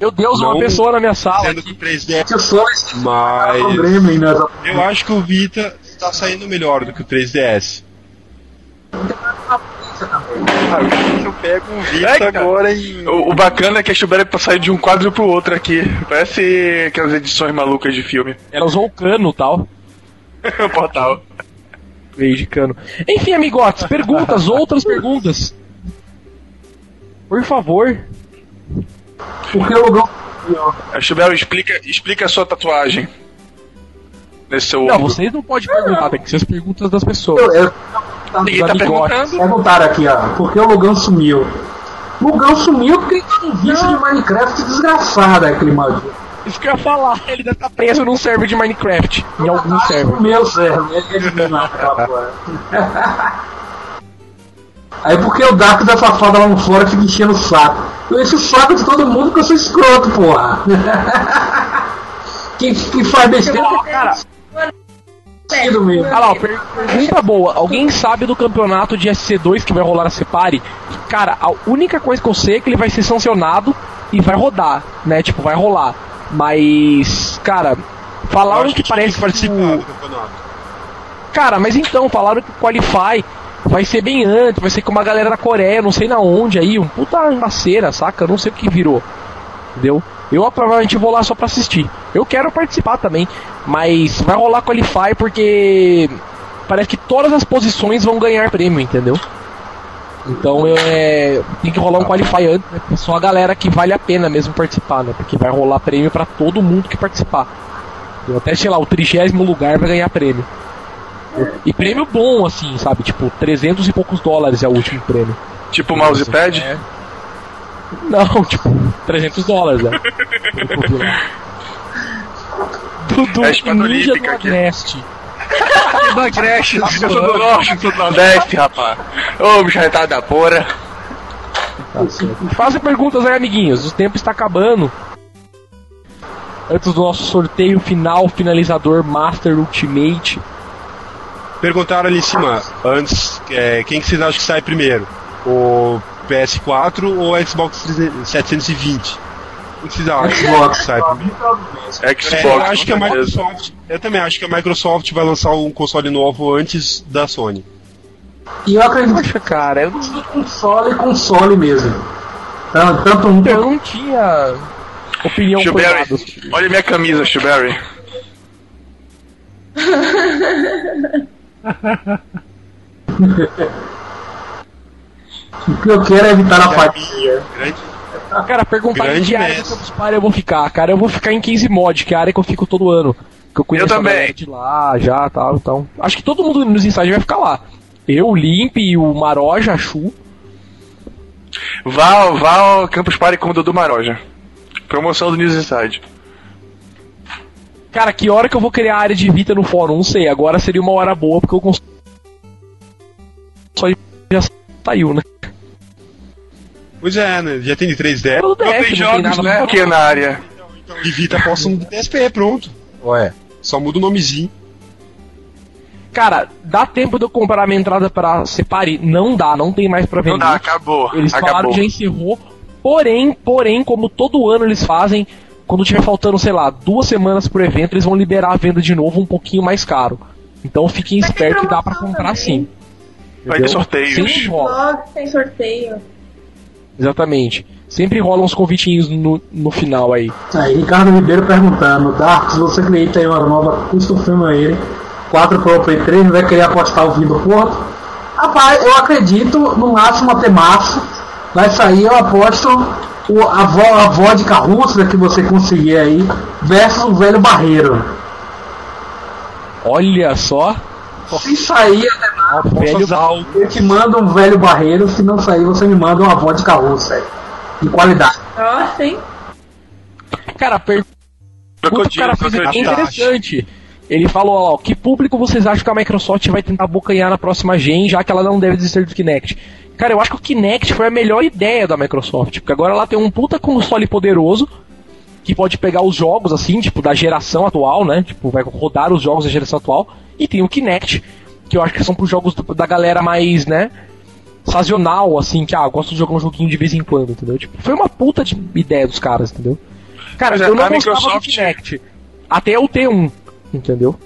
S2: Meu Deus, uma
S3: Não
S2: pessoa na minha sala.
S3: Sendo que o 3DS,
S4: Que o Sony é
S3: mas
S4: né?
S3: eu acho que o Vita está saindo melhor do que o 3DS.
S6: Ah, se eu pego um Vita
S7: É,
S6: agora em.
S7: O, o bacana é que a Ashberry sair de um quadro pro outro aqui. Parece aquelas edições malucas de filme.
S2: Ela usou o cano e tal.
S7: o portal.
S2: Veio de cano. Enfim, amigotes, perguntas, outras perguntas. Por favor.
S4: Porque o Lugão.
S7: Ashberry, explica, explica a sua tatuagem. Nesse seu
S2: Não,
S7: ombro.
S2: vocês não podem perguntar, tem que ser as perguntas das pessoas.
S4: Eu, eu,
S7: Ninguém tá perguntando.
S4: perguntaram aqui, ó, por que o Lugão sumiu? Lugão sumiu porque ele tá com vício de Minecraft desgraçado, aquele maldito.
S2: Isso que eu ia falar, ele deve estar preso num server de Minecraft. Em algum server.
S4: O meu server, ele aquela porra. Aí porque o Dark da safada lá no fora fica enchendo o saco. Eu encho o saco de todo mundo porque eu sou escroto, porra. Quem, quem faz besteira
S2: Cara,
S4: é do meu.
S2: olha lá, pergunta boa. Alguém sabe do campeonato de SC2 que vai rolar na Separe? Cara, a única coisa que eu sei é que ele vai ser sancionado e vai rodar, né? Tipo, vai rolar. Mas, cara, falaram que,
S3: tinha
S2: parece que
S3: participar
S2: o-
S3: do campeonato.
S2: Cara, mas então, falaram que o Qualify vai ser bem antes, vai ser com uma galera da Coreia, não sei na onde aí, um puta maceira, saca? Eu não sei o que virou. Entendeu? Eu provavelmente vou lá só pra assistir. Eu quero participar também, mas vai rolar Qualify porque parece que todas as posições vão ganhar prêmio, entendeu? Então é, tem que rolar um Qualify antes, né? Só a galera que vale a pena mesmo participar, né? Porque vai rolar prêmio pra todo mundo que participar. Entendeu? Até, sei lá, o trigésimo lugar vai ganhar prêmio. E prêmio bom, assim, sabe? Tipo, 300 e poucos dólares é o último prêmio.
S7: Tipo mousepad.
S2: É. Não, tipo, 300 dólares, né? Dudu,
S7: É
S2: Ninja do. Agreste.
S7: Da Crash, eu sou do norte, eu sou do nordeste, rapaz. Ô, bicho retado da porra.
S2: Tá. Façam perguntas aí, amiguinhos. O tempo está acabando. Antes do nosso sorteio final, finalizador Master Ultimate.
S3: Perguntaram ali em cima, antes, é, quem que vocês acham que sai primeiro? O PS4 ou o Xbox 300 720? O que vocês acham
S4: Xbox.
S3: que sai primeiro?
S7: Xbox,
S3: É, eu acho que a. Microsoft. Eu também acho que a Microsoft vai lançar um console novo antes da Sony.
S4: E eu acredito
S2: Poxa, cara, eu,
S4: que console console mesmo. Tanto, tanto um
S2: eu não tinha opinião.
S7: Shuberry, olha minha camisa, Shuberry.
S4: O que eu quero é evitar a fatia.
S3: Grande.
S2: Cara, perguntar em
S3: Grande
S2: que área do. Campus Party eu vou ficar. Cara, eu vou ficar em 15 mod, que é a área que eu fico todo ano. Que eu conheço
S7: Eu também.
S2: de lá, já, tal, então. Acho que todo mundo nos ensaios vai ficar lá. Eu, o Limp, o Maroja, a Chu.
S7: Vá, vá ao Campus Party com o Dudu Maroja. Promoção do News Inside.
S2: Cara, que hora que eu vou criar a área de Vita no fórum? Não sei. Agora seria uma hora boa, porque o console já saiu, né?
S3: Pois é, né? Já tem de 3D.
S2: Pelo
S7: Não tem jogos,
S2: nada
S7: né? Aqui na área.
S3: E Vita posta um PSP, pronto.
S1: Ué,
S3: Só muda o nomezinho.
S2: Cara, dá tempo de eu comprar minha entrada pra Separe? Não dá, não tem mais pra vender.
S7: Não dá, acabou.
S2: Eles falaram
S7: acabou.
S2: que já encerrou. Porém, porém, como todo ano eles fazem, quando tiver faltando, sei lá, duas semanas pro evento, eles vão liberar a venda de novo um pouquinho mais caro. Então fiquem espertos que dá pra
S5: promoção
S2: comprar
S5: também.
S2: sim.
S7: Vai ter sorteios.
S2: Sempre rola.
S5: Logo tem sorteio.
S2: Exatamente. Sempre rolam uns convitinhos no, no final aí.
S4: Aí, Ricardo Ribeiro perguntando, Dark, se você acredita em uma nova custom ele, 4 Pro Play 3, vai querer apostar o fim do Porto? Rapaz, eu acredito, no máximo até março, vai sair, eu aposto o, a, vo, a vodka russa que você conseguir aí, versus o velho barreiro.
S2: Olha só.
S4: Se sair até março,
S2: Velho
S4: eu te mando um velho barreiro, se não sair, você me manda uma vodka russa aí, de qualidade.
S5: Nossa, hein?
S2: Cara, pergunta que o cara fez aqui é interessante. Ele falou, ó, que público vocês acham que a Microsoft vai tentar abocanhar na próxima gen, já que ela não deve desistir do Kinect? Cara, eu acho que o Kinect foi a melhor ideia da Microsoft, porque agora ela tem um puta console poderoso, que pode pegar os jogos, assim, tipo, da geração atual, né? Tipo, vai rodar os jogos da geração atual, e tem o Kinect, que eu acho que são pros jogos do- da galera mais, né? Sazonal, assim, que, ah, gosto de jogar um joguinho de vez em quando, entendeu? Tipo, foi uma puta de ideia dos caras, entendeu? Cara,
S7: é,
S2: eu não gostava
S7: Microsoft-
S2: do Kinect. Até eu ter um, entendeu?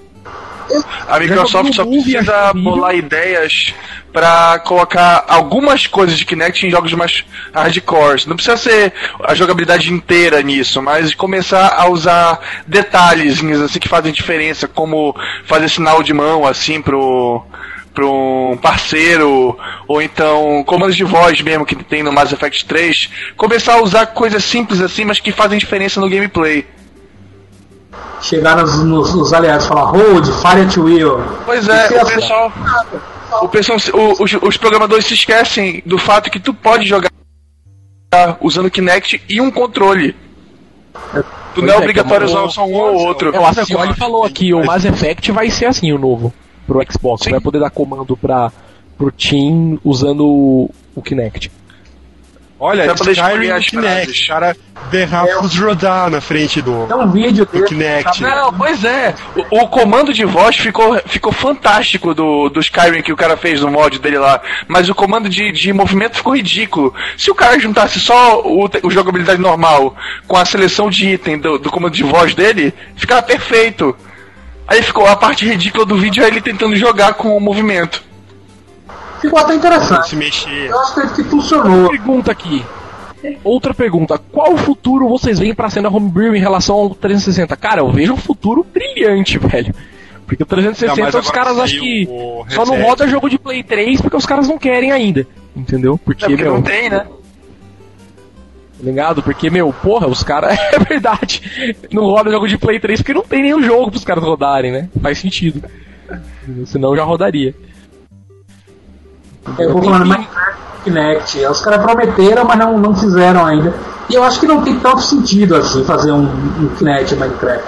S7: A Microsoft só precisa bolar ideias pra colocar algumas coisas de Kinect em jogos mais hardcore. Não precisa ser a jogabilidade inteira nisso, mas começar a usar detalhezinhos assim que fazem diferença, como fazer sinal de mão assim pro para um parceiro, ou então comandos de voz mesmo que tem no Mass Effect 3, começar a usar coisas simples assim, mas que fazem diferença no gameplay.
S4: Chegar nos, nos, nos aliados e falar hold, fire at will.
S7: Pois é,
S4: se
S7: o pessoal. O pessoal o- os, os programadores se esquecem do fato que tu pode jogar usando Kinect e um controle. Tu não é
S2: é,
S7: obrigatório
S2: é
S7: usar só um ou outro.
S2: É, o Acioli falou aqui, o Mass Effect vai ser assim, o novo, pro Xbox.
S7: Sim.
S2: Vai poder dar comando pra, pro Team usando o, o Kinect.
S3: Olha,
S7: pra
S3: Skyrim no Kinect. O cara derrapa os rodar na frente do,
S4: Tem um vídeo
S3: do. Kinect.
S7: Não, pois é. O, o comando de voz ficou, ficou fantástico do, do Skyrim que o cara fez no mod dele lá. Mas o comando de, de movimento ficou ridículo. Se o cara juntasse só o, o jogabilidade normal com a seleção de item do, do comando de voz dele, ficava perfeito. Aí ficou a parte ridícula do vídeo é ele tentando jogar com o movimento.
S4: Ficou até interessante.
S3: Se mexer.
S4: Eu acho que, que funcionou.
S2: Pergunta aqui. Outra pergunta. Qual futuro vocês veem pra cena homebrew em relação ao 360? Cara, eu vejo um futuro brilhante, velho. Porque o 360
S3: Não, mas
S2: os caras acham que só não roda jogo de Play 3 porque os caras não querem ainda. Entendeu? Porque,
S7: É porque
S2: meu,
S7: não tem, né?
S2: tá ligado? Porque, meu, porra, os caras. É verdade. Não roda jogo de Play 3 porque não tem nenhum jogo pros caras rodarem, né? Faz sentido. Senão já rodaria.
S4: Eu vou falando Minecraft Kinect. Os caras prometeram, mas não, não fizeram ainda. E eu acho que não tem tanto sentido assim fazer um, um Kinect Minecraft.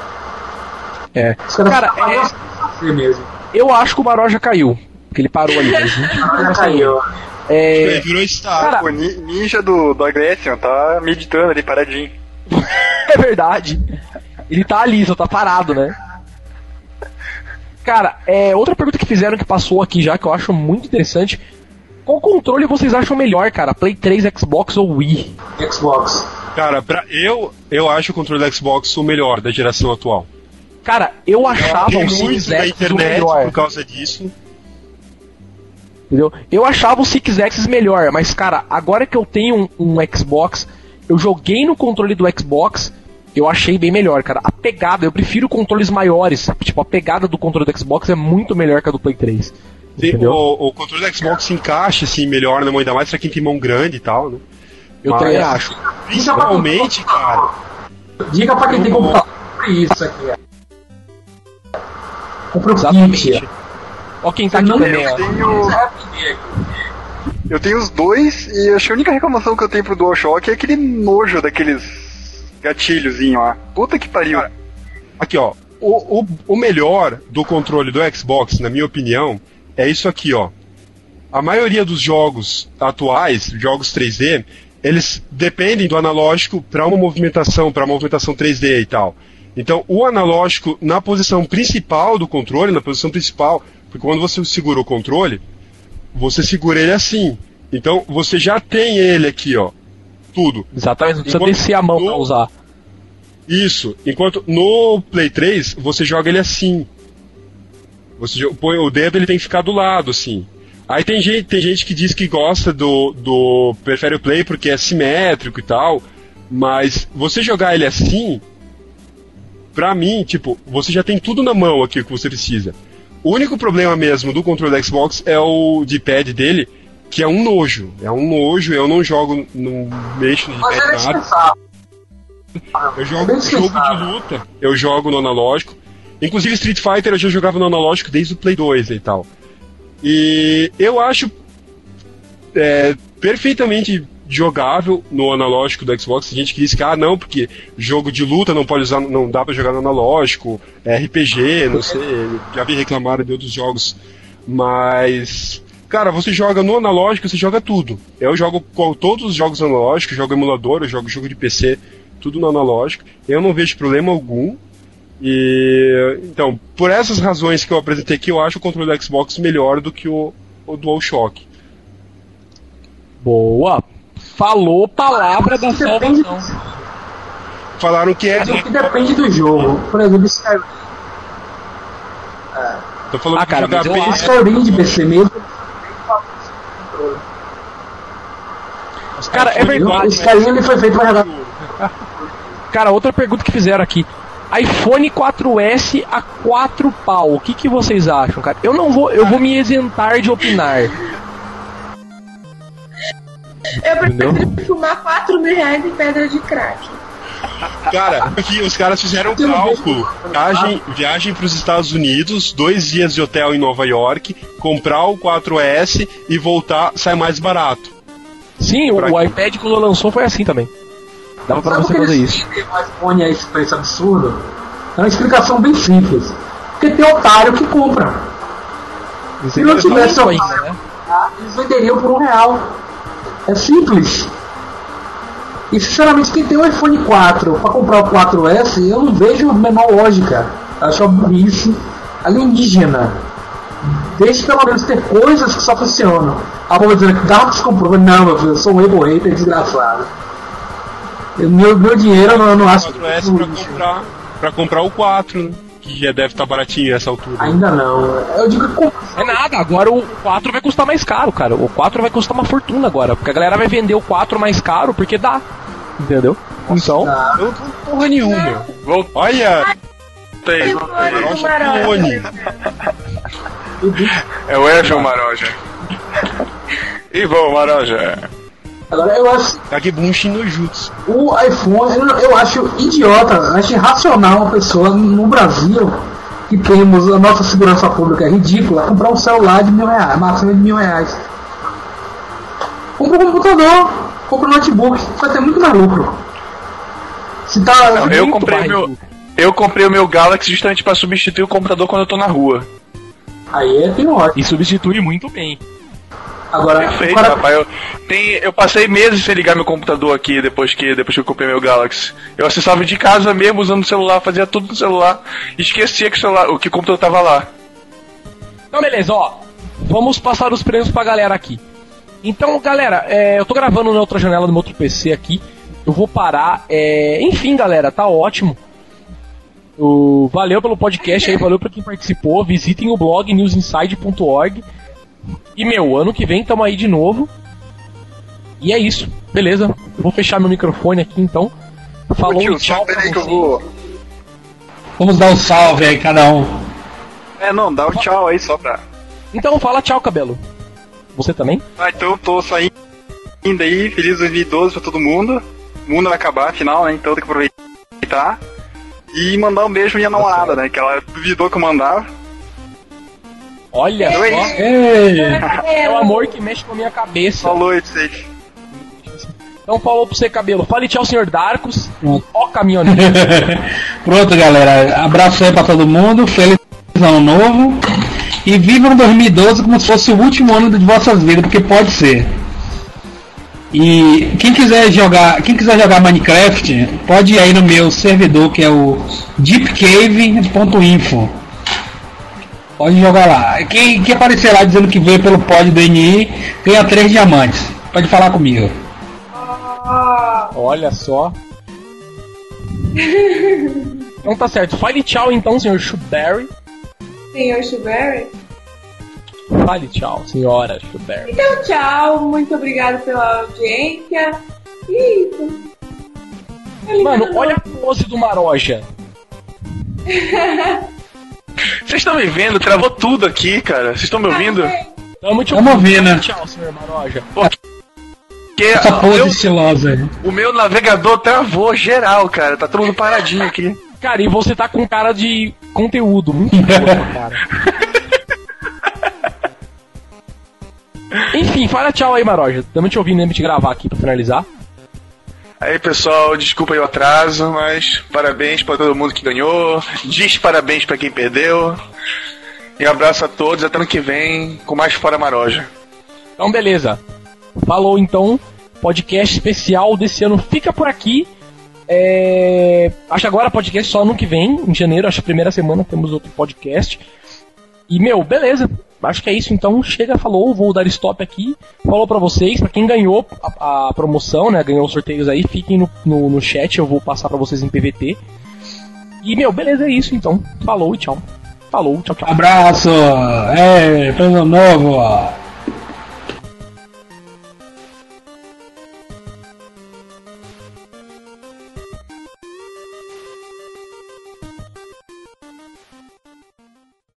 S2: É.
S4: Os caras
S2: Cara, é-
S4: fazer mesmo.
S2: Eu acho que o Baró já caiu. Porque ele parou ali. Mas
S4: Já caiu.
S2: é,
S3: Ele virou.
S2: Cara,
S6: O ni- ninja do, do Agressian tá meditando ali, paradinho.
S2: É verdade. Ele tá ali, só tá parado, né? Cara, é, outra pergunta que fizeram que passou aqui já, que eu acho muito interessante. Qual controle vocês acham melhor, cara? Play 3, Xbox ou Wii?
S4: Xbox.
S3: Cara, pra, eu, eu acho o controle do Xbox o melhor da geração atual.
S2: Cara, eu achava
S3: Tem
S2: o Six
S3: muito da
S2: o
S3: internet
S2: melhor.
S3: por causa disso.
S2: Entendeu? Eu achava o Six Axis melhor, mas cara, agora que eu tenho um, um Xbox, eu joguei no controle do Xbox, eu achei bem melhor, cara. A pegada, eu prefiro controles maiores. Tipo, a pegada do controle do Xbox é muito melhor que a do Play 3.
S3: Tem-
S2: Entendeu?
S3: o, o controle do Xbox se encaixa assim melhor na mão, ainda mais pra quem tem mão grande e tal, né?
S2: Eu
S3: Mas-
S2: também acho.
S3: Principalmente, cara.
S4: Diga pra quem tem computador isso aqui. ó. Compre o
S2: Exatamente.
S4: kit.
S2: Ó quem tá aqui
S4: Não,
S2: também, ó.
S6: Tenho, eu tenho os dois e acho que a única reclamação que eu tenho pro DualShock é aquele nojo daqueles gatilhozinho lá. Puta que pariu.
S3: Cara, Aqui, ó. O, o, o melhor do controle do Xbox, na minha opinião, é isso aqui, ó. A maioria dos jogos atuais, jogos 3D, eles dependem do analógico para uma movimentação, para movimentação 3D e tal. Então, o analógico na posição principal do controle, na posição principal, porque quando você segura o controle, você segura ele assim. Então, você já tem ele aqui, ó. Tudo.
S2: Exatamente, não precisa
S3: Enquanto-
S2: descer a mão
S3: no-
S2: pra usar.
S3: Isso. Enquanto no Play 3, você joga ele assim. Você põe o dedo, ele tem que ficar do lado, assim. Aí tem gente, tem gente que diz que gosta do, do. prefere o Play porque é simétrico e tal. Mas você jogar ele assim, pra mim, tipo, você já tem tudo na mão aqui o que você precisa. O único problema mesmo do controle da Xbox é o D-pad dele, que é um nojo. É um nojo, eu não jogo, não mexo no
S4: Mas é
S3: nada. Eu jogo
S4: Bem
S3: jogo de luta, eu jogo no analógico. Inclusive Street Fighter eu já jogava no analógico desde o Play 2 e tal. E eu acho é, perfeitamente jogável no analógico do Xbox. Tem gente que diz que, ah, não, porque jogo de luta não pode usar, não dá pra jogar no analógico, é RPG, não sei, já vi reclamar de outros jogos. Mas, cara, você joga no analógico, você joga tudo. Eu jogo com todos os jogos analógicos, jogo emulador, eu jogo jogo de PC, tudo no analógico. Eu não vejo problema algum. E então, por essas razões que eu apresentei aqui, eu acho o controle do Xbox melhor do que o, o DualShock.
S2: Boa! Falou palavra da
S4: Depende,
S2: salvação.
S3: Falaram que é.
S4: mas o que depende do jogo. Por exemplo, Skyrim,
S3: Tô falando
S2: Ah, cara,
S3: que jogar
S2: mas eu
S3: bem.
S2: acho-
S4: Skyrim de PC mesmo.
S2: Cara, é
S4: O
S2: verdade.
S4: Skyrim ele foi feito pra jogar.
S2: Cara, outra pergunta que fizeram aqui. iPhone 4S a 4 pau. O que, que vocês acham, cara? Eu não vou, eu vou me isentar de opinar.
S5: Eu
S2: Entendeu?
S5: prefiro fumar 4 mil reais em pedra de crack.
S3: Cara, aqui os caras fizeram um cálculo. Viagem, viagem para os Estados Unidos, dois dias de hotel em Nova York, comprar o 4S e voltar sai mais barato.
S2: Sim, o,
S3: Pra
S2: o iPad quando lançou foi assim também. Dava pra
S4: Sabe
S2: você
S4: por que
S2: fazer isso.
S4: o iPhone a esse preço absurdo? É uma explicação bem simples. Porque tem otário que compra. Se não tivesse otário,
S2: ainda, né?
S4: eles venderiam por um real. É simples. E sinceramente, quem tem um iPhone 4 para comprar o 4S, eu não vejo a menor lógica. Eu acho uma burrice alienígena. Deixe pelo menos ter coisas que só funcionam. A vou dizer que Darks comprou. Não, meu filho, eu sou um ego hater desgraçado. Eu- Meu, meu dinheiro eu não, eu não acho
S3: 4S pra comprar, pra comprar o 4, né? que já deve estar baratinho nessa altura.
S4: Ainda não. Eu digo que
S2: É nada, agora o 4 vai custar mais caro, cara. O 4 vai custar uma fortuna agora. Porque a galera vai vender o 4 mais caro porque dá. Entendeu? Então.
S3: Eu não tô porra nenhuma.
S7: Voltei.
S3: Olha,
S7: Tem.
S3: Maroja
S5: Maroja.
S3: clone.
S7: É o Evan Maroja. E vamos, Maroja.
S4: Agora eu acho
S3: Kagebunshin no Jutsu.
S4: o iPhone, eu, acho idiota, acho irracional uma pessoa no Brasil que temos a nossa segurança pública ridícula comprar um celular de mil reais, máximo de mil reais. Compra um computador, compra um notebook, vai ter muito mais lucro. Se tá.
S7: Não, eu comprei meu. Eu comprei o meu Galaxy justamente pra substituir o computador quando eu tô na rua.
S4: Aí é pior.
S2: E substitui muito bem.
S4: Agora,
S7: Perfeito,
S4: agora
S7: rapaz. Eu, tem, eu passei meses sem ligar meu computador aqui depois que, depois que eu comprei meu Galaxy. Eu acessava de casa mesmo usando o celular, fazia tudo no celular. Esquecia que o, celular, o, que o computador tava lá.
S2: Então, beleza, ó. Vamos passar os prêmios pra galera aqui. Então, galera, é, eu tô gravando na outra janela do meu outro PC aqui. Eu vou parar. é, enfim, galera, tá ótimo. O- valeu pelo podcast aí, valeu pra quem participou. Visitem o blog newsinside.org. E, meu, ano que vem tamo aí de novo. E é isso, beleza. Vou fechar meu microfone aqui então. Falou
S6: Ô, tio,
S2: e tchau
S6: peraí que eu
S2: vocês.
S6: vou.
S8: Vamos dar um salve aí, cada um.
S6: É, não, dá o tchau aí só pra.
S2: Então fala tchau, cabelo. Você também?
S6: Ah, então tô saindo aí, feliz 2012 pra todo mundo. O mundo vai acabar, afinal, né? Então tem que aproveitar. E mandar um beijo pra minha namorada, né? Que ela duvidou que eu mandava.
S2: Olha
S6: Então
S2: só.
S6: é.
S8: Ei,
S2: É o amor que mexe com a minha cabeça.
S6: Falou aí pra vocês.
S2: Então falou pra você, cabelo. Fale tchau, senhor Darkus.
S8: Pronto.
S2: Ó, caminhoneiro.
S8: Pronto, galera. Abraço aí pra todo mundo. Feliz ano novo. E vivam 2012 como se fosse o último ano de vossas vidas, porque pode ser. E quem quiser jogar, quem quiser jogar Minecraft, pode ir aí no meu servidor que é o deepcave.info. Pode jogar lá. Quem, quem aparecer lá dizendo que veio pelo pod do NI, ganha três diamantes. Pode falar comigo.
S2: Olha só. Então tá certo. Fale tchau então, senhor Shuberry.
S5: Senhor Shuberry.
S2: Fale tchau, senhora Shuberry.
S5: Então, tchau. Muito obrigado pela audiência. E isso. Feliz
S2: Mano,
S5: ano
S2: olha a pose do Maroja.
S7: Vocês estão me vendo? Travou tudo aqui, cara. Vocês estão me ouvindo?
S2: Tamo te
S8: ouvindo.
S2: Tchau, senhor Maroja.
S7: Porque
S8: Essa
S7: o
S8: pose
S7: meu,
S8: estilosa
S7: o meu navegador travou geral, cara. Tá todo mundo paradinho aqui.
S2: Cara, e você tá com cara de conteúdo. Muito boa, cara. Enfim, fala tchau aí, Maroja. Tamo te ouvindo, lembra de gravar aqui pra finalizar.
S7: Aí, pessoal, desculpa aí o atraso, mas parabéns pra todo mundo que ganhou. Diz parabéns pra quem perdeu. E um abraço a todos. Até ano que vem com mais Fora Maroja.
S2: Então, beleza. Falou então. Podcast especial desse ano fica por aqui. É... Acho que agora podcast só ano que vem, em janeiro, acho que a primeira semana temos outro podcast. E, meu, beleza. Acho que é isso, então chega, falou, vou dar stop aqui. Falou pra vocês, pra quem ganhou a, a promoção, né? Ganhou os sorteios aí, fiquem no, no, no chat, eu vou passar pra vocês em PVT. E, meu, beleza, é isso então. Falou e tchau. Falou, tchau, tchau.
S8: Abraço. É, feliz novo.